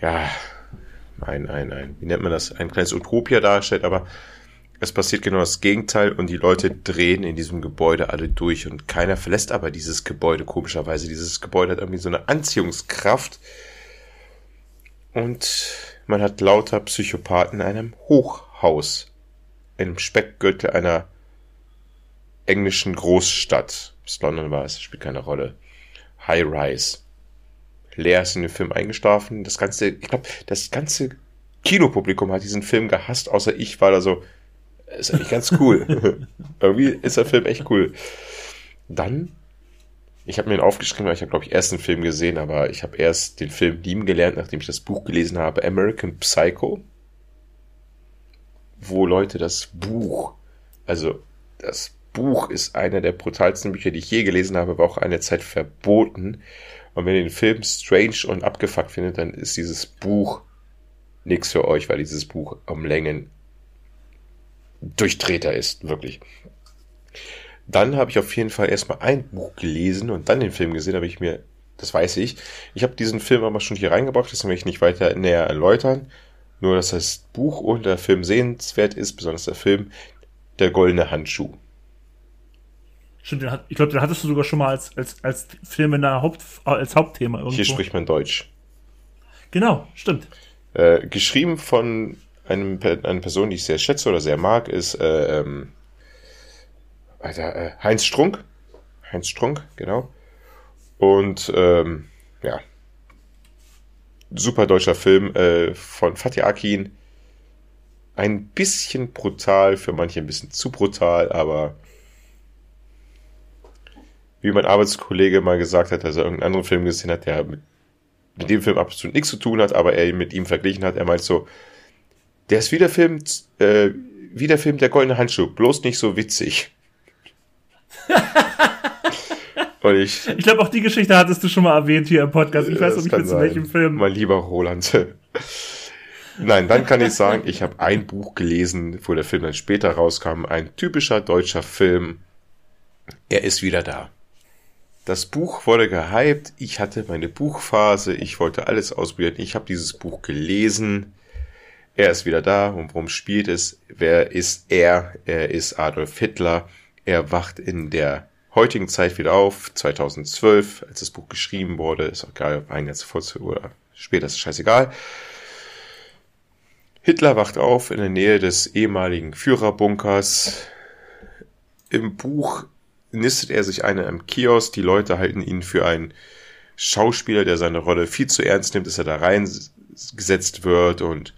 [SPEAKER 2] ja, ein, ein, ein, wie nennt man das, ein kleines Utopia darstellt, aber es passiert genau das Gegenteil und die Leute drehen in diesem Gebäude alle durch und keiner verlässt aber dieses Gebäude, komischerweise. Dieses Gebäude hat irgendwie so eine Anziehungskraft und man hat lauter Psychopathen in einem Hochhaus, einem Speckgürtel einer englischen Großstadt. Bis London war es, spielt keine Rolle. High Rise. Leer ist in den Film eingeschlafen. Das ganze, ich glaube, das ganze Kinopublikum hat diesen Film gehasst, außer ich war da so, ist eigentlich ganz cool. Irgendwie ist der Film echt cool. Dann, ich habe mir ihn aufgeschrieben, weil ich habe, glaube ich, erst den Film gesehen, aber ich habe erst den Film lieben gelernt, nachdem ich das Buch gelesen habe, American Psycho. Wo Leute das Buch, also das Buch ist einer der brutalsten Bücher, die ich je gelesen habe, war auch eine Zeit verboten. Und wenn ihr den Film strange und abgefuckt findet, dann ist dieses Buch nichts für euch, weil dieses Buch um Längen Durchtreter ist, wirklich. Dann habe ich auf jeden Fall erstmal ein Buch gelesen und dann den Film gesehen, habe ich mir, das weiß ich, ich habe diesen Film aber schon hier reingebracht, das will ich nicht weiter näher erläutern. Nur, dass das Buch und der Film sehenswert ist, besonders der Film Der goldene Handschuh.
[SPEAKER 1] Stimmt, den hat, ich glaube, den hattest du sogar schon mal als, als, als Film in der Haupt, als Hauptthema
[SPEAKER 2] irgendwo. Hier spricht man Deutsch.
[SPEAKER 1] Genau, stimmt.
[SPEAKER 2] Äh, geschrieben von einem, einer Person, die ich sehr schätze oder sehr mag, ist äh, ähm, Alter, äh, Heinz Strunk. Heinz Strunk, genau. Und ähm, ja, super deutscher Film äh, von Fatih Akin. Ein bisschen brutal, für manche ein bisschen zu brutal, aber wie mein Arbeitskollege mal gesagt hat, dass er irgendeinen anderen Film gesehen hat, der mit, mit dem Film absolut nichts zu tun hat, aber er ihn mit ihm verglichen hat. Er meint so, der ist wie der Film, äh, wie der Film Der Goldene Handschuh, bloß nicht so witzig.
[SPEAKER 1] Und ich ich glaube, auch die Geschichte hattest du schon mal erwähnt hier im Podcast. Ich weiß noch nicht, in welchem Film.
[SPEAKER 2] Mein lieber Roland. Nein, dann kann ich sagen, ich habe ein Buch gelesen, wo der Film dann später rauskam. Ein typischer deutscher Film. Er ist wieder da. Das Buch wurde gehypt. Ich hatte meine Buchphase. Ich wollte alles ausprobieren. Ich habe dieses Buch gelesen. Er ist wieder da. Und worum spielt es? Wer ist er? Er ist Adolf Hitler. Er wacht in der heutigen Zeit wieder auf. 2012, als das Buch geschrieben wurde. Ist auch egal, ob ein jetzt vor oder später, ist scheißegal. Hitler wacht auf in der Nähe des ehemaligen Führerbunkers. Im Buch nistet er sich eine am Kiosk. Die Leute halten ihn für einen Schauspieler, der seine Rolle viel zu ernst nimmt, dass er da reingesetzt wird. Und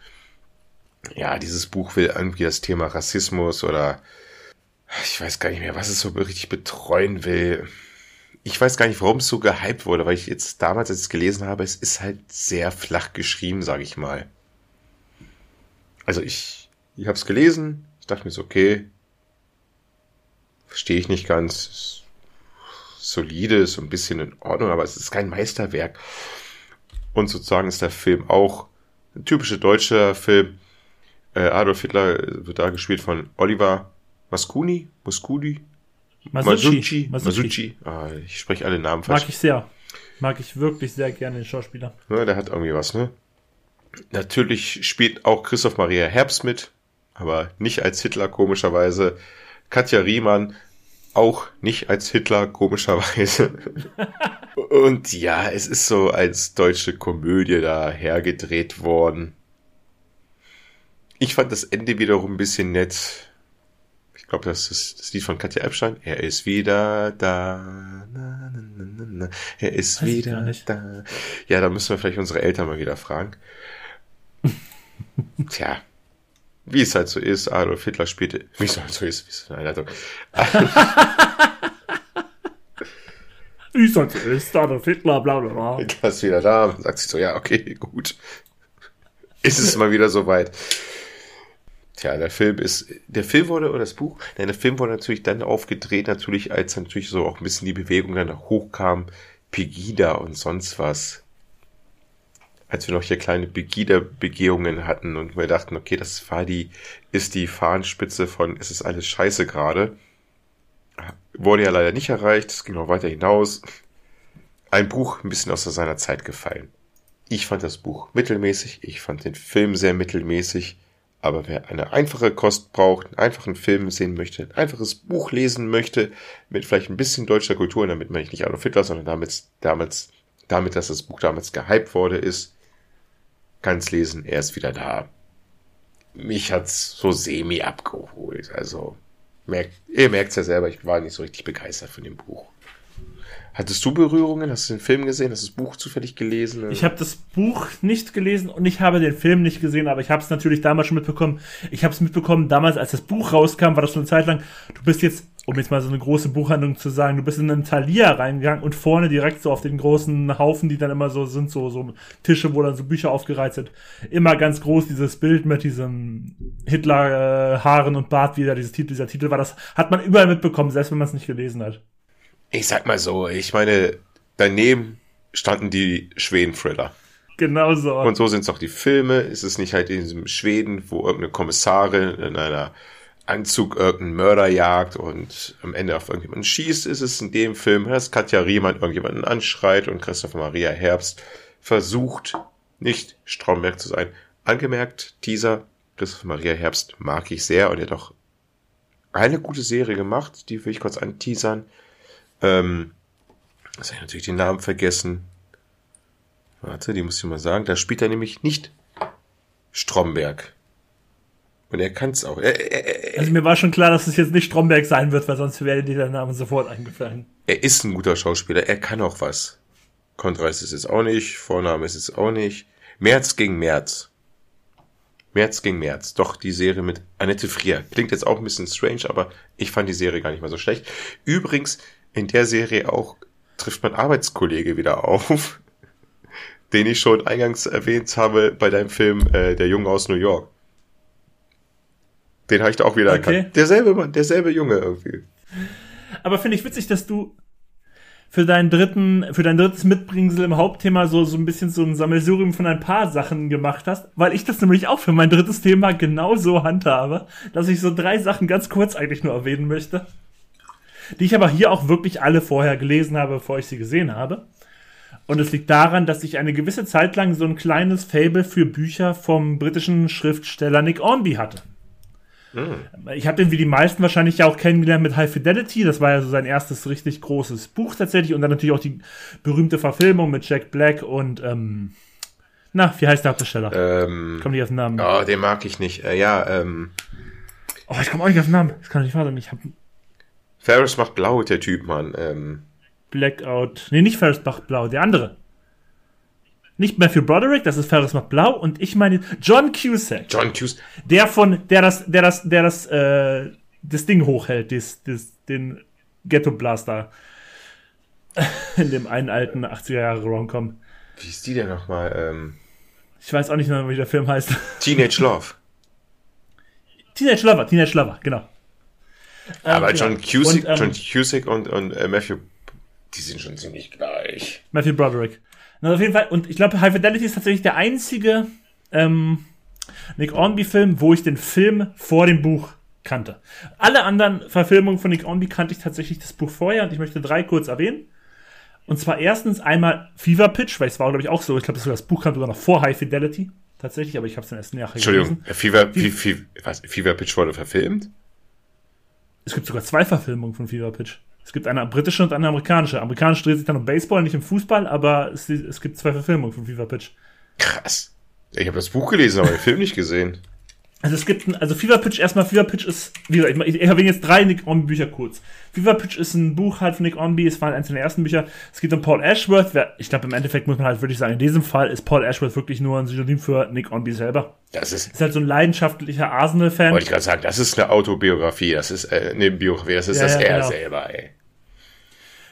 [SPEAKER 2] ja, dieses Buch will irgendwie das Thema Rassismus oder ich weiß gar nicht mehr, was es so richtig betreuen will. Ich weiß gar nicht, warum es so gehypt wurde, weil ich jetzt damals, als ich es gelesen habe, es ist halt sehr flach geschrieben, sage ich mal. Also ich, ich habe es gelesen, ich dachte mir so, okay, verstehe ich nicht ganz. Solide, ist so ein bisschen in Ordnung, aber es ist kein Meisterwerk. Und sozusagen ist der Film auch ein typischer deutscher Film. Äh, Adolf Hitler wird da gespielt von Oliver Mascuni, Muscudi,
[SPEAKER 1] Masucci,
[SPEAKER 2] Masucci, Masucci. Ah, ich spreche alle Namen falsch.
[SPEAKER 1] Mag ich sehr. Mag ich wirklich sehr gerne den Schauspieler.
[SPEAKER 2] Ja, der hat irgendwie was, ne? Natürlich spielt auch Christoph Maria Herbst mit, aber nicht als Hitler komischerweise. Katja Riemann auch nicht als Hitler, komischerweise. Und ja, es ist so als deutsche Komödie da hergedreht worden. Ich fand das Ende wiederum ein bisschen nett. Ich glaube, das ist das Lied von Katja Epstein. Er ist wieder da. Na, na, na, er ist Weiß wieder da. Ja, da müssen wir vielleicht unsere Eltern mal wieder fragen. Tja, wie es halt so ist, Adolf Hitler spielte, wie es halt so ist, wie es, Einleitung.
[SPEAKER 1] wie es halt so ist, Adolf Hitler, bla bla bla.
[SPEAKER 2] Hitler ist wieder da, man sagt sich so, ja, okay, gut. Ist es mal wieder soweit. Tja, der Film ist, der Film wurde, oder das Buch, nein, der Film wurde natürlich dann aufgedreht, natürlich, als natürlich so auch ein bisschen die Bewegung dann hochkam, Pegida und sonst was als wir noch hier kleine Begida-Begehungen hatten und wir dachten, okay, das war die, ist die Fahnenspitze von, es ist alles scheiße gerade. Wurde ja leider nicht erreicht, es ging noch weiter hinaus. Ein Buch ein bisschen aus seiner Zeit gefallen. Ich fand das Buch mittelmäßig, ich fand den Film sehr mittelmäßig, aber wer eine einfache Kost braucht, einen einfachen Film sehen möchte, ein einfaches Buch lesen möchte, mit vielleicht ein bisschen deutscher Kultur, damit ich nicht Adolf Hitler, sondern damit, damit, damit, dass das Buch damals gehypt wurde, ist, kann's lesen, er ist wieder da. Mich hat's so semi abgeholt. Also, merkt, ihr merkt's ja selber, ich war nicht so richtig begeistert von dem Buch. Hattest du Berührungen? Hast du den Film gesehen? Hast du das Buch zufällig gelesen?
[SPEAKER 1] Ich habe das Buch nicht gelesen und ich habe den Film nicht gesehen, aber ich habe es natürlich damals schon mitbekommen. Ich habe es mitbekommen, damals, als das Buch rauskam, war das schon eine Zeit lang. Du bist jetzt, um jetzt mal so eine große Buchhandlung zu sagen, du bist in einen Thalia reingegangen und vorne direkt so auf den großen Haufen, die dann immer so sind, so, so Tische, wo dann so Bücher aufgereiht sind. Immer ganz groß dieses Bild mit diesem Hitler-Haaren äh, und Bart, wie da dieses Titel, dieser Titel war. Das hat man überall mitbekommen, selbst wenn man es nicht gelesen hat
[SPEAKER 2] ich sag mal so, ich meine, daneben standen die Schweden-Thriller.
[SPEAKER 1] Genau so.
[SPEAKER 2] Und so sind es auch die Filme. Es ist nicht halt in diesem Schweden, wo irgendeine Kommissarin in einer Anzug irgendeinen Mörder jagt und am Ende auf irgendjemanden schießt, ist es in dem Film, dass Katja Riemann irgendjemanden anschreit und Christopher Maria Herbst versucht, nicht Stromberg zu sein, angemerkt, Teaser, Christoph Maria Herbst mag ich sehr und er hat auch eine gute Serie gemacht, die will ich kurz anteasern. Ähm, jetzt habe ich natürlich den Namen vergessen. Warte, die muss ich mal sagen. Da spielt er nämlich nicht Stromberg. Und er kann es auch. Er,
[SPEAKER 1] er, er, also mir war schon klar, dass es jetzt nicht Stromberg sein wird, weil sonst wäre dir der Name sofort eingefallen.
[SPEAKER 2] Er ist ein guter Schauspieler, er kann auch was. Kontra ist es auch nicht, Vorname ist es auch nicht. März gegen März. März gegen März. Doch, die Serie mit Annette Frier. Klingt jetzt auch ein bisschen strange, aber ich fand die Serie gar nicht mal so schlecht. Übrigens, in der Serie auch trifft mein Arbeitskollege wieder auf, den ich schon eingangs erwähnt habe bei deinem Film äh, Der Junge aus New York. Den habe ich da auch wieder okay. erkannt. Derselbe Mann, derselbe Junge irgendwie.
[SPEAKER 1] Aber finde ich witzig, dass du für deinen dritten, für dein drittes Mitbringsel im Hauptthema so, so ein bisschen so ein Sammelsurium von ein paar Sachen gemacht hast, weil ich das nämlich auch für mein drittes Thema genauso handhabe, dass ich so drei Sachen ganz kurz eigentlich nur erwähnen möchte. Die ich aber hier auch wirklich alle vorher gelesen habe, bevor ich sie gesehen habe. Und es liegt daran, dass ich eine gewisse Zeit lang so ein kleines Fable für Bücher vom britischen Schriftsteller Nick Ormby hatte. Mhm. Ich habe den wie die meisten wahrscheinlich ja auch kennengelernt mit High Fidelity. Das war ja so sein erstes richtig großes Buch tatsächlich. Und dann natürlich auch die berühmte Verfilmung mit Jack Black und ähm, na, wie heißt der Hauptdarsteller?
[SPEAKER 2] Ähm,
[SPEAKER 1] komm nicht auf den Namen.
[SPEAKER 2] Oh, den mag ich nicht. Äh, ja, ähm.
[SPEAKER 1] Oh, ich komme auch nicht auf den Namen. Das kann nicht wahr sein. Ich hab...
[SPEAKER 2] Ferris macht blau, der Typ, Mann. Ähm.
[SPEAKER 1] Blackout. Nee, nicht Ferris macht blau, der andere. Nicht Matthew Broderick, das ist Ferris macht blau und ich meine John Cusack.
[SPEAKER 2] John Cusack.
[SPEAKER 1] Der von, der das, der das, der das, äh, das Ding hochhält, das, das, den Ghetto Blaster. In dem einen alten 80er Jahre Romcom.
[SPEAKER 2] Wie ist die denn nochmal? Ähm
[SPEAKER 1] ich weiß auch nicht mehr, wie der Film heißt.
[SPEAKER 2] Teenage Love.
[SPEAKER 1] Teenage Lover, Teenage Lover, genau.
[SPEAKER 2] Aber ähm, John. Cusack, und, ähm, John Cusack und, und äh, Matthew, die sind schon ziemlich gleich.
[SPEAKER 1] Matthew Broderick. Na, auf jeden Fall, und ich glaube, High Fidelity ist tatsächlich der einzige ähm, Nick Ornby-Film, wo ich den Film vor dem Buch kannte. Alle anderen Verfilmungen von Nick Ornby kannte ich tatsächlich das Buch vorher und ich möchte drei kurz erwähnen. Und zwar erstens einmal Fever Pitch, weil es war, glaube ich, auch so. Ich glaube, das, Buch kam sogar noch vor High Fidelity. Tatsächlich, aber ich habe es dann erst nachher
[SPEAKER 2] Entschuldigung, gelesen. Fever, Fever, was, Fever Pitch wurde verfilmt?
[SPEAKER 1] Es gibt sogar zwei Verfilmungen von Fever Pitch. Es gibt eine britische und eine amerikanische. Amerikanisch dreht sich dann um Baseball, nicht um Fußball, aber es, es gibt zwei Verfilmungen von Fever Pitch.
[SPEAKER 2] Krass. Ich habe das Buch gelesen, aber den Film nicht gesehen.
[SPEAKER 1] Also es gibt ein, also Fever Pitch, erstmal Fever Pitch ist, wie gesagt, ich, ich erwähne jetzt drei Nick Ormby Bücher kurz. Fever Pitch ist ein Buch halt von Nick Ormby, es war eins der ersten Bücher. Es geht um Paul Ashworth, wer, ich glaube im Endeffekt muss man halt wirklich sagen, in diesem Fall ist Paul Ashworth wirklich nur ein Synonym für Nick Ormby selber.
[SPEAKER 2] Das ist,
[SPEAKER 1] ist halt so ein leidenschaftlicher Arsenal-Fan.
[SPEAKER 2] Wollte ich gerade sagen, das ist eine Autobiografie, das ist äh, eine Biografie, das ist ja, das ja, er genau. selber, ey.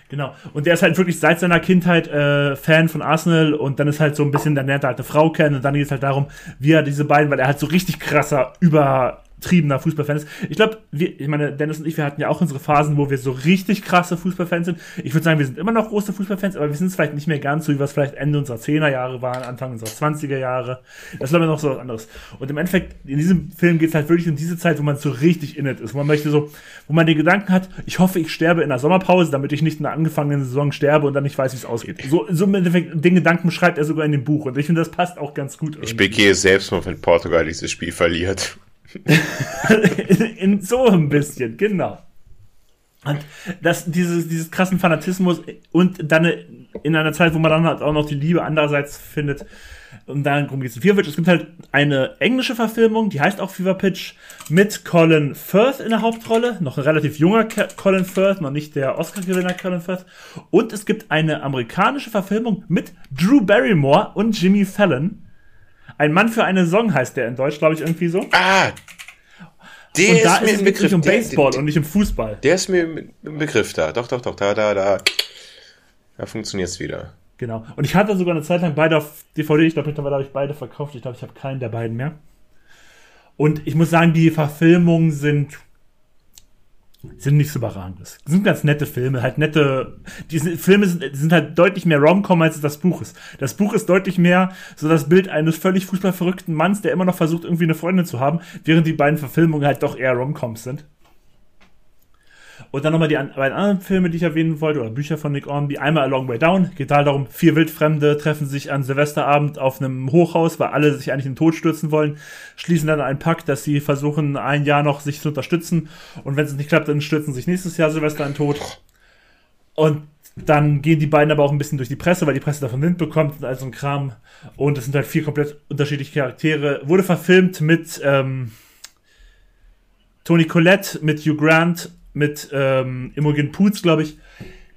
[SPEAKER 1] Genau. Und der ist halt wirklich seit seiner Kindheit äh, Fan von Arsenal und dann ist halt so ein bisschen, der lernt halt eine Frau kennen und dann geht es halt darum, wie er diese beiden, weil er halt so richtig krasser, über übertriebener Fußballfan ist. Ich glaube, ich meine, Dennis und ich, wir hatten ja auch unsere Phasen, wo wir so richtig krasse Fußballfans sind. Ich würde sagen, wir sind immer noch große Fußballfans, aber wir sind es vielleicht nicht mehr ganz so, wie wir es vielleicht Ende unserer 10er Jahre waren, Anfang unserer 20er Jahre. Das ist aber noch so was anderes. Und im Endeffekt, in diesem Film geht es halt wirklich um diese Zeit, wo man so richtig in it ist, wo man möchte so, wo man den Gedanken hat, ich hoffe, ich sterbe in der Sommerpause, damit ich nicht in der angefangenen Saison sterbe und dann nicht weiß, wie es ausgeht. So, so im Endeffekt, den Gedanken schreibt er sogar in dem Buch und ich finde, das passt auch ganz gut.
[SPEAKER 2] Irgendwie. Ich begehe selbst mal, wenn Portugal dieses Spiel verliert.
[SPEAKER 1] in so ein bisschen, genau. Und das, dieses, dieses krassen Fanatismus und dann in einer Zeit, wo man dann halt auch noch die Liebe andererseits findet, und darum geht es in Fever. Es gibt halt eine englische Verfilmung, die heißt auch Fever Pitch, mit Colin Firth in der Hauptrolle. Noch ein relativ junger Colin Firth, noch nicht der Oscar-Gewinner Colin Firth. Und es gibt eine amerikanische Verfilmung mit Drew Barrymore und Jimmy Fallon. Ein Mann für eine Song heißt der in Deutsch, glaube ich, irgendwie so.
[SPEAKER 2] Ah,
[SPEAKER 1] der und da ist, ist es wirklich um Baseball der, und nicht um Fußball.
[SPEAKER 2] Der ist mir im Begriff da. Doch, doch, doch, da, da, da. Da funktioniert's wieder.
[SPEAKER 1] Genau. Und ich hatte sogar eine Zeit lang beide auf DVD. Ich glaube, mittlerweile habe ich beide verkauft. Ich glaube, ich habe keinen der beiden mehr. Und ich muss sagen, die Verfilmungen sind sind nicht so überragend. Das sind ganz nette Filme, halt nette. Diese Filme sind, sind halt deutlich mehr Rom-Com als das Buch ist. Das Buch ist deutlich mehr so das Bild eines völlig fußballverrückten Manns, der immer noch versucht, irgendwie eine Freundin zu haben, während die beiden Verfilmungen halt doch eher Rom-Coms sind. Und dann nochmal die beiden anderen Filme, die ich erwähnen wollte, oder Bücher von Nick Ormby. Einmal A Long Way Down. Geht da darum, vier Wildfremde treffen sich an Silvesterabend auf einem Hochhaus, weil alle sich eigentlich in den Tod stürzen wollen, schließen dann einen Pakt, dass sie versuchen, ein Jahr noch sich zu unterstützen. Und wenn es nicht klappt, dann stürzen sich nächstes Jahr Silvester in den Tod. Und dann gehen die beiden aber auch ein bisschen durch die Presse, weil die Presse davon Wind bekommt und all so ein Kram. Und es sind halt vier komplett unterschiedliche Charaktere. Wurde verfilmt mit ähm, Tony Collette, mit Hugh Grant, mit ähm, Imogen Poots, glaube ich.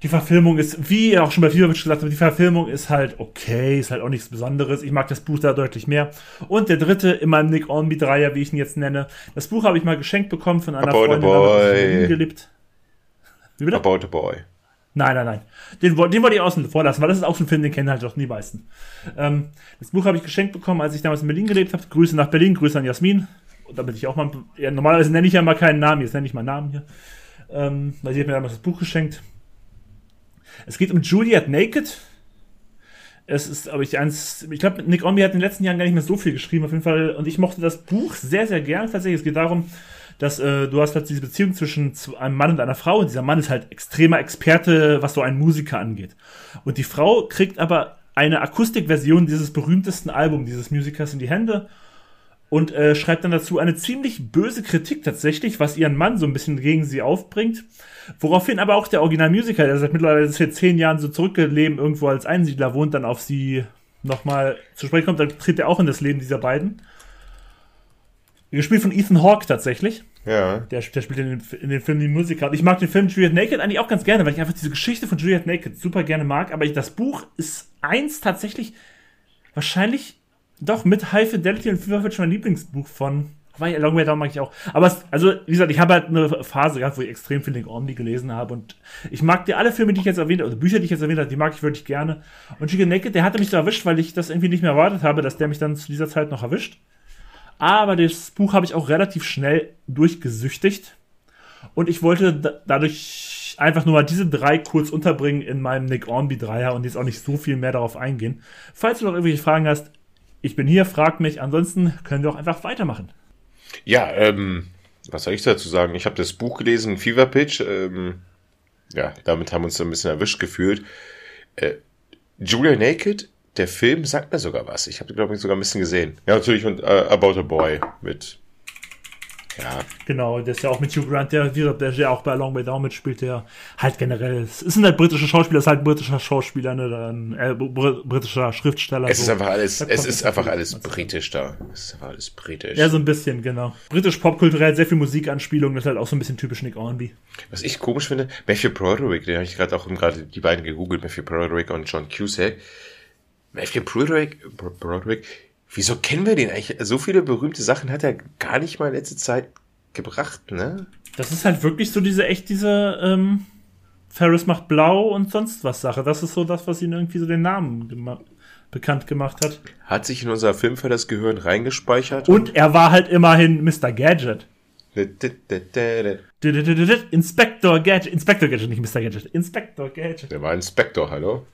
[SPEAKER 1] Die Verfilmung ist, wie auch schon bei gesagt habe, die Verfilmung ist halt okay, ist halt auch nichts Besonderes. Ich mag das Buch da deutlich mehr. Und der dritte in meinem Nick Ormby Dreier, wie ich ihn jetzt nenne. Das Buch habe ich mal geschenkt bekommen von einer
[SPEAKER 2] About
[SPEAKER 1] Freundin,
[SPEAKER 2] boy.
[SPEAKER 1] gelebt. Wie bitte?
[SPEAKER 2] About a Boy.
[SPEAKER 1] Nein, nein, nein. Den, den wollte ich außen vor lassen, weil das ist auch so ein Film, den kennen halt doch die meisten. Ähm, das Buch habe ich geschenkt bekommen, als ich damals in Berlin gelebt habe. Grüße nach Berlin, Grüße an Jasmin. Und damit ich auch mal, ja, normalerweise nenne ich ja mal keinen Namen, jetzt nenne ich mal Namen hier. Ähm, weil sie hat mir damals das Buch geschenkt. Es geht um Juliet Naked. Es ist, aber ich eins, ich glaube, Nick Ormby hat in den letzten Jahren gar nicht mehr so viel geschrieben, auf jeden Fall. Und ich mochte das Buch sehr, sehr gern tatsächlich. Es geht darum, dass äh, du hast halt diese Beziehung zwischen einem Mann und einer Frau und dieser Mann ist halt extremer Experte, was so einen Musiker angeht. Und die Frau kriegt aber eine Akustikversion dieses berühmtesten Albums dieses Musikers in die Hände und äh, schreibt dann dazu eine ziemlich böse Kritik tatsächlich, was ihren Mann so ein bisschen gegen sie aufbringt. Woraufhin aber auch der Originalmusiker, der seit mittlerweile seit zehn Jahren so zurückgelebt irgendwo als Einsiedler wohnt, dann auf sie nochmal zu sprechen kommt, dann tritt er auch in das Leben dieser beiden. Gespielt von Ethan Hawke tatsächlich.
[SPEAKER 2] Ja.
[SPEAKER 1] Der, der spielt in den, in den Film die Musiker. Und ich mag den Film Juliet Naked eigentlich auch ganz gerne, weil ich einfach diese Geschichte von Juliet Naked super gerne mag. Aber ich, das Buch ist eins tatsächlich wahrscheinlich doch mit High Fidelity und Fever Pitch mein Lieblingsbuch von. Long Way Down mag ich auch. Aber es, also, wie gesagt, ich habe halt eine Phase gehabt, wo ich extrem viel Nick Ormby gelesen habe. Und ich mag die alle Filme, die ich jetzt erwähnt habe, oder Bücher, die ich jetzt erwähnt habe, die mag ich wirklich gerne. Und Juliet Naked, der hatte mich so erwischt, weil ich das irgendwie nicht mehr erwartet habe, dass der mich dann zu dieser Zeit noch erwischt. Aber das Buch habe ich auch relativ schnell durchgesüchtigt. Und ich wollte da dadurch einfach nur mal diese drei kurz unterbringen in meinem Nick Ormby Dreier und jetzt auch nicht so viel mehr darauf eingehen. Falls du noch irgendwelche Fragen hast, ich bin hier, frag mich. Ansonsten können wir auch einfach weitermachen.
[SPEAKER 2] Ja, ähm, was soll ich dazu sagen? Ich habe das Buch gelesen, Fever Pitch. Ähm, ja, damit haben wir uns so ein bisschen erwischt gefühlt. Äh, Julia Naked, der Film sagt mir sogar was. Ich habe, glaube ich, sogar ein bisschen gesehen. Ja, natürlich und äh, About a Boy mit. Ja,
[SPEAKER 1] Genau, der ist ja auch mit Hugh Grant, der, gesagt, der ja auch bei Long Way Down mitspielt, der halt generell, es sind halt britische Schauspieler, es ist halt ein britischer Schauspieler, ne, dann, äh, br britischer Schriftsteller.
[SPEAKER 2] es ist
[SPEAKER 1] so.
[SPEAKER 2] einfach alles, es ist einfach alles britisch da. Es ist einfach alles britisch.
[SPEAKER 1] Ja, so ein bisschen, genau. Britisch popkulturell, sehr viel Musikanspielung, das ist halt auch so ein bisschen typisch Nick Ornby.
[SPEAKER 2] Was ich komisch finde, Matthew Broderick, den habe ich gerade auch gerade die beiden gegoogelt, Matthew Broderick und John Cusack. Matthew Broderick, Bro- Broderick, wieso kennen wir den eigentlich? So viele berühmte Sachen hat er gar nicht mal in letzter Zeit gebracht, ne?
[SPEAKER 1] Das ist halt wirklich so diese, echt diese, ähm, Ferris macht blau und sonst was Sache. Das ist so das, was ihn irgendwie so den Namen gema bekannt gemacht hat.
[SPEAKER 2] Hat sich in unser Film für das Gehirn reingespeichert.
[SPEAKER 1] Und er war halt immerhin Mr. Gadget.
[SPEAKER 2] Der
[SPEAKER 1] Inspector Gadget. Inspector Gadget, nicht Mr. Gadget. Inspector Gadget.
[SPEAKER 2] war Inspektor, hallo?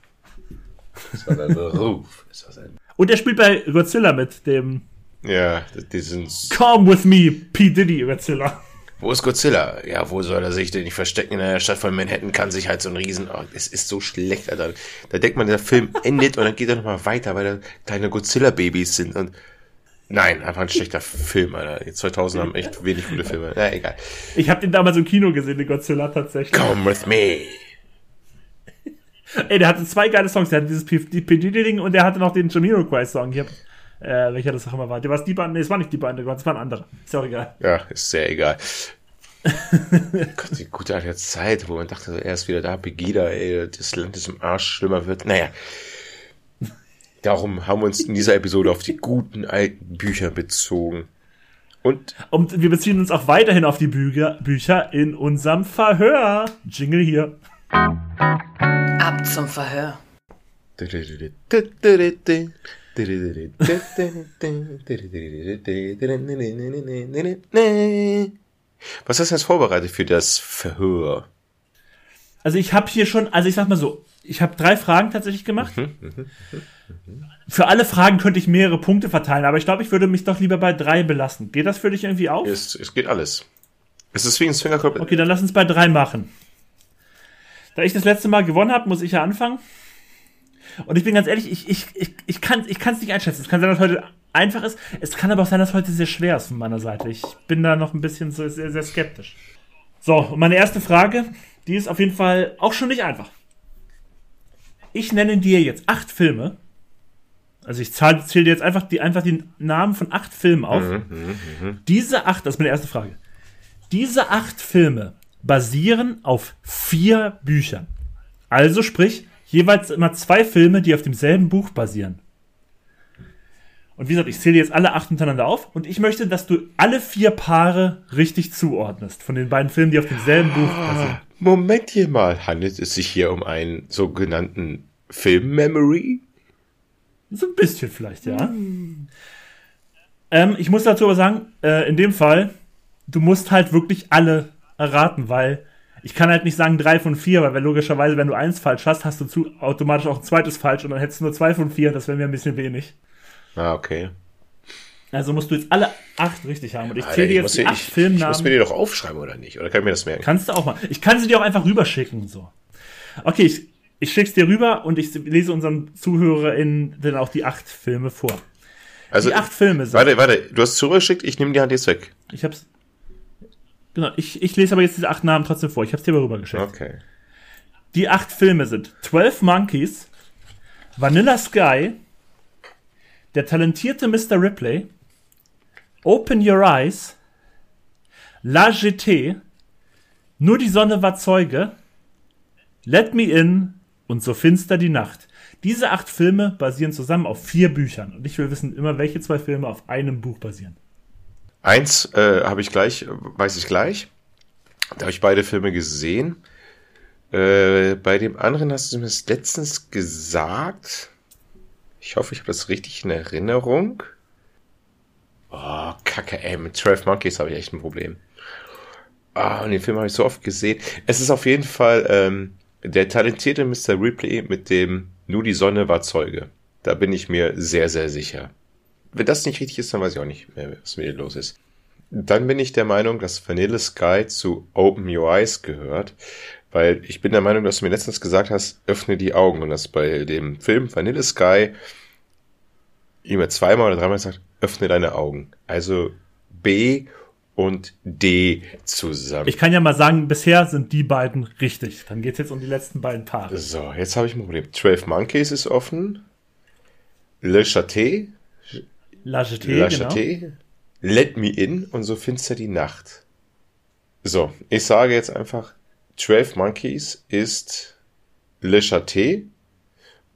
[SPEAKER 2] Das war sein Beruf. Das war sein
[SPEAKER 1] Und er spielt bei Godzilla mit, dem
[SPEAKER 2] ja, die sind.
[SPEAKER 1] Come with me, P. Diddy Godzilla.
[SPEAKER 2] Wo ist Godzilla? Ja, wo soll er sich denn nicht verstecken? In einer Stadt von Manhattan kann sich halt so ein Riesen. Oh, es ist so schlecht, Alter. Da denkt man, der Film endet und dann geht er nochmal weiter, weil da kleine Godzilla-Babys sind und. Nein, einfach ein schlechter Film, Alter. Die 2000 haben echt wenig gute Filme. Na, egal.
[SPEAKER 1] Ich habe den damals im Kino gesehen, den Godzilla tatsächlich.
[SPEAKER 2] Come with me.
[SPEAKER 1] Ey, der hatte zwei geile Songs. Der hatte dieses P. P. Diddy-Ding und der hatte noch den Jamiroquai-Song. Ich hab, äh, welcher das auch immer war. Der war die Band, nee, es war nicht die Band, das war ein anderer. Ist ja auch egal.
[SPEAKER 2] Ja, ist sehr egal. Gott, die gute alte Zeit, wo man dachte, er ist wieder da, Pegida, ey, das Land ist im Arsch, schlimmer wird. Naja. Darum haben wir uns in dieser Episode auf die guten alten Bücher bezogen. Und
[SPEAKER 1] Und wir beziehen uns auch weiterhin auf die Bücher, Bücher in unserem Verhör. Jingle hier.
[SPEAKER 3] Ab zum Verhör.
[SPEAKER 2] Was hast du jetzt vorbereitet für das Verhör?
[SPEAKER 1] Also ich habe hier schon, also ich sag mal so, ich habe drei Fragen tatsächlich gemacht. Für alle Fragen könnte ich mehrere Punkte verteilen, aber ich glaube, ich würde mich doch lieber bei drei belassen. Geht das für dich irgendwie auf?
[SPEAKER 2] Es, es geht alles. Es ist wie ein Swingerclub.
[SPEAKER 1] Okay, dann lass uns bei drei machen. Da ich das letzte Mal gewonnen habe, muss ich ja anfangen. Und ich bin ganz ehrlich, ich, ich, ich, ich kann es ich nicht einschätzen. Es kann sein, dass heute einfach ist. Es kann aber auch sein, dass heute sehr schwer ist von meiner Seite. Ich bin da noch ein bisschen so sehr, sehr skeptisch. So, und meine erste Frage, die ist auf jeden Fall auch schon nicht einfach. Ich nenne dir jetzt acht Filme. Also ich zähle dir jetzt einfach die, einfach die Namen von acht Filmen auf.
[SPEAKER 2] Mhm, mh, mh.
[SPEAKER 1] Diese acht, das ist meine erste Frage. Diese acht Filme basieren auf vier Büchern. Also sprich, jeweils immer zwei Filme, die auf demselben Buch basieren. Und wie gesagt, ich zähle jetzt alle acht hintereinander auf und ich möchte, dass du alle vier Paare richtig zuordnest von den beiden Filmen, die auf demselben Buch basieren.
[SPEAKER 2] Moment hier mal, handelt es sich hier um einen sogenannten Film-Memory?
[SPEAKER 1] So ein bisschen vielleicht, ja. Ähm, ich muss dazu aber sagen, äh, in dem Fall, du musst halt wirklich alle erraten, weil ich kann halt nicht sagen drei von vier, weil logischerweise, wenn du eins falsch hast, hast du zu, automatisch auch ein zweites falsch und dann hättest du nur zwei von vier, das wäre mir ein bisschen wenig.
[SPEAKER 2] Ah, okay.
[SPEAKER 1] Also musst du jetzt alle acht richtig haben. Und ich zähle jetzt die acht
[SPEAKER 2] ich, ich
[SPEAKER 1] Filmnamen.
[SPEAKER 2] muss mir die doch aufschreiben, oder nicht? Oder kann ich mir das merken?
[SPEAKER 1] Kannst du auch mal. Ich kann sie dir auch einfach rüberschicken. So. Okay, ich, ich schick's dir rüber und ich lese unseren ZuhörerInnen dann auch die acht Filme vor.
[SPEAKER 2] Also,
[SPEAKER 1] die acht Filme sind.
[SPEAKER 2] warte, warte, du hast zurückgeschickt, ich nehme die Hand jetzt weg.
[SPEAKER 1] Ich hab's. Genau, ich, ich lese aber jetzt diese acht Namen trotzdem vor. Ich hab's dir aber rübergeschickt.
[SPEAKER 2] Okay.
[SPEAKER 1] Die acht Filme sind 12 Monkeys, Vanilla Sky, Der talentierte Mr. Ripley, Open Your Eyes, La Jetée, Nur die Sonne war Zeuge, Let Me In und So finster die Nacht. Diese acht Filme basieren zusammen auf vier Büchern. Und ich will wissen immer, welche zwei Filme auf einem Buch basieren.
[SPEAKER 2] Eins äh, habe ich gleich, weiß ich gleich. Da habe ich beide Filme gesehen. Äh, bei dem anderen hast du mir das letztens gesagt. Ich hoffe, ich habe das richtig in Erinnerung. Oh, kacke, ey, mit 12 Monkeys habe ich echt ein Problem. Ah, und den Film habe ich so oft gesehen. Es ist auf jeden Fall ähm, der talentierte Mr. Ripley mit dem Nur die Sonne war Zeuge. Da bin ich mir sehr, sehr sicher. Wenn das nicht richtig ist, dann weiß ich auch nicht mehr, was mit dir los ist. Dann bin ich der Meinung, dass Vanilla Sky zu Open Your Eyes gehört, weil ich bin der Meinung, dass du mir letztens gesagt hast, öffne die Augen und dass bei dem Film Vanilla Sky immer zweimal oder dreimal sagt, öffne deine Augen. Also B und D zusammen.
[SPEAKER 1] Ich kann ja mal sagen, bisher sind die beiden richtig. Dann geht's jetzt um die letzten beiden Paare.
[SPEAKER 2] so, jetzt habe ich ein Problem. 12 Monkeys ist offen. Le Châté
[SPEAKER 1] La Jetée,
[SPEAKER 2] La
[SPEAKER 1] genau.
[SPEAKER 2] Let Me In und so finster die Nacht. So, ich sage jetzt einfach, 12 Monkeys ist Le Châté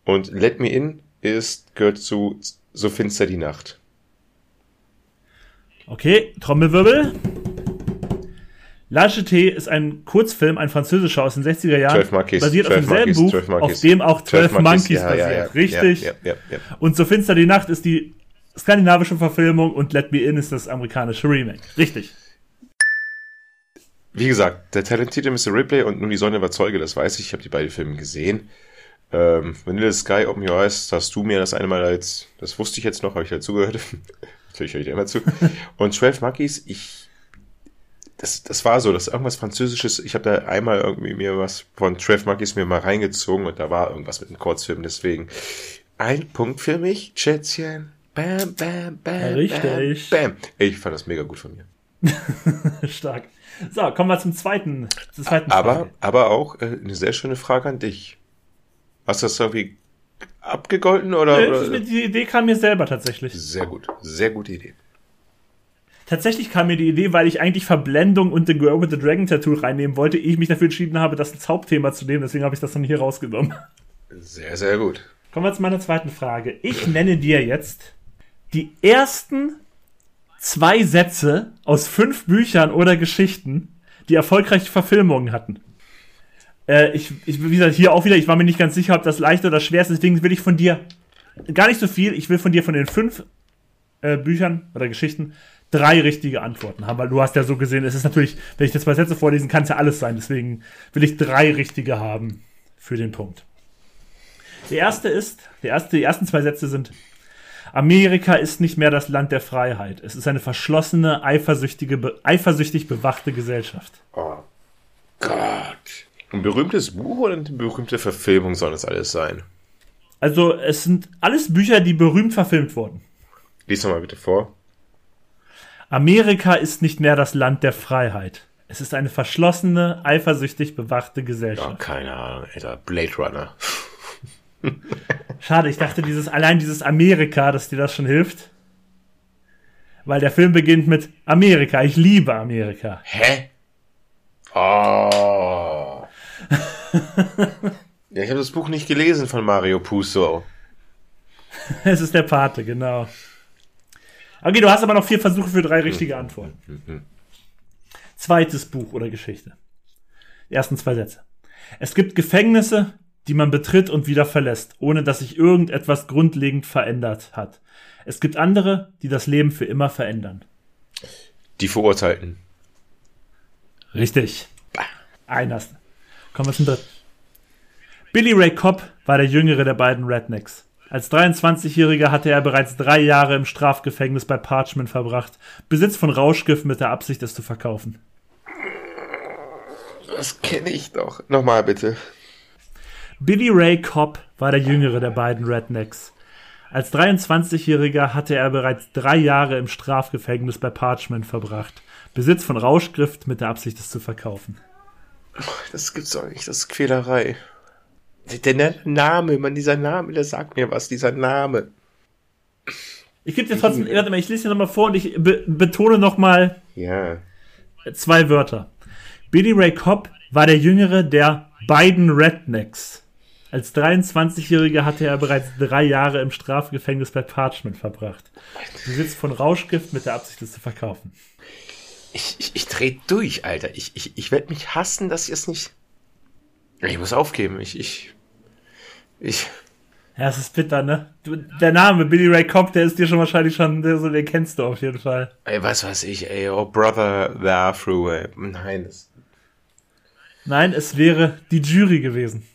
[SPEAKER 2] und Let Me In ist, gehört zu So finster die Nacht.
[SPEAKER 1] Okay, Trommelwirbel. La Jetée ist ein Kurzfilm, ein französischer aus den 60er Jahren.
[SPEAKER 2] 12 Monkeys.
[SPEAKER 1] Basiert
[SPEAKER 2] 12
[SPEAKER 1] auf demselben
[SPEAKER 2] Monkeys,
[SPEAKER 1] Buch,
[SPEAKER 2] 12 Monkeys.
[SPEAKER 1] auf dem auch 12, Monkeys,
[SPEAKER 2] ja,
[SPEAKER 1] basiert.
[SPEAKER 2] ja, ja,
[SPEAKER 1] Richtig. Und So finster die Nacht ist die skandinavische Verfilmung und Let Me In ist das amerikanische Remake. Richtig.
[SPEAKER 2] Wie gesagt, der talentierte Mr. Ripley und Nur die Sonne war Zeuge, das weiß ich, ich habe die beiden Filme gesehen. Ähm, Vanilla Sky, Open Your Eyes, hast du mir das einmal als, das wusste ich jetzt noch, habe ich halt zugehört. Natürlich höre ich dir immer zu. Und 12 Monkeys, ich, das, das war so, das ist irgendwas Französisches. Ich habe da einmal irgendwie mir was von 12 Monkeys mir mal reingezogen und da war irgendwas mit einem Kurzfilm, deswegen ein Punkt für mich, Schätzchen. Bam, bam, bam,
[SPEAKER 1] Richtig.
[SPEAKER 2] bam, bam. Ich fand das mega gut von mir.
[SPEAKER 1] Stark. So, kommen wir zum zweiten, zur zweiten
[SPEAKER 2] Aber,
[SPEAKER 1] Frage.
[SPEAKER 2] aber auch äh, eine sehr schöne Frage an dich. Hast du das irgendwie abgegolten oder?
[SPEAKER 1] Äh,
[SPEAKER 2] oder?
[SPEAKER 1] Die Idee kam mir selber tatsächlich.
[SPEAKER 2] Sehr gut, sehr gute Idee.
[SPEAKER 1] Tatsächlich kam mir die Idee, weil ich eigentlich Verblendung und The Girl with the Dragon Tattoo reinnehmen wollte, ehe ich mich dafür entschieden habe, das als Hauptthema zu nehmen. Deswegen habe ich das dann hier rausgenommen.
[SPEAKER 2] Sehr, sehr gut.
[SPEAKER 1] Kommen wir zu meiner zweiten Frage. Ich nenne dir jetzt die ersten zwei Sätze aus fünf Büchern oder Geschichten, die erfolgreiche Verfilmungen hatten. Äh, ich, ich, wie gesagt, hier auch wieder, ich war mir nicht ganz sicher, ob das leicht oder schwer ist, deswegen will ich von dir gar nicht so viel. Ich will von dir von den fünf äh, Büchern oder Geschichten drei richtige Antworten haben, weil du hast ja so gesehen, es ist natürlich, wenn ich jetzt zwei Sätze vorlesen, kann es ja alles sein. Deswegen will ich drei richtige haben für den Punkt. Der erste ist, der erste, die ersten zwei Sätze sind: Amerika ist nicht mehr das Land der Freiheit. Es ist eine verschlossene, eifersüchtige, be eifersüchtig bewachte Gesellschaft.
[SPEAKER 2] Oh Gott. Ein berühmtes Buch oder eine berühmte Verfilmung soll das alles sein?
[SPEAKER 1] Also, es sind alles Bücher, die berühmt verfilmt wurden.
[SPEAKER 2] Lies doch mal bitte vor.
[SPEAKER 1] Amerika ist nicht mehr das Land der Freiheit. Es ist eine verschlossene, eifersüchtig bewachte
[SPEAKER 2] Ja,
[SPEAKER 1] Gesellschaft.
[SPEAKER 2] keine Ahnung, Alter. Blade Runner.
[SPEAKER 1] Schade, ich dachte, dieses, allein dieses Amerika, dass dir das schon hilft. Weil der Film beginnt mit Amerika, ich liebe Amerika.
[SPEAKER 2] Hä? Oh. ja, ich habe das Buch nicht gelesen von Mario Puzo.
[SPEAKER 1] Es ist der Pate, genau. Okay, du hast aber noch vier Versuche für drei richtige Antworten. Zweites Buch oder Geschichte. Die ersten zwei Sätze. Es gibt Gefängnisse, die man betritt und wieder verlässt, ohne dass sich irgendetwas grundlegend verändert hat. Es gibt andere, die das Leben für immer verändern.
[SPEAKER 2] Die Verurteilten.
[SPEAKER 1] Richtig. Ein hast du. Kommen wir zum dritten. Billy Ray Cobb war der jüngere der beiden Rednecks. Als 23-Jähriger hatte er bereits drei Jahre im Strafgefängnis bei Parchment verbracht. Besitz von Rauschgift mit der Absicht, es zu verkaufen.
[SPEAKER 2] Das kenne ich doch. Nochmal bitte.
[SPEAKER 1] Billy Ray Cobb war der jüngere der beiden Rednecks. Als 23-Jähriger hatte er bereits drei Jahre im Strafgefängnis bei Parchment verbracht. Besitz von Rauschgift mit der Absicht, es zu verkaufen.
[SPEAKER 2] Das gibt's doch nicht. Das ist Quälerei. Der der Name, man, dieser Name, der sagt mir was, dieser Name.
[SPEAKER 1] Ich gebe dir trotzdem, warte mal, ich lese dir nochmal vor und ich be betone nochmal
[SPEAKER 2] Ja.
[SPEAKER 1] zwei Wörter. Billy Ray Cobb war der jüngere der beiden Rednecks. Als 23-Jähriger hatte er bereits drei Jahre im Strafgefängnis bei Parchment verbracht. Besitz von Rauschgift mit der Absicht, es zu verkaufen.
[SPEAKER 2] Ich, ich, ich dreh durch, Alter. Ich, ich, ich werde mich hassen, dass ich es nicht. Ich muss aufgeben. Ich, ich, ich.
[SPEAKER 1] Ja, es ist bitter, ne? Du, der Name Billy Ray Cobb, der ist dir schon wahrscheinlich schon, der, so, den kennst du auf jeden Fall.
[SPEAKER 2] Ey, was weiß ich, ey, oh brother, there through, ey. Nein.
[SPEAKER 1] Nein, es wäre die Jury gewesen.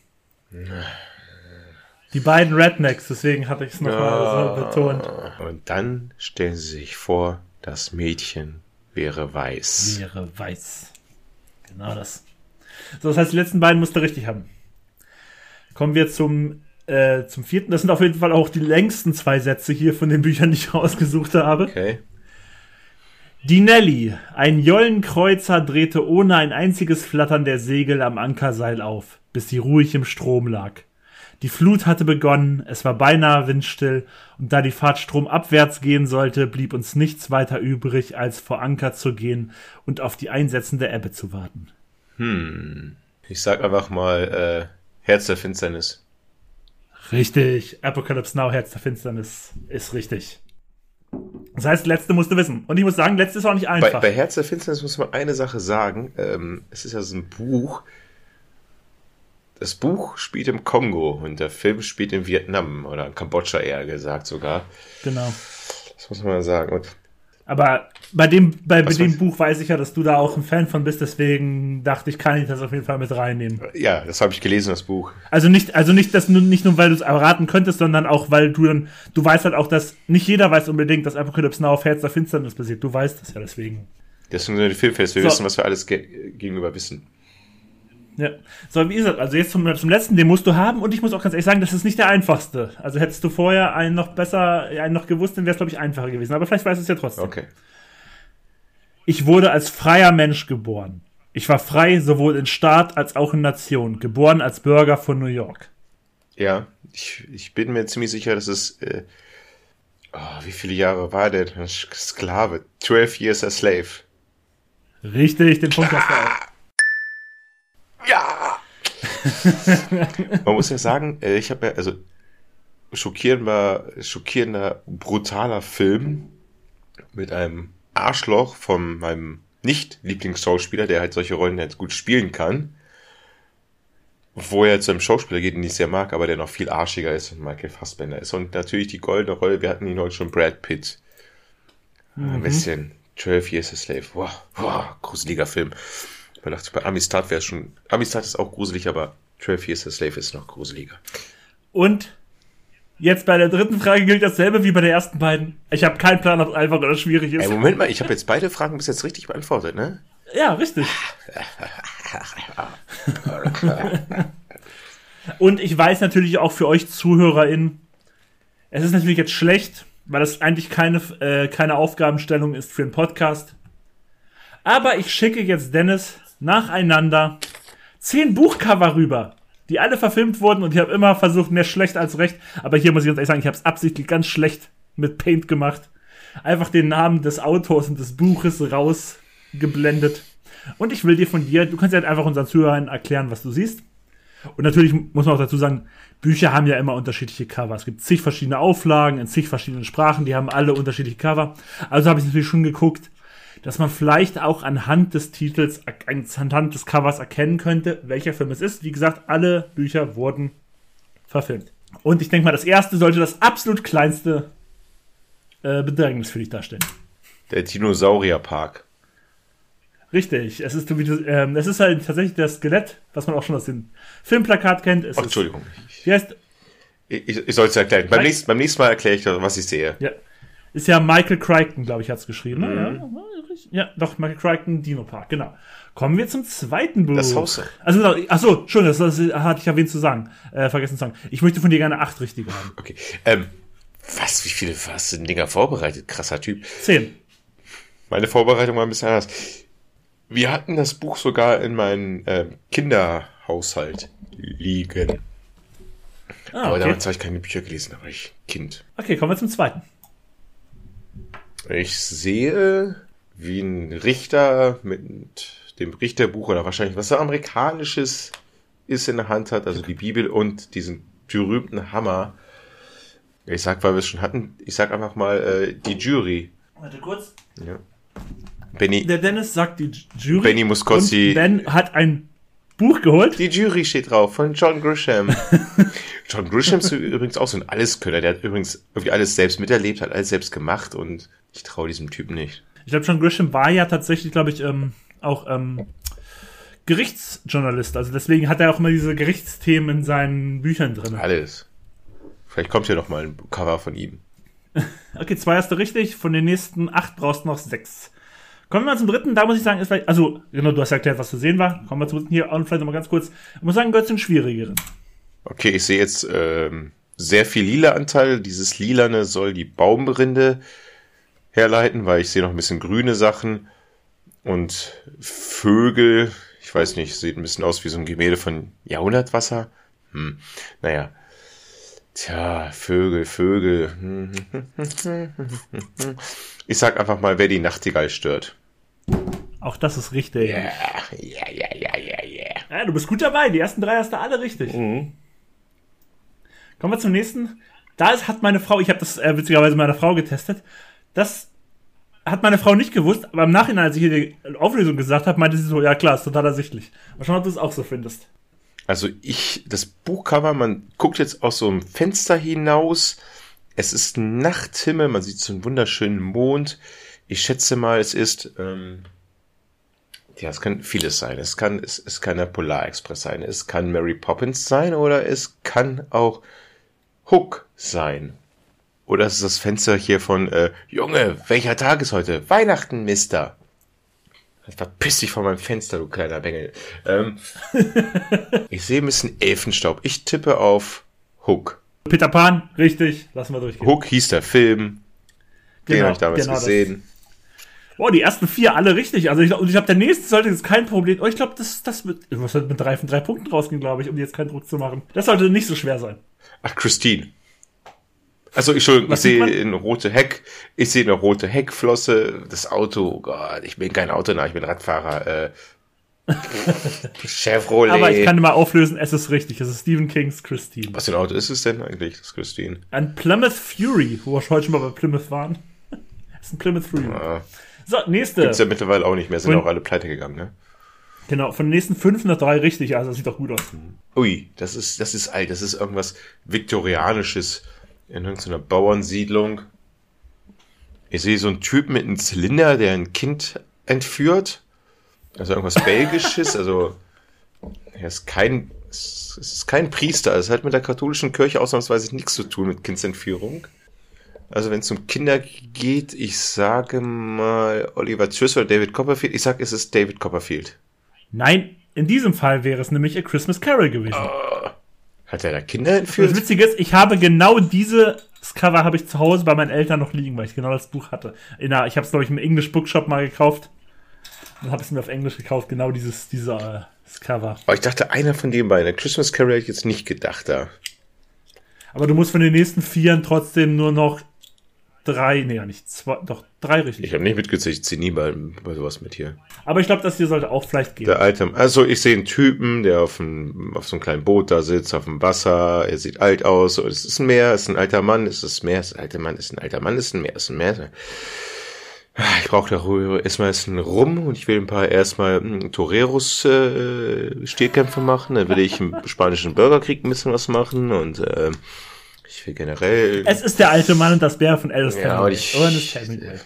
[SPEAKER 1] Die beiden Rednecks, deswegen habe ich es nochmal so betont.
[SPEAKER 2] Und dann stellen sie sich vor, das Mädchen wäre weiß.
[SPEAKER 1] Wäre weiß. Genau das. So, das heißt, die letzten beiden musst du richtig haben. Kommen wir zum, äh, zum vierten. Das sind auf jeden Fall auch die längsten zwei Sätze hier von den Büchern, die ich rausgesucht habe.
[SPEAKER 2] Okay.
[SPEAKER 1] Die Nelly, ein Jollenkreuzer, drehte ohne ein einziges Flattern der Segel am Ankerseil auf, bis sie ruhig im Strom lag. Die Flut hatte begonnen, es war beinahe windstill, und da die Fahrt stromabwärts gehen sollte, blieb uns nichts weiter übrig, als vor Anker zu gehen und auf die einsetzende Ebbe zu warten.
[SPEAKER 2] Ich sag einfach mal, äh, Herz der Finsternis.
[SPEAKER 1] Richtig, Apocalypse Now, Herz der Finsternis, ist richtig. Das heißt, letzte musst du wissen. Und ich muss sagen, letzte ist auch nicht
[SPEAKER 2] Bei,
[SPEAKER 1] einfach.
[SPEAKER 2] bei Herz der Finsternis muss man eine Sache sagen. Ähm, es ist ja so ein Buch. Das Buch spielt im Kongo und der Film spielt in Vietnam oder in Kambodscha eher gesagt sogar.
[SPEAKER 1] genau.
[SPEAKER 2] Das muss man sagen. Und
[SPEAKER 1] Aber bei dem, bei, bei dem Buch weiß ich ja, dass du da auch ein Fan von bist, deswegen dachte ich, kann ich das auf jeden Fall mit reinnehmen.
[SPEAKER 2] ja, das habe ich gelesen, das Buch.
[SPEAKER 1] Also nicht, also nicht, dass nur, nicht nur, weil du es erraten könntest, sondern auch, weil du dann, du weißt halt auch, dass nicht jeder weiß unbedingt, dass Apocalypse Now auf Herz der Finsternis basiert. Du weißt das ja deswegen.
[SPEAKER 2] Deswegen sind die Filmfest. Wir
[SPEAKER 1] So.
[SPEAKER 2] wissen, was wir alles ge gegenüber wissen.
[SPEAKER 1] Ja. So, wie gesagt, also jetzt zum, zum letzten, den musst du haben und ich muss auch ganz ehrlich sagen, das ist nicht der einfachste. Also hättest du vorher einen noch besser, einen noch gewusst, dann wäre es, glaube ich, einfacher gewesen. Aber vielleicht weißt du es ja trotzdem.
[SPEAKER 2] Okay.
[SPEAKER 1] Ich wurde als freier Mensch geboren. Ich war frei sowohl in Staat als auch in Nation, geboren als Bürger von New York.
[SPEAKER 2] Ja, ich, ich bin mir ziemlich sicher, dass es. Äh, oh, wie viele Jahre war der? Sklave. 12 years a slave.
[SPEAKER 1] Richtig, den Punkt hast du auch.
[SPEAKER 2] Ja! Man muss ja sagen, äh, ich habe ja, also schockierender, schockierender, brutaler Film mit einem Arschloch von meinem Nicht-Lieblingsschauspieler, der halt solche Rollen jetzt gut spielen kann. Wo er zu einem Schauspieler geht, den ich sehr mag, aber der noch viel arschiger ist und Michael Fassbender ist. Und natürlich die goldene Rolle, wir hatten ihn heute schon, Brad Pitt. Ein bisschen 12 Years a Slave. Wow, wow, gruseliger Film. Man dachte, bei Amistad wäre es schon. Amistad ist auch gruselig, aber 12 Years a Slave ist noch gruseliger.
[SPEAKER 1] Und Jetzt bei der dritten Frage gilt dasselbe wie bei der ersten beiden. Ich habe keinen Plan, ob es einfach oder schwierig ist.
[SPEAKER 2] Ey, Moment mal, ich habe jetzt beide Fragen bis jetzt richtig beantwortet, ne?
[SPEAKER 1] Ja, richtig. Und ich weiß natürlich auch für euch ZuhörerInnen, es ist natürlich jetzt schlecht, weil das eigentlich keine, äh, keine Aufgabenstellung ist für einen Podcast. Aber ich schicke jetzt Dennis nacheinander zehn Buchcover rüber, die alle verfilmt wurden und ich habe immer versucht, mehr schlecht als recht. Aber hier muss ich ganz ehrlich sagen, ich habe es absichtlich ganz schlecht mit Paint gemacht. Einfach den Namen des Autors und des Buches rausgeblendet. Und ich will dir von dir, du kannst ja einfach unseren Zuhörern erklären, was du siehst. Und natürlich muss man auch dazu sagen, Bücher haben ja immer unterschiedliche Cover. Es gibt zig verschiedene Auflagen in zig verschiedenen Sprachen, die haben alle unterschiedliche Cover. Also habe ich natürlich schon geguckt, dass man vielleicht auch anhand des Titels, anhand des Covers erkennen könnte, welcher Film es ist. Wie gesagt, alle Bücher wurden verfilmt. Und ich denke mal, das erste sollte das absolut kleinste äh, Bedrängnis für dich darstellen.
[SPEAKER 2] Der Dinosaurierpark.
[SPEAKER 1] Richtig, es ist, ähm, es ist halt tatsächlich das Skelett, was man auch schon aus dem Filmplakat kennt. Es
[SPEAKER 2] Ach, Entschuldigung.
[SPEAKER 1] Ist, wie heißt,
[SPEAKER 2] ich, ich, soll es erklären. Beim nächsten, beim nächsten Mal erkläre ich, was ich sehe.
[SPEAKER 1] Ja. Ist ja Michael Crichton, glaube ich, hat es geschrieben.
[SPEAKER 2] Mhm.
[SPEAKER 1] Ne? Ja, ja, doch, Michael Crichton, Dino Park, genau. Kommen wir zum zweiten Buch.
[SPEAKER 2] Das Haus.
[SPEAKER 1] Also, achso, schon, das, das hatte ich erwähnt zu sagen. Äh, vergessen zu sagen. Ich möchte von dir gerne acht richtige haben.
[SPEAKER 2] Okay. Ähm, was, wie viele hast du denn Dinger vorbereitet? Krasser Typ.
[SPEAKER 1] Zehn.
[SPEAKER 2] Meine Vorbereitung war ein bisschen anders. Wir hatten das Buch sogar in meinem äh, Kinderhaushalt liegen.
[SPEAKER 1] Ah,
[SPEAKER 2] Aber
[SPEAKER 1] okay.
[SPEAKER 2] damals habe ich keine Bücher gelesen, da war ich Kind.
[SPEAKER 1] okay, kommen wir zum zweiten.
[SPEAKER 2] Ich sehe, wie ein Richter mit dem Richterbuch oder wahrscheinlich was amerikanisches ist in der Hand hat, also die Bibel und diesen berühmten Hammer. Ich sag, weil wir es schon hatten, ich sag einfach mal äh, die Jury.
[SPEAKER 1] Warte kurz.
[SPEAKER 2] Ja. Benny,
[SPEAKER 1] Der Dennis sagt die Jury.
[SPEAKER 2] Benny Muscozzi.
[SPEAKER 1] Und Ben hat ein Buch geholt.
[SPEAKER 2] die Jury steht drauf von John Grisham. John Grisham ist übrigens auch so ein Alleskönner. Der hat übrigens irgendwie alles selbst miterlebt, hat alles selbst gemacht und ich traue diesem Typen nicht.
[SPEAKER 1] Ich glaube, John Grisham war ja tatsächlich, glaube ich, ähm, auch ähm, Gerichtsjournalist. Also deswegen hat er auch immer diese Gerichtsthemen in seinen Büchern drin.
[SPEAKER 2] Alles. Vielleicht kommt hier noch mal ein Cover von ihm.
[SPEAKER 1] Okay, zwei hast du richtig. Von den nächsten acht brauchst du noch sechs. Kommen wir mal zum dritten. Da muss ich sagen, ist vielleicht, also, genau, du hast ja erklärt, was zu sehen war. Kommen wir zum dritten hier und vielleicht nochmal ganz kurz. Ich muss sagen, gehört zu den schwierigeren.
[SPEAKER 2] Okay, ich sehe jetzt ähm, sehr viel lila Anteil. Dieses lilane soll die Baumrinde herleiten, weil ich sehe noch ein bisschen grüne Sachen und Vögel. Ich weiß nicht, sieht ein bisschen aus wie so ein Gemälde von Jahrhundertwasser. Hm, naja. Tja, Vögel, Vögel. Ich sag einfach mal, wer die Nachtigall stört.
[SPEAKER 1] Auch das ist richtig.
[SPEAKER 2] Ja, ja, ja, ja, ja, ja.
[SPEAKER 1] Du bist gut dabei. Die ersten drei hast du alle richtig.
[SPEAKER 2] Mhm.
[SPEAKER 1] Kommen wir zum nächsten. Da hat meine Frau, ich habe das äh, witzigerweise meiner Frau getestet. Das hat meine Frau nicht gewusst, aber im Nachhinein, als ich ihr die Auflösung gesagt habe, meinte sie so, ja klar, ist total ersichtlich. Mal schauen, ob du es auch so findest.
[SPEAKER 2] Also ich, das Buchcover, man guckt jetzt aus so einem Fenster hinaus. Es ist Nachthimmel, man sieht so einen wunderschönen Mond. Ich schätze mal, es ist, ähm, ja, es kann vieles sein. Es kann, es, es kann der Polar Express sein. Es kann Mary Poppins sein oder es kann auch Hook sein. Oder es ist das Fenster hier von, äh, Junge, welcher Tag ist heute? Weihnachten, Mister. Verpiss dich von meinem Fenster, du kleiner Bengel. Ähm, ich sehe ein bisschen Elfenstaub. Ich tippe auf Hook.
[SPEAKER 1] Peter Pan, richtig, lassen wir durchgehen.
[SPEAKER 2] Hook hieß der Film. Den habe ich damals
[SPEAKER 1] genau
[SPEAKER 2] gesehen.
[SPEAKER 1] Boah, die ersten vier alle richtig. Also ich, und ich glaube, der nächste sollte jetzt kein Problem. Oh, ich glaube, das, das wird, was wird mit drei von drei Punkten rausgehen, glaube ich, um jetzt keinen Druck zu machen. Das sollte nicht so schwer sein.
[SPEAKER 2] Ach, Christine. Also, Entschuldigung, ich
[SPEAKER 1] Was sieht
[SPEAKER 2] sehe eine rote Heck, ich sehe eine rote Heckflosse, das Auto, oh Gott, ich bin kein Autonah, ich bin Radfahrer, äh, Chevrolet.
[SPEAKER 1] Aber ich kann mal auflösen, es ist richtig. Es ist Stephen Kings Christine.
[SPEAKER 2] Was für ein Auto ist es denn eigentlich, das Christine?
[SPEAKER 1] Ein Plymouth Fury, wo wir heute schon mal bei Plymouth waren. Das ist ein Plymouth Fury.
[SPEAKER 2] Ah,
[SPEAKER 1] So, nächste.
[SPEAKER 2] gibt's ja mittlerweile auch nicht mehr, sind
[SPEAKER 1] Und-
[SPEAKER 2] auch alle pleite gegangen, ne?
[SPEAKER 1] Genau, von den nächsten fünf nach drei richtig. Also, das sieht doch gut aus.
[SPEAKER 2] Ui, das ist, das ist alt, das ist irgendwas Viktorianisches in irgendeiner Bauernsiedlung. Ich sehe so einen Typ mit einem Zylinder, der ein Kind entführt. Also irgendwas Belgisches, also Er ist kein, es ist kein Priester. Es hat mit der katholischen Kirche ausnahmsweise nichts zu tun mit Kindsentführung. Also wenn es um Kinder geht, ich sage mal Oliver Twist oder David Copperfield. Ich sage, es ist David Copperfield.
[SPEAKER 1] Nein, in diesem Fall wäre es nämlich A Christmas Carol gewesen.
[SPEAKER 2] Hat er da Kinder
[SPEAKER 1] Das
[SPEAKER 2] entführt?
[SPEAKER 1] Witzige ist, ich habe genau dieses Cover habe ich zu Hause bei meinen Eltern noch liegen, weil ich genau das Buch hatte. In einer, ich habe es glaube ich im English Bookshop mal gekauft. Dann habe ich es mir auf Englisch gekauft, genau dieses dieser äh, das Cover.
[SPEAKER 2] Aber ich dachte, einer von den beiden. A Christmas Carol hätte ich jetzt nicht gedacht da.
[SPEAKER 1] Aber du musst von den nächsten Vieren trotzdem nur noch drei, nee, ja nicht zwei, doch drei richtig.
[SPEAKER 2] Ich habe nicht mitgezählt, ich ziehe nie bei, bei sowas mit hier.
[SPEAKER 1] Aber ich glaube, das hier sollte auch vielleicht gehen.
[SPEAKER 2] Der alte, also ich sehe einen Typen, der auf, einem, auf so einem kleinen Boot da sitzt, auf dem Wasser. Er sieht alt aus. Es ist ein Meer, es ist ein alter Mann, es ist ein Meer, es ist ein alter Mann, es ist ein alter Mann, es ist ein Meer, es ist ein Meer. Ich brauche da erstmal jetzt einen Rum und ich will ein paar erstmal hm, Toreros äh, Stehkämpfe machen. Dann will ich im spanischen Bürgerkrieg ein bisschen was machen und äh, will generell.
[SPEAKER 1] Es ist der alte Mann und das Bär von Alice
[SPEAKER 2] Ja, und ich-
[SPEAKER 1] Ernest Hemingway.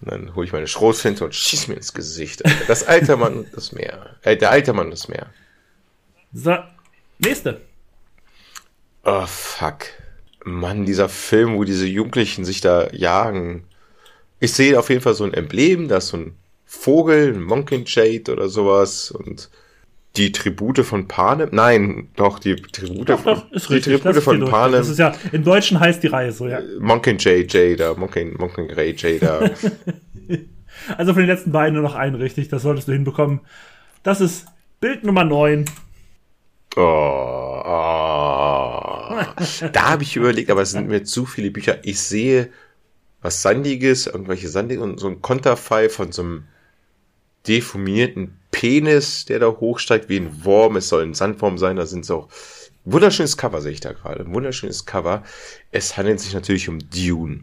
[SPEAKER 2] dann hole ich meine Schrotflinte und schieß mir ins Gesicht. Alter. Das alte Mann und das Meer. Äh, der alte Mann und das Meer.
[SPEAKER 1] So, nächste.
[SPEAKER 2] Oh, fuck. Mann, dieser Film, wo diese Jugendlichen sich da jagen. Ich sehe auf jeden Fall so ein Emblem, da ist so ein Vogel, ein Mockingjay oder sowas und die Tribute von Panem. Nein, doch, die Tribute
[SPEAKER 1] Doch,
[SPEAKER 2] von,
[SPEAKER 1] doch, ist
[SPEAKER 2] die
[SPEAKER 1] richtig.
[SPEAKER 2] Tribute von. Panem.
[SPEAKER 1] Das ist ja, im Deutschen heißt die Reihe so, ja.
[SPEAKER 2] Mockingjay J da, Mocking, Mockingjay J da.
[SPEAKER 1] Also von den letzten beiden nur noch einen richtig, das solltest du hinbekommen. Das ist Bild Nummer 9.
[SPEAKER 2] Oh, oh. Da habe ich überlegt, aber es sind mir zu viele Bücher. Ich sehe was Sandiges, irgendwelche Sandigen und so ein Konterfei von so einem deformierten Penis, der da hochsteigt wie ein Wurm. Es soll ein Sandwurm sein, da sind so wunderschönes Cover, sehe ich da gerade. Ein wunderschönes Cover. Es handelt sich natürlich um Dune.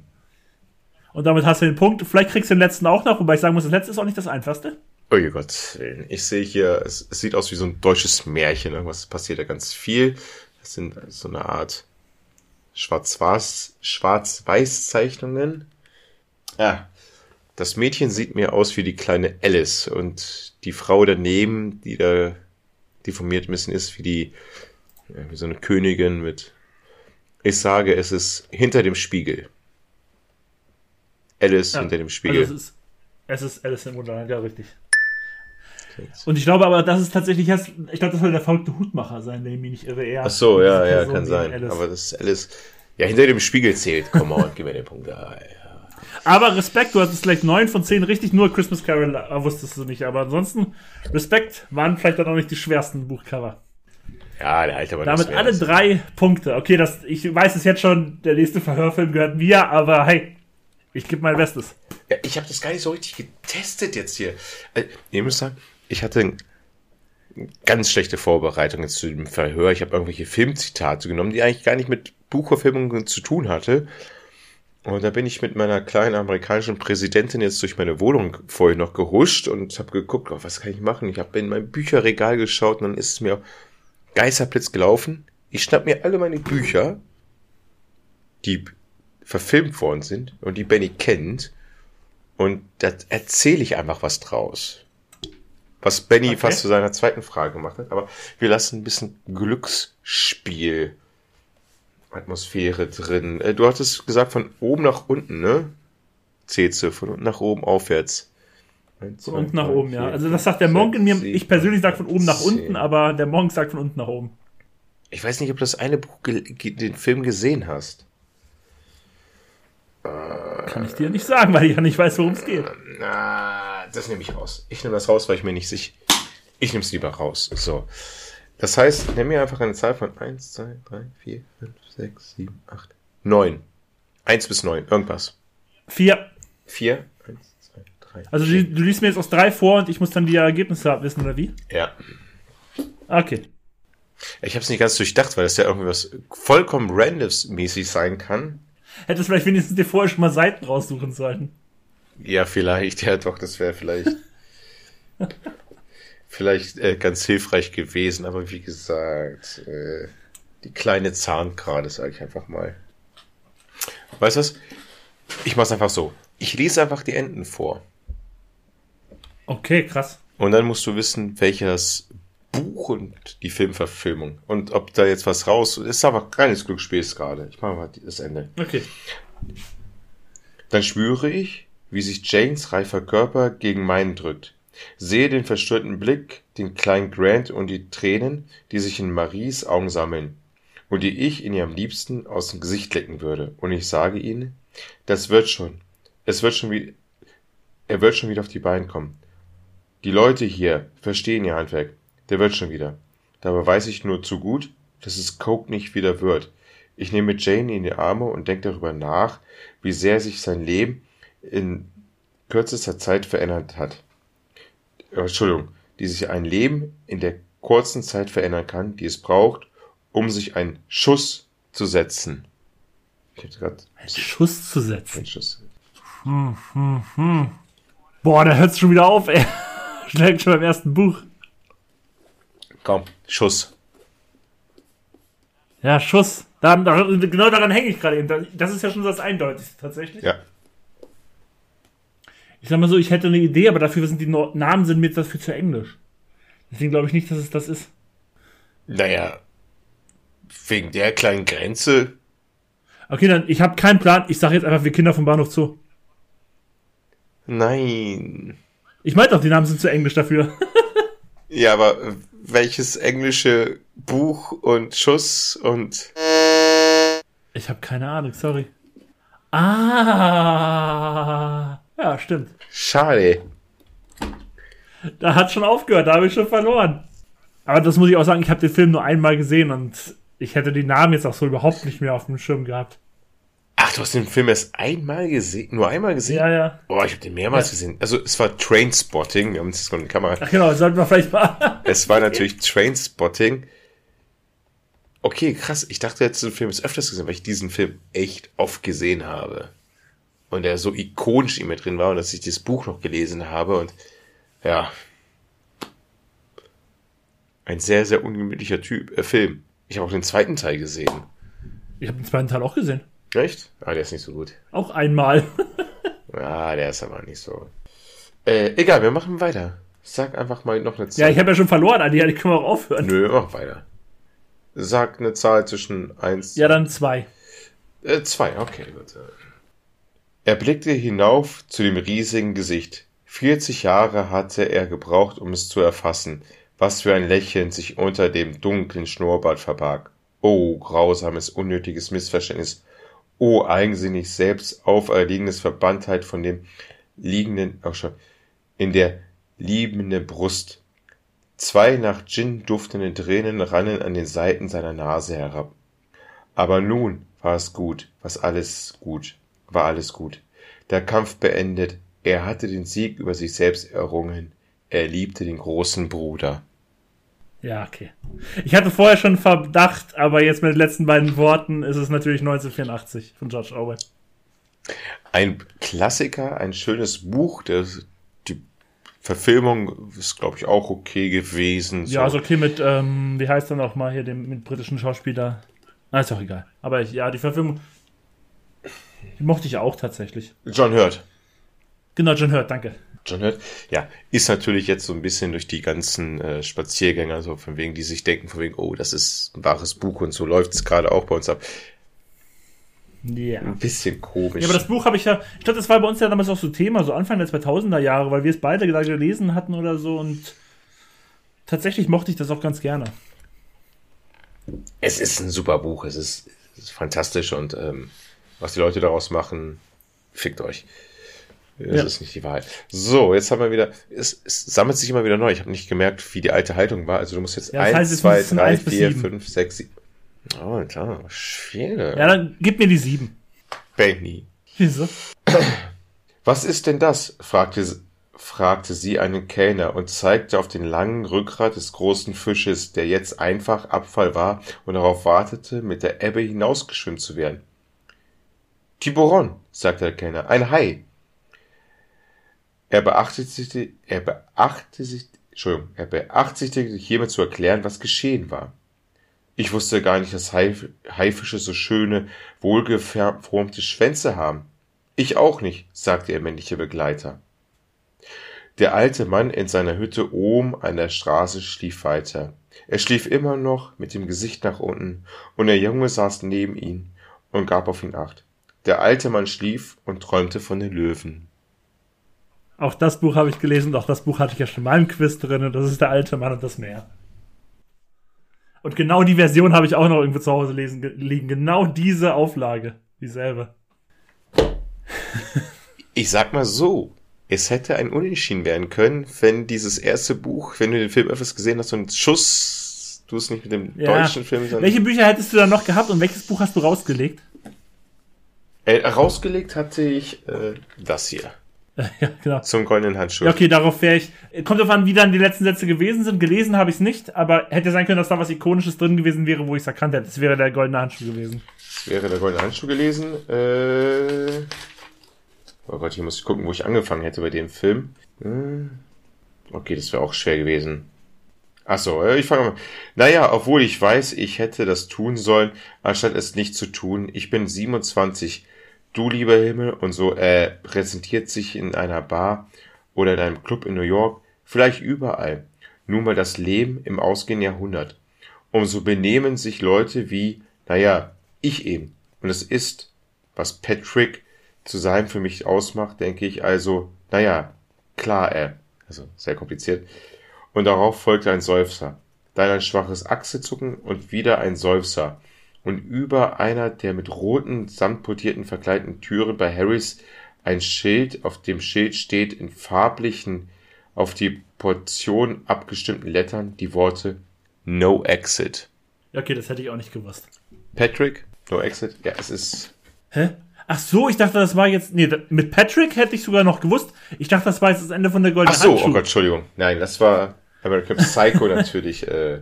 [SPEAKER 1] Und damit hast du den Punkt. Vielleicht kriegst du den letzten auch noch, wobei ich sagen muss, das letzte ist auch nicht das einfachste.
[SPEAKER 2] Oh je Gott, ich sehe hier, es, es sieht aus wie so ein deutsches Märchen. Irgendwas passiert da ganz viel. Das sind so eine Art Schwarz-Weiß- Schwarz-Weiß-Zeichnungen. Ja, das Mädchen sieht mir aus wie die kleine Alice und die Frau daneben, die da deformiert ein bisschen ist, wie die, ja, wie so eine Königin mit, ich sage, es ist hinter dem Spiegel. Alice hinter dem Spiegel.
[SPEAKER 1] Also es ist, es ist Alice im Wunderland, ja, richtig. Und ich glaube aber, das ist tatsächlich erst, ich glaube, das soll der verrückte Hutmacher sein, wenn ich mich nicht irre. Eher
[SPEAKER 2] Ach so, ja, ja, kann sein.
[SPEAKER 1] Alice.
[SPEAKER 2] Aber das ist alles, ja, hinter dem Spiegel zählt. Komm on, gib mir den Punkt. Ah, ja.
[SPEAKER 1] Aber Respekt, du hattest vielleicht neun von zehn richtig, nur Christmas Carol äh, wusstest du nicht. Aber ansonsten, Respekt, waren vielleicht dann auch nicht die schwersten Buchcover.
[SPEAKER 2] Ja, der alte Mann
[SPEAKER 1] Damit alle drei Punkte. Okay, das, ich weiß es jetzt schon, der nächste Verhörfilm gehört mir, aber hey, ich gebe mein Bestes.
[SPEAKER 2] Ja, ich habe das gar nicht so richtig getestet jetzt hier. Äh, Ihr müsst sagen, ich hatte ganz schlechte Vorbereitungen zu dem Verhör. Ich habe irgendwelche Filmzitate genommen, die eigentlich gar nicht mit Buchverfilmungen zu tun hatte. Und da bin ich mit meiner kleinen amerikanischen Präsidentin jetzt durch meine Wohnung vorher noch gehuscht und habe geguckt, oh, was kann ich machen? Ich habe in mein Bücherregal geschaut und dann ist es mir Geisterblitz gelaufen. Ich schnapp mir alle meine Bücher, die verfilmt worden sind und die Benny kennt und da erzähle ich einfach was draus. Was Benny
[SPEAKER 1] Okay.
[SPEAKER 2] fast zu seiner zweiten Frage gemacht hat, aber wir lassen ein bisschen Glücksspiel Atmosphäre drin. Äh, Du hattest gesagt von oben nach unten, ne? Du von unten nach oben aufwärts.
[SPEAKER 1] Von unten nach oben, ja. Also das sagt der Monk in mir. Ich persönlich sage von oben nach unten, aber der Monk sagt von unten nach oben.
[SPEAKER 2] Ich weiß nicht, ob du das eine Buch, den Film gesehen hast.
[SPEAKER 1] Kann ich dir nicht sagen, weil ich ja nicht weiß, worum es geht.
[SPEAKER 2] Na, das nehme ich raus. Ich nehme das raus, weil ich mir nicht sicher. Ich nehme es lieber raus. So. Das heißt, nimm mir einfach eine Zahl von 1, 2, 3, 4, 5, 6, 7, 8, 9. 1 bis 9, irgendwas.
[SPEAKER 1] Vier.
[SPEAKER 2] 4, 1, 2, 3.
[SPEAKER 1] Also du, du liest mir jetzt aus drei vor und ich muss dann die Ergebnisse wissen, oder wie?
[SPEAKER 2] Ja.
[SPEAKER 1] Okay.
[SPEAKER 2] Ich habe es nicht ganz durchdacht, weil das ja irgendwie was vollkommen randommäßig sein kann.
[SPEAKER 1] Hättest vielleicht wenigstens dir vorher schon mal Seiten raussuchen sollen.
[SPEAKER 2] Ja, vielleicht, ja doch, das wäre vielleicht. vielleicht äh, ganz hilfreich gewesen, aber wie gesagt, äh, die kleine Zahngrade, sage ich einfach mal. Weißt du was? Ich mach's einfach so. Ich lese einfach die Enden vor.
[SPEAKER 1] Okay, krass.
[SPEAKER 2] Und dann musst du wissen, welches Buch und die Filmverfilmung. Und ob da jetzt was raus, ist aber keines Glücksspiels gerade. Ich mache mal das Ende.
[SPEAKER 1] Okay.
[SPEAKER 2] Dann spüre ich, wie sich Janes reifer Körper gegen meinen drückt. Sehe den verstörten Blick, den kleinen Grant und die Tränen, die sich in Maries Augen sammeln und die ich in ihrem liebsten aus dem Gesicht lecken würde. Und ich sage ihnen, das wird schon. Es wird schon wie, er wird schon wieder auf die Beine kommen. Die Leute hier verstehen ihr Handwerk. Der wird schon wieder. Dabei weiß ich nur zu gut, dass es Coke nicht wieder wird. Ich nehme Jane in die Arme und denke darüber nach, wie sehr sich sein Leben in kürzester Zeit verändert hat. Entschuldigung, die sich ein Leben in der kurzen Zeit verändern kann, die es braucht, um sich einen Schuss zu setzen.
[SPEAKER 1] Ich hab grad einen Schuss zu setzen. Einen Schuss.
[SPEAKER 2] Hm,
[SPEAKER 1] hm, hm. Boah, da hört es schon wieder auf, ey. Schlägt schon beim ersten Buch.
[SPEAKER 2] Komm, Schuss.
[SPEAKER 1] Ja, Schuss. Da, genau daran hänge ich gerade eben. Das ist ja schon das Eindeutigste tatsächlich.
[SPEAKER 2] Ja.
[SPEAKER 1] Ich sag mal so, ich hätte eine Idee, aber dafür sind die Namen sind mir jetzt dafür zu englisch. Deswegen glaube ich nicht, dass es das ist.
[SPEAKER 2] Naja, wegen der kleinen Grenze.
[SPEAKER 1] Okay, dann, ich habe keinen Plan. Ich sage jetzt einfach, wir Kinder vom Bahnhof zu.
[SPEAKER 2] Nein.
[SPEAKER 1] Ich meinte auch, die Namen sind zu englisch dafür.
[SPEAKER 2] ja, aber welches englische Buch und Schuss und.
[SPEAKER 1] Ich habe keine Ahnung, sorry. Ah. Ja, stimmt.
[SPEAKER 2] Schade.
[SPEAKER 1] Da hat schon aufgehört, da habe ich schon verloren. Aber das muss ich auch sagen, ich habe den Film nur einmal gesehen und ich hätte die Namen jetzt auch so überhaupt nicht mehr auf dem Schirm gehabt.
[SPEAKER 2] Ach, du hast den Film erst einmal gesehen? Nur einmal gesehen?
[SPEAKER 1] Ja, ja.
[SPEAKER 2] Boah, ich habe den mehrmals ja. gesehen. Also, es war Trainspotting. Wir haben jetzt eine Kamera.
[SPEAKER 1] Ach genau, das sollten wir vielleicht mal.
[SPEAKER 2] es war natürlich Trainspotting. Okay, krass. Ich dachte jetzt, den Film ist öfters gesehen, weil ich diesen Film echt oft gesehen habe. Und er so ikonisch in mir drin war und dass ich das Buch noch gelesen habe und ja. Ein sehr, sehr ungemütlicher Typ, äh, Film. Ich habe auch den zweiten Teil gesehen.
[SPEAKER 1] Ich habe den zweiten Teil auch gesehen.
[SPEAKER 2] Echt? Ah, der ist nicht so gut.
[SPEAKER 1] Auch einmal.
[SPEAKER 2] ah, der ist aber nicht so. Äh, egal, wir machen weiter. Sag einfach mal noch eine
[SPEAKER 1] Zahl. Ja, ich habe ja schon verloren, Adi. Die können wir auch aufhören.
[SPEAKER 2] Nö, mach weiter. Sag eine Zahl zwischen 1.
[SPEAKER 1] Ja, dann 2.
[SPEAKER 2] Äh, 2, okay, gut. Er blickte hinauf zu dem riesigen Gesicht. Vierzig Jahre hatte er gebraucht, um es zu erfassen, was für ein Lächeln sich unter dem dunklen Schnurrbart verbarg. Oh, grausames, unnötiges Missverständnis O eigensinnig selbst auferlegenes Verbanntheit von dem liegenden, auch schon, in der liebenden Brust. Zwei nach Gin duftende Tränen rannen an den Seiten seiner Nase herab. Aber nun war es gut, was alles gut, war alles gut. Der Kampf beendet, er hatte den Sieg über sich selbst errungen, er liebte den großen Bruder.
[SPEAKER 1] Ja, okay. Ich hatte vorher schon Verdacht, aber jetzt mit den letzten beiden Worten ist es natürlich 1984 von George Orwell.
[SPEAKER 2] Ein Klassiker, ein schönes Buch, der, die Verfilmung ist, glaube ich, auch okay gewesen.
[SPEAKER 1] So. Ja, ist okay mit, ähm, wie heißt er noch mal hier, dem mit britischen Schauspieler. Na, ist auch egal. Aber ich, ja, die Verfilmung, mochte ich auch tatsächlich.
[SPEAKER 2] John Hurt.
[SPEAKER 1] Genau, John Hurt, danke.
[SPEAKER 2] John Hurt. Ja, ist natürlich jetzt so ein bisschen durch die ganzen äh, Spaziergänger, so von wegen, die sich denken, von wegen, oh, das ist ein wahres Buch und so läuft es gerade auch bei uns ab.
[SPEAKER 1] Ja.
[SPEAKER 2] Ein bisschen komisch.
[SPEAKER 1] Ja, aber das Buch habe ich ja, ich glaube, das war bei uns ja damals auch so Thema, so Anfang der 2000er Jahre, weil wir es beide gelesen hatten oder so und tatsächlich mochte ich das auch ganz gerne.
[SPEAKER 2] Es ist ein super Buch, es ist, es ist fantastisch und ähm, was die Leute daraus machen, fickt euch. Das ja. ist nicht die Wahrheit. So, jetzt haben wir wieder, es, es sammelt sich immer wieder neu. Ich habe nicht gemerkt, wie die alte Haltung war. Also du musst jetzt ja, 1, 2, 3, 4, 5, 6, 7. Oh, klar, schwer.
[SPEAKER 1] Ja, dann gib mir die 7.
[SPEAKER 2] Benny.
[SPEAKER 1] Wieso?
[SPEAKER 2] Was ist denn das? fragte, fragte sie einen Kellner und zeigte auf den langen Rückgrat des großen Fisches, der jetzt einfach Abfall war und darauf wartete, mit der Ebbe hinausgeschwimmt zu werden. Tiburon, sagte der Kellner, ein Hai. Er beachtete, er beachtete, Entschuldigung, er beabsichtigte hiermit zu erklären, was geschehen war. Ich wusste gar nicht, dass Haifische so schöne, wohlgeformte Schwänze haben. Ich auch nicht, sagte ihr männlicher Begleiter. Der alte Mann in seiner Hütte oben an der Straße schlief weiter. Er schlief immer noch mit dem Gesicht nach unten, und der Junge saß neben ihm und gab auf ihn acht. Der alte Mann schlief und träumte von den Löwen.
[SPEAKER 1] Auch das Buch habe ich gelesen und auch das Buch hatte ich ja schon mal im Quiz drin und das ist der alte Mann und das Meer. Und genau die Version habe ich auch noch irgendwo zu Hause lesen, liegen. Genau diese Auflage. Dieselbe.
[SPEAKER 2] Ich sag mal so, es hätte ein Unentschieden werden können, wenn dieses erste Buch, wenn du den Film öfters gesehen hast, so ein Schuss, du es nicht mit dem
[SPEAKER 1] Ja.
[SPEAKER 2] deutschen Film,
[SPEAKER 1] Welche Bücher hättest du da noch gehabt und welches Buch hast du rausgelegt?
[SPEAKER 2] Äh, rausgelegt hatte ich äh, das hier
[SPEAKER 1] ja, genau.
[SPEAKER 2] zum goldenen Handschuh.
[SPEAKER 1] Ja, okay, darauf wäre ich. Kommt drauf an, wie dann die letzten Sätze gewesen sind. Gelesen habe ich es nicht, aber hätte sein können, dass da was Ikonisches drin gewesen wäre, wo ich es erkannt hätte. Das wäre der goldene Handschuh gewesen.
[SPEAKER 2] Das wäre der goldene Handschuh gelesen. Äh, oh Gott, hier muss ich gucken, wo ich angefangen hätte bei dem Film. Hm, Okay, das wäre auch schwer gewesen. Ach so, äh, ich fange mal. Naja, obwohl ich weiß, ich hätte das tun sollen, anstatt es nicht zu tun. Ich bin 27. Du, lieber Himmel, und so äh, präsentiert sich in einer Bar oder in einem Club in New York, vielleicht überall. Nun mal das Leben im ausgehenden Jahrhundert. Und so benehmen sich Leute wie, naja, ich eben. Und es ist, was Patrick zu sein für mich ausmacht, denke ich also, naja, klar, äh, also sehr kompliziert. Und darauf folgte ein Seufzer, dann ein schwaches Achselzucken und wieder ein Seufzer. Und über einer der mit roten, samtputierten verkleideten Türen bei Harrys ein Schild, auf dem Schild steht in farblichen, auf die Portion abgestimmten Lettern die Worte No Exit.
[SPEAKER 1] Okay, das hätte ich auch nicht gewusst.
[SPEAKER 2] Patrick, No Exit? Ja, es ist
[SPEAKER 1] Hä? Ach so, ich dachte, das war jetzt. Nee, mit Patrick hätte ich sogar noch gewusst. Ich dachte, das war jetzt das Ende von der
[SPEAKER 2] Ach
[SPEAKER 1] goldenen
[SPEAKER 2] so,
[SPEAKER 1] Handschuh.
[SPEAKER 2] oh Gott, Entschuldigung. Nein, das war American Psycho natürlich. Äh,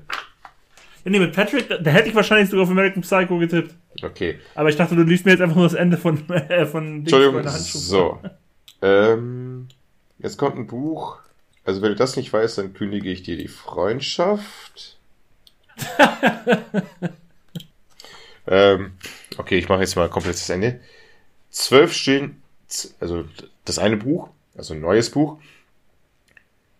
[SPEAKER 1] Ja, nee, mit Patrick, da, da hätte ich wahrscheinlich sogar auf American Psycho getippt.
[SPEAKER 2] okay.
[SPEAKER 1] Aber ich dachte, du liest mir jetzt einfach nur das Ende von, äh, von Dings
[SPEAKER 2] Entschuldigung. So. Ähm, jetzt kommt ein Buch. Also wenn du das nicht weißt, dann kündige ich dir die Freundschaft. ähm, okay, ich mache jetzt mal komplett das Ende. Zwölf Stillen, z- also das eine Buch, also ein neues Buch.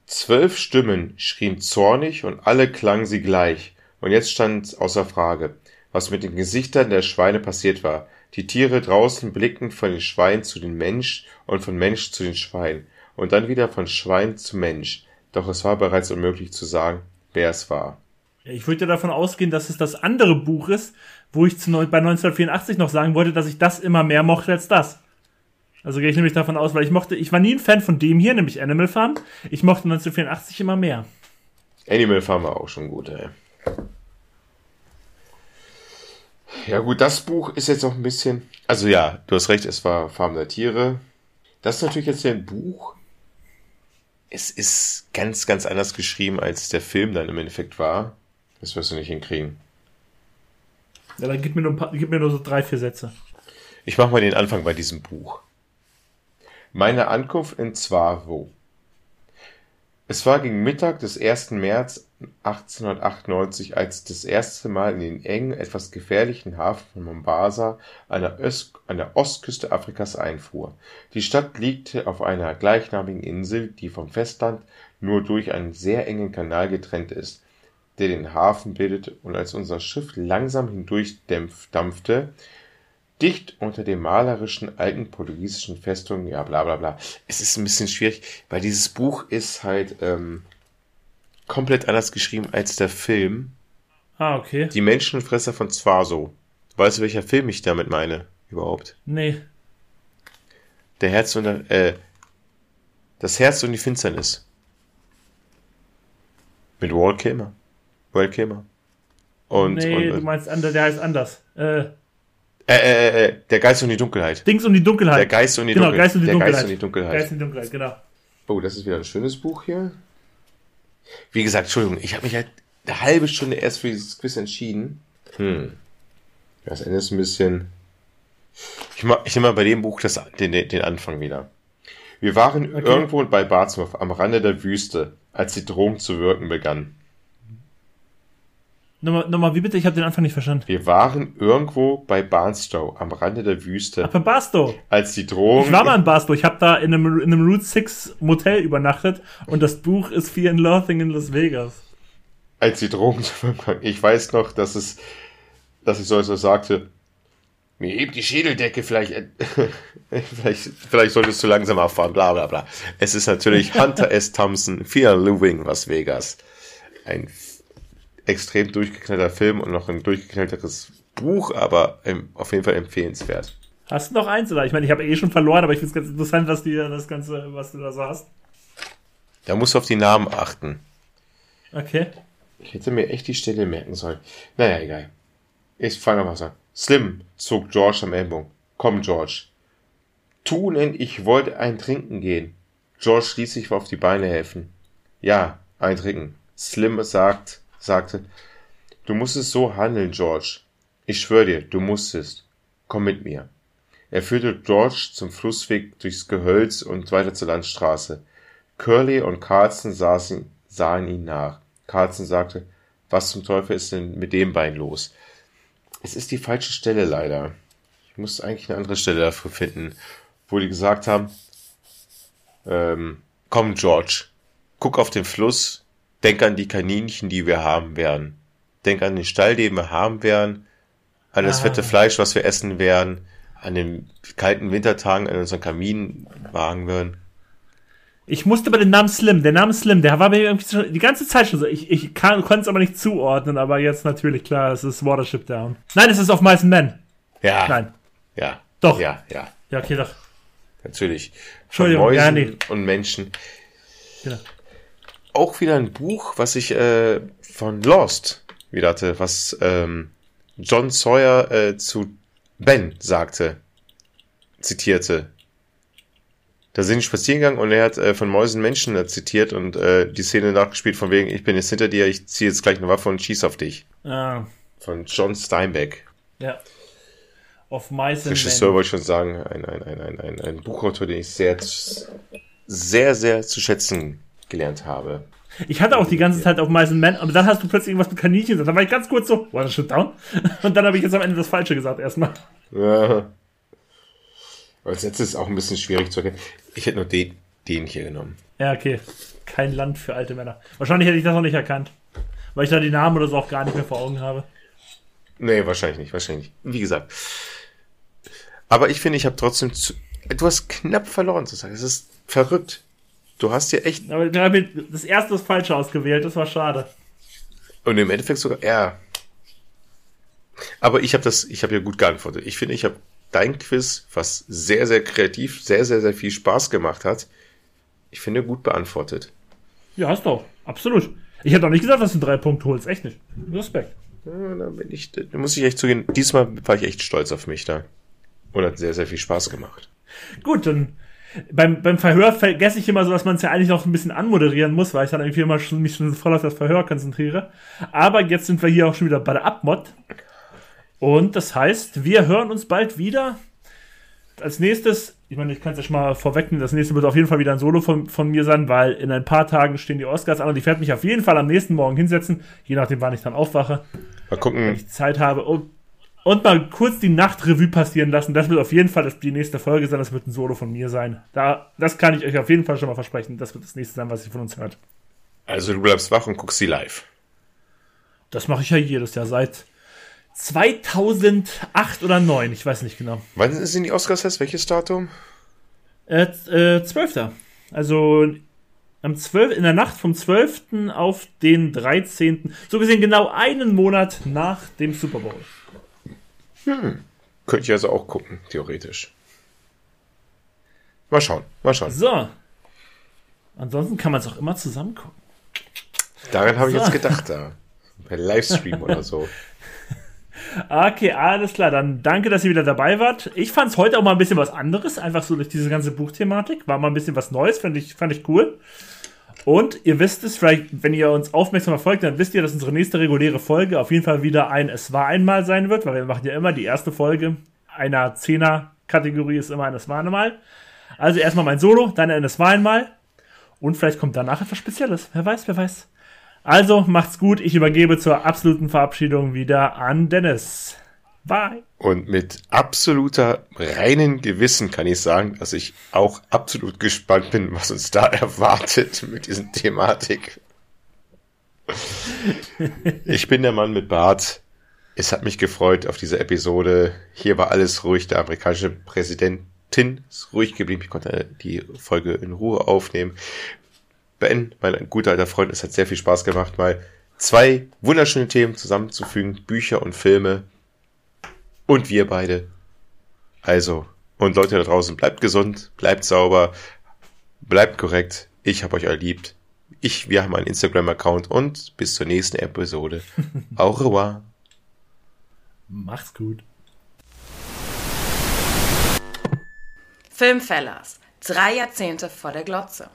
[SPEAKER 2] Zwölf Stimmen schrien zornig und alle klangen sie gleich. Und jetzt stand außer Frage, was mit den Gesichtern der Schweine passiert war. Die Tiere draußen blickten von den Schweinen zu den Mensch und von Mensch zu den Schwein und dann wieder von Schwein zu Mensch. Doch es war bereits unmöglich zu sagen, wer es war.
[SPEAKER 1] Ich würde davon ausgehen, dass es das andere Buch ist, wo ich zu, bei 1984 noch sagen wollte, dass ich das immer mehr mochte als das. Also gehe ich nämlich davon aus, weil ich mochte, ich war nie ein Fan von dem hier, nämlich Animal Farm. Ich mochte 1984 immer mehr.
[SPEAKER 2] Animal Farm war auch schon gut, ey. Ja gut, das Buch ist jetzt noch ein bisschen... Also ja, du hast recht, es war Farm der Tiere. Das ist natürlich jetzt ein Buch. Es ist ganz, ganz anders geschrieben, als der Film dann im Endeffekt war. Das wirst du nicht hinkriegen.
[SPEAKER 1] Ja, dann gib mir nur, paar, gib mir nur so drei, vier Sätze.
[SPEAKER 2] Ich mache mal den Anfang bei diesem Buch. Meine Ankunft in Zwavo. Es war gegen Mittag des 1. März 1898, als das erste Mal in den engen, etwas gefährlichen Hafen von Mombasa an der, Ostküste Afrikas einfuhr. Die Stadt liegt auf einer gleichnamigen Insel, die vom Festland nur durch einen sehr engen Kanal getrennt ist, der den Hafen bildet, und als unser Schiff langsam hindurchdampfte, dicht unter dem malerischen alten portugiesischen Festung, ja bla bla bla. Es ist ein bisschen schwierig, weil dieses Buch ist halt ähm, komplett anders geschrieben als der Film.
[SPEAKER 1] Ah, okay.
[SPEAKER 2] Die Menschenfresser von Zwaso. Weißt du, welcher Film ich damit meine? Überhaupt.
[SPEAKER 1] Nee.
[SPEAKER 2] Der Herz und der, äh, das Herz und die Finsternis. Mit Walt Kilmer. Walt Kilmer. Und,
[SPEAKER 1] nee,
[SPEAKER 2] und,
[SPEAKER 1] du
[SPEAKER 2] und
[SPEAKER 1] meinst, der heißt anders. Äh,
[SPEAKER 2] äh, äh, äh, der Geist und die Dunkelheit.
[SPEAKER 1] Dings um die Dunkelheit.
[SPEAKER 2] Der Geist und die
[SPEAKER 1] genau. Geist und die Dunkelheit.
[SPEAKER 2] Geist und die Dunkelheit.
[SPEAKER 1] Geist und die Dunkelheit, genau.
[SPEAKER 2] Oh, das ist wieder ein schönes Buch hier. Wie gesagt, Entschuldigung, ich habe mich halt eine halbe Stunde erst für dieses Quiz entschieden. Hm. Das Ende ist ein bisschen. Ich, mach, ich nehme mal bei dem Buch das, den, den den Anfang wieder. Wir waren
[SPEAKER 1] Okay.
[SPEAKER 2] irgendwo bei Bartsmouth am Rande der Wüste, als die Drohung zu wirken begann.
[SPEAKER 1] Nochmal, nochmal, wie bitte? Ich habe den Anfang nicht verstanden.
[SPEAKER 2] Wir waren irgendwo bei Barnstow am Rande der Wüste,
[SPEAKER 1] Ach, bei Barstow.
[SPEAKER 2] als die Drohung.
[SPEAKER 1] Ich war mal in Barstow. Ich habe da in einem, in einem Route 6 Motel übernachtet und das Buch ist Fear and Loathing in Las Vegas.
[SPEAKER 2] als die Drogen Ich weiß noch, dass es, dass ich so etwas sagte. Mir hebt die Schädeldecke, vielleicht, vielleicht, vielleicht solltest du langsamer fahren, bla, bla, bla. Es ist natürlich Hunter S. Thompson, Fear Living Las Vegas. Ein extrem durchgeknallter Film und noch ein durchgeknallteres Buch, aber ähm, auf jeden Fall empfehlenswert.
[SPEAKER 1] Hast du noch eins? Oder? Ich meine, ich habe eh schon verloren, aber ich finde es ganz interessant, was, die, das Ganze, was du da so hast.
[SPEAKER 2] Da musst du auf die Namen achten.
[SPEAKER 1] Okay.
[SPEAKER 2] Ich hätte mir echt die Stelle merken sollen. Naja, egal. Ich fange mal an. Slim zog George am Ellbogen. Komm, George. Tunen, ich wollte ein Trinken gehen. George ließ sich auf die Beine helfen. Ja, ein Trinken. Slim sagt, sagte, du musstest so handeln, George. Ich schwöre dir, du musstest. Komm mit mir. Er führte George zum Flussweg durchs Gehölz und weiter zur Landstraße. Curly und Carlson saßen, sahen ihn nach. Carlson sagte, was zum Teufel ist denn mit dem Bein los? Es ist die falsche Stelle leider. Ich muss eigentlich eine andere Stelle dafür finden, wo die gesagt haben, ähm, komm George, guck auf den Fluss, denk an die Kaninchen, die wir haben werden. Denk an den Stall, den wir haben werden, an das
[SPEAKER 1] Ah.
[SPEAKER 2] fette Fleisch, was wir essen werden, an den kalten Wintertagen an unseren Kamin wagen werden.
[SPEAKER 1] Ich musste bei den Namen Slim, der Name Slim, der war mir irgendwie schon die ganze Zeit schon so. Ich, ich konnte es aber nicht zuordnen, aber jetzt natürlich klar, es ist Watership Down. Nein, es ist auf Mice Men.
[SPEAKER 2] Ja.
[SPEAKER 1] Nein.
[SPEAKER 2] Ja.
[SPEAKER 1] Doch.
[SPEAKER 2] Ja, ja.
[SPEAKER 1] Ja, okay, doch.
[SPEAKER 2] Natürlich. Von
[SPEAKER 1] Entschuldigung,
[SPEAKER 2] Mäusen
[SPEAKER 1] ja, nee.
[SPEAKER 2] und Menschen.
[SPEAKER 1] Genau.
[SPEAKER 2] Auch wieder ein Buch, was ich äh, von Lost wieder hatte, was ähm, John Sawyer äh, zu Ben sagte, zitierte. Da sind die spazieren gegangen und er hat äh, von Mäusen Menschen äh, zitiert und äh, die Szene nachgespielt von wegen, ich bin jetzt hinter dir, ich ziehe jetzt gleich eine Waffe und schieß auf dich.
[SPEAKER 1] Ah,
[SPEAKER 2] Von John Steinbeck.
[SPEAKER 1] ja. Auf and
[SPEAKER 2] Regisseur wollte ich schon sagen, ein, ein, ein, ein, ein, ein Buchautor, den ich sehr, sehr, sehr zu schätzen gelernt habe.
[SPEAKER 1] Ich hatte auch die ganze Zeit auf Mice and Men, aber dann hast du plötzlich irgendwas mit Kaninchen gesagt. Dann war ich ganz kurz so, Watership Down. Und dann habe ich jetzt am Ende das Falsche gesagt erstmal.
[SPEAKER 2] Ja. Als letztes ist auch ein bisschen schwierig zu erkennen. Ich hätte nur den, den hier genommen.
[SPEAKER 1] Ja, okay. Kein Land für alte Männer. Wahrscheinlich hätte ich das noch nicht erkannt. Weil ich da die Namen oder so auch gar nicht mehr vor Augen habe.
[SPEAKER 2] Nee, wahrscheinlich nicht, wahrscheinlich nicht. Wie gesagt. Aber ich finde, ich habe trotzdem zu, du hast knapp verloren zu sagen. Das ist verrückt. Du hast dir echt,
[SPEAKER 1] Aber da habe ich das erste das Falsche ausgewählt. Das war schade.
[SPEAKER 2] und im Endeffekt sogar, ja. Aber ich habe das, ich habe ja gut geantwortet. Ich finde, ich habe dein Quiz, was sehr, sehr kreativ, sehr, sehr, sehr viel Spaß gemacht hat, ich finde, gut beantwortet.
[SPEAKER 1] Ja, hast du auch. Absolut. Ich hätte auch nicht gesagt, dass du drei Punkte holst. Echt nicht. Respekt.
[SPEAKER 2] Ja, da bin ich, da muss ich echt zugeben, diesmal war ich echt stolz auf mich da. Und hat sehr, sehr viel Spaß gemacht.
[SPEAKER 1] Gut, dann beim, beim Verhör vergesse ich immer so, dass man es ja eigentlich noch ein bisschen anmoderieren muss, weil ich dann irgendwie immer schon, mich schon voll auf das Verhör konzentriere. Aber jetzt sind wir hier auch schon wieder bei der Abmod. Und das heißt, wir hören uns bald wieder. Als nächstes, ich meine, ich kann es ja schon mal vorwegnehmen, das nächste wird auf jeden Fall wieder ein Solo von, von mir sein, weil in ein paar Tagen stehen die Oscars an und ich werde mich auf jeden Fall am nächsten Morgen hinsetzen, je nachdem, wann ich dann aufwache,
[SPEAKER 2] Mal
[SPEAKER 1] wenn
[SPEAKER 2] gucken,
[SPEAKER 1] ich Zeit habe und, und mal kurz die Nachtrevue passieren lassen. Das wird auf jeden Fall die nächste Folge sein, das wird ein Solo von mir sein. Da, das kann ich euch auf jeden Fall schon mal versprechen. Das wird das nächste sein, was ihr von uns hört.
[SPEAKER 2] also du bleibst wach und guckst sie live.
[SPEAKER 1] Das mache ich ja jedes Jahr seit 2008 oder 9, ich weiß nicht genau.
[SPEAKER 2] Wann sind die Oscars fest? Welches Datum?
[SPEAKER 1] Äh, äh, 12. Also am 12, in der Nacht vom 12. auf den 13. So gesehen genau einen Monat nach dem Super Bowl.
[SPEAKER 2] Könnte ich also auch gucken, theoretisch. Mal schauen, mal schauen.
[SPEAKER 1] So. Ansonsten kann man es auch immer zusammen gucken.
[SPEAKER 2] Daran habe ich
[SPEAKER 1] So.
[SPEAKER 2] jetzt gedacht da. Per Livestream oder so.
[SPEAKER 1] Okay, alles klar. Dann danke, dass ihr wieder dabei wart. Ich fand es heute auch mal ein bisschen was anderes, einfach so durch diese ganze Buchthematik. War mal ein bisschen was Neues, fand ich, fand ich cool. Und ihr wisst es, vielleicht, wenn ihr uns aufmerksam verfolgt, dann wisst ihr, dass unsere nächste reguläre Folge auf jeden Fall wieder ein Es war einmal sein wird, weil wir machen ja immer die erste Folge einer Zehner-Kategorie ist immer ein Es war einmal. Also erstmal mein Solo, dann ein Es war einmal. Und vielleicht kommt danach etwas Spezielles. Wer weiß, wer weiß. Also macht's gut. Ich übergebe zur absoluten Verabschiedung wieder an Dennis. Bye.
[SPEAKER 2] Und mit absoluter reinen Gewissen kann ich sagen, dass ich auch absolut gespannt bin, was uns da erwartet mit diesen Thematik. Ich bin der Mann mit Bart. Es hat mich gefreut auf diese Episode. Hier war alles ruhig. Der amerikanische Präsidentin ist ruhig geblieben. Ich konnte die Folge in Ruhe aufnehmen. Ben, mein guter alter Freund, es hat sehr viel Spaß gemacht, mal zwei wunderschöne Themen zusammenzufügen. Bücher und Filme. Und wir beide. Also, und Leute da draußen, bleibt gesund, bleibt sauber, bleibt korrekt. Ich hab euch erliebt. Ich, wir haben einen Instagram-Account und bis zur nächsten Episode. Au revoir.
[SPEAKER 1] Mach's gut.
[SPEAKER 3] Filmfellers. Drei Jahrzehnte vor der Glotze.